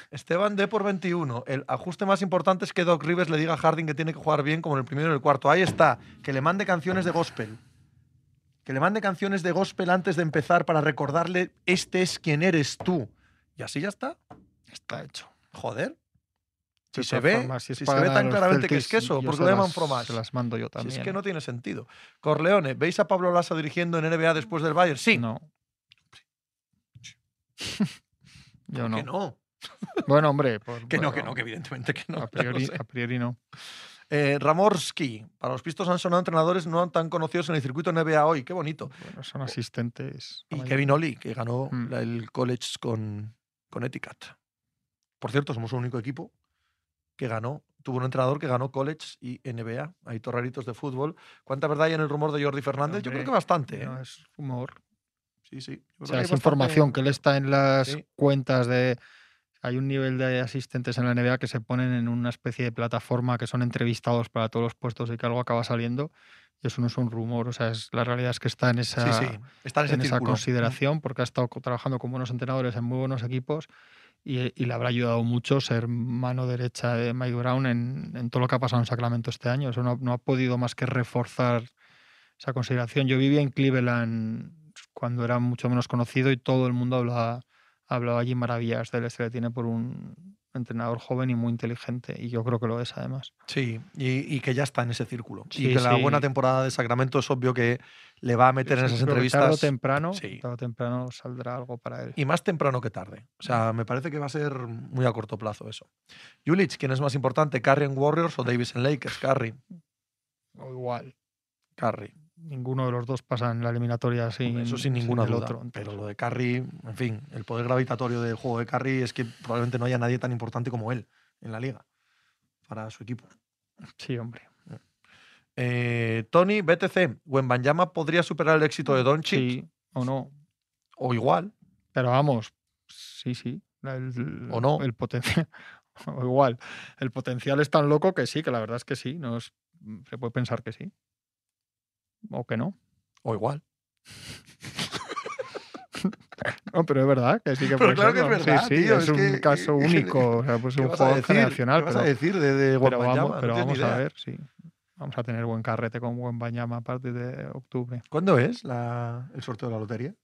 B: Esteban D por 21. El ajuste más importante es que Doc Rivers le diga a Harding que tiene que jugar bien como en el primero y el cuarto. Ahí está. Que le mande canciones de gospel. Que le mande canciones de gospel antes de empezar para recordarle, este es quien eres tú. Y así ya está.
C: está hecho.
B: Joder. Si se ve,
C: formas,
B: si se ve tan claramente que es queso, ¿por qué lo llaman fromage?
C: Se las mando yo
B: Si
C: también.
B: es que no tiene sentido. Corleone, ¿veis a Pablo Lasso dirigiendo en NBA después del Bayern? Sí.
C: No. yo
B: ¿Por
C: no.
B: qué no?
C: Bueno, hombre. pues,
B: Que no, que no, que evidentemente que no.
C: a, priori,
B: sé.
C: a priori no.
B: Eh, Ramorsky, para los pistos han sonado entrenadores no tan conocidos en el circuito NBA hoy. Qué bonito.
C: Bueno, son asistentes.
B: Y. Kevin Oli, que ganó
C: Mm.
B: el college con, con Eticat. Por cierto, somos el único equipo que ganó, tuvo un entrenador que ganó college y NBA. Hay torraritos de fútbol. ¿Cuánta verdad hay en el rumor de Jordi Fernández? Yo creo
C: Hombre,
B: que bastante. ¿eh?
C: No es humor.
B: Sí, sí.
C: O sea, es
B: bastante-
C: información que él está en las
B: Sí.
C: cuentas de. Hay un nivel de asistentes en la NBA que se ponen en una especie de plataforma que son entrevistados para todos los puestos y que algo acaba saliendo. Y eso no es un rumor. O sea, es, la realidad es que está en esa,
B: Sí, sí. Está en
C: en esa consideración porque ha estado trabajando con buenos entrenadores en muy buenos equipos y, y le habrá ayudado mucho ser mano derecha de Mike Brown en, en todo lo que ha pasado en Sacramento este año. Eso no, no ha podido más que reforzar esa consideración. Yo vivía en Cleveland cuando era mucho menos conocido y todo el mundo hablaba, ha hablado allí maravillas de él, se le tiene por un entrenador joven y muy inteligente, y yo creo que lo es además.
B: Sí, y, y que ya está en ese círculo.
C: Sí,
B: y que la buena temporada de Sacramento es obvio que le va a meter en esas entrevistas.
C: Tarde o temprano,
B: sí.
C: tarde o temprano saldrá algo para él.
B: Y más temprano que tarde. O sea, me parece que va a ser muy a corto plazo eso. Julich, ¿quién es más importante? ¿Curry en Warriors o Davis en Lakers? Curry.
C: O igual.
B: Curry.
C: Ninguno de los dos pasa en la eliminatoria sin,
B: Eso sin ninguna
C: el
B: duda.
C: otro.
B: Pero lo de Curry, en fin, el poder gravitatorio del juego de Curry es que probablemente no haya nadie tan importante como él en la liga para su equipo.
C: Sí, hombre.
B: Eh, Tony, BTC, Wembanyama podría superar el éxito de Doncic
C: Sí, o no.
B: o igual.
C: Pero vamos, sí, sí. El,
B: ¿O no?
C: El potencial. O igual. El potencial es tan loco que sí, que la verdad es que sí. No es- se puede pensar que sí. O que no.
B: O igual.
C: No, pero es verdad que sí que
B: Pero
C: puede
B: claro que es verdad,
C: Sí, sí,
B: tío,
C: es,
B: es
C: un
B: que-
C: caso
B: ¿qué-
C: único. O sea, pues
B: ¿Qué
C: un
B: decir?
C: generacional.
B: ¿Qué vas
C: pero,
B: a decir de, de
C: pero vamos, pero a ver, sí. Vamos a tener buen carrete con buen Bañama a partir de octubre.
B: ¿Cuándo es la- el sorteo de la lotería?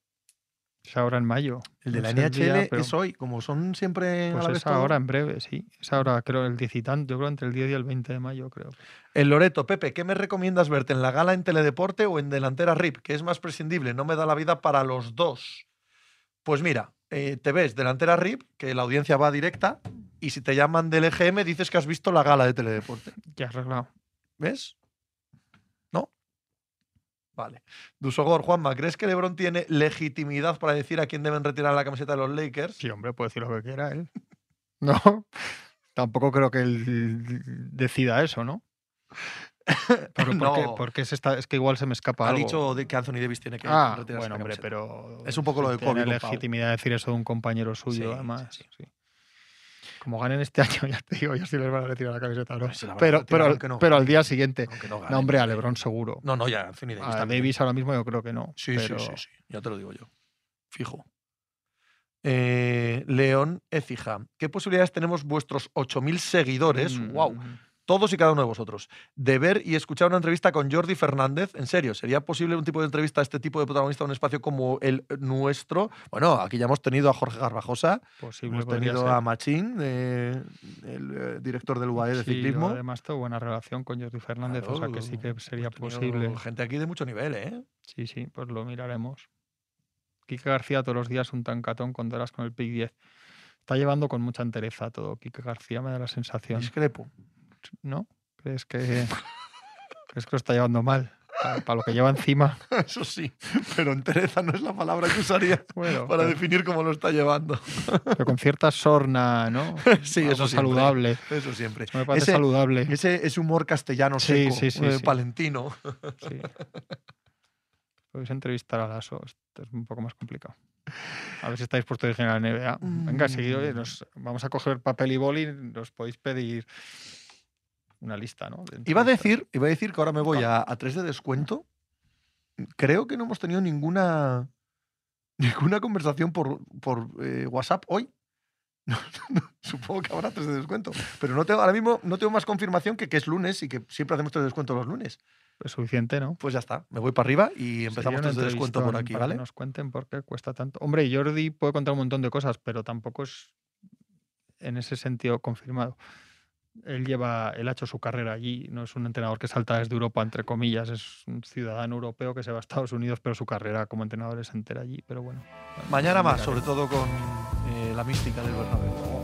C: Es ahora en mayo.
B: El de
C: No
B: la
C: día,
B: NHL
C: pero-
B: es hoy, como son siempre a
C: Pues
B: la vez
C: es
B: todo.
C: ahora en breve, sí. Es ahora, creo, el 10 y tanto. Yo creo entre el 10 y el 20 de mayo, creo.
B: El Loreto, Pepe, ¿qué me recomiendas verte en la gala en Teledeporte o en Delantera RIP? ¿Qué es más prescindible? No me da la vida para los dos. Pues mira, eh, te ves Delantera RIP, que la audiencia va directa, y si te llaman del EGM dices que has visto la gala de Teledeporte.
C: Ya arreglado.
B: ¿Ves? Vale. Dusogor, Juanma, ¿crees que LeBron tiene legitimidad para decir a quién deben retirar la camiseta de los Lakers?
C: Sí, hombre, puede decir lo que quiera él. No, tampoco creo que él decida eso, ¿no? Pero ¿por qué?
B: No.
C: Porque es, esta- es que igual se me escapa
B: Ha
C: algo.
B: dicho de que Anthony Davis tiene que
C: ah, bueno, hombre,
B: camiseta.
C: pero
B: Es un poco lo de
C: tiene
B: Kobe Pau.
C: legitimidad de decir eso de un compañero suyo,
B: sí,
C: además.
B: sí.
C: sí. Como ganen este año, ya te digo, ya sí les van a retirar la camiseta,
B: a
C: Pero, pero,
B: no
C: pero al día siguiente.
B: No,
C: hombre, a Lebron seguro.
B: No, no, ya, Anthony Davis
C: A
B: también.
C: Davis ahora mismo yo creo que no.
B: Sí,
C: pero...
B: sí, sí, sí, ya te lo digo yo. Fijo. Eh, León Ecija, ¿qué posibilidades tenemos vuestros 8.000 seguidores?
C: Mm,
B: ¡Wow! Todos y cada uno de vosotros. De ver y escuchar una entrevista con Jordi Fernández. En serio, ¿sería posible un tipo de entrevista a este tipo de protagonista en un espacio como el nuestro? Bueno, aquí ya hemos tenido a Jorge Garbajosa,
C: Posible
B: hemos tenido
C: ser.
B: a Machín, eh, el eh, director del UAE de
C: Sí,
B: ciclismo.
C: además tengo buena relación con Jordi Fernández, o sea que sí que
B: Claro,
C: sería posible.
B: Gente aquí de mucho nivel, ¿eh?
C: Sí, sí, pues lo miraremos. Quique García todos los días un tancatón con Doras con el PIC 10. Está llevando con mucha entereza todo. Quique García me da la sensación.
B: Discrepo.
C: ¿No? ¿Crees que, crees que lo está llevando mal? Para, para lo que lleva encima.
B: Eso sí, pero entereza no es la palabra que usaría
C: Bueno,
B: para
C: pero-
B: definir cómo lo está llevando.
C: pero con cierta sorna, ¿no?
B: Sí,
C: Algo
B: eso siempre.
C: saludable.
B: Eso siempre.
C: Eso me parece
B: Ese-
C: saludable.
B: Ese, ese humor castellano
C: Sí,
B: seco,
C: sí, sí,
B: eh, palentino.
C: Sí. Podéis entrevistar a Lasso. Esto es un poco más complicado. A ver si estáis ir a la NBA. Venga, seguido, oye,
B: Mm.
C: nos, vamos a coger papel y boli. Nos podéis pedir una lista, ¿no? de
B: Iba a decir, iba a decir que ahora me voy a, a 3 de descuento. Creo que no hemos tenido ninguna ninguna conversación por, por eh, WhatsApp hoy. No, no, supongo que habrá 3 de descuento. Pero no tengo, ahora mismo no tengo más confirmación que, que es lunes y que siempre hacemos 3 de descuento los lunes.
C: Es suficiente, ¿no?
B: Pues ya está, me voy para arriba y empezamos 3 de descuento por aquí,
C: para que
B: ¿vale?
C: nos cuenten por qué cuesta tanto. Hombre, Jordi puede contar un montón de cosas, pero tampoco es en ese sentido confirmado. Él lleva, él ha hecho su carrera allí, no es un entrenador que salta desde Europa, entre comillas, es un ciudadano europeo que se va a Estados Unidos, pero su carrera como entrenador es entera allí. Pero bueno.
B: Mañana más, sobre todo con eh, la mística del Bernabéu.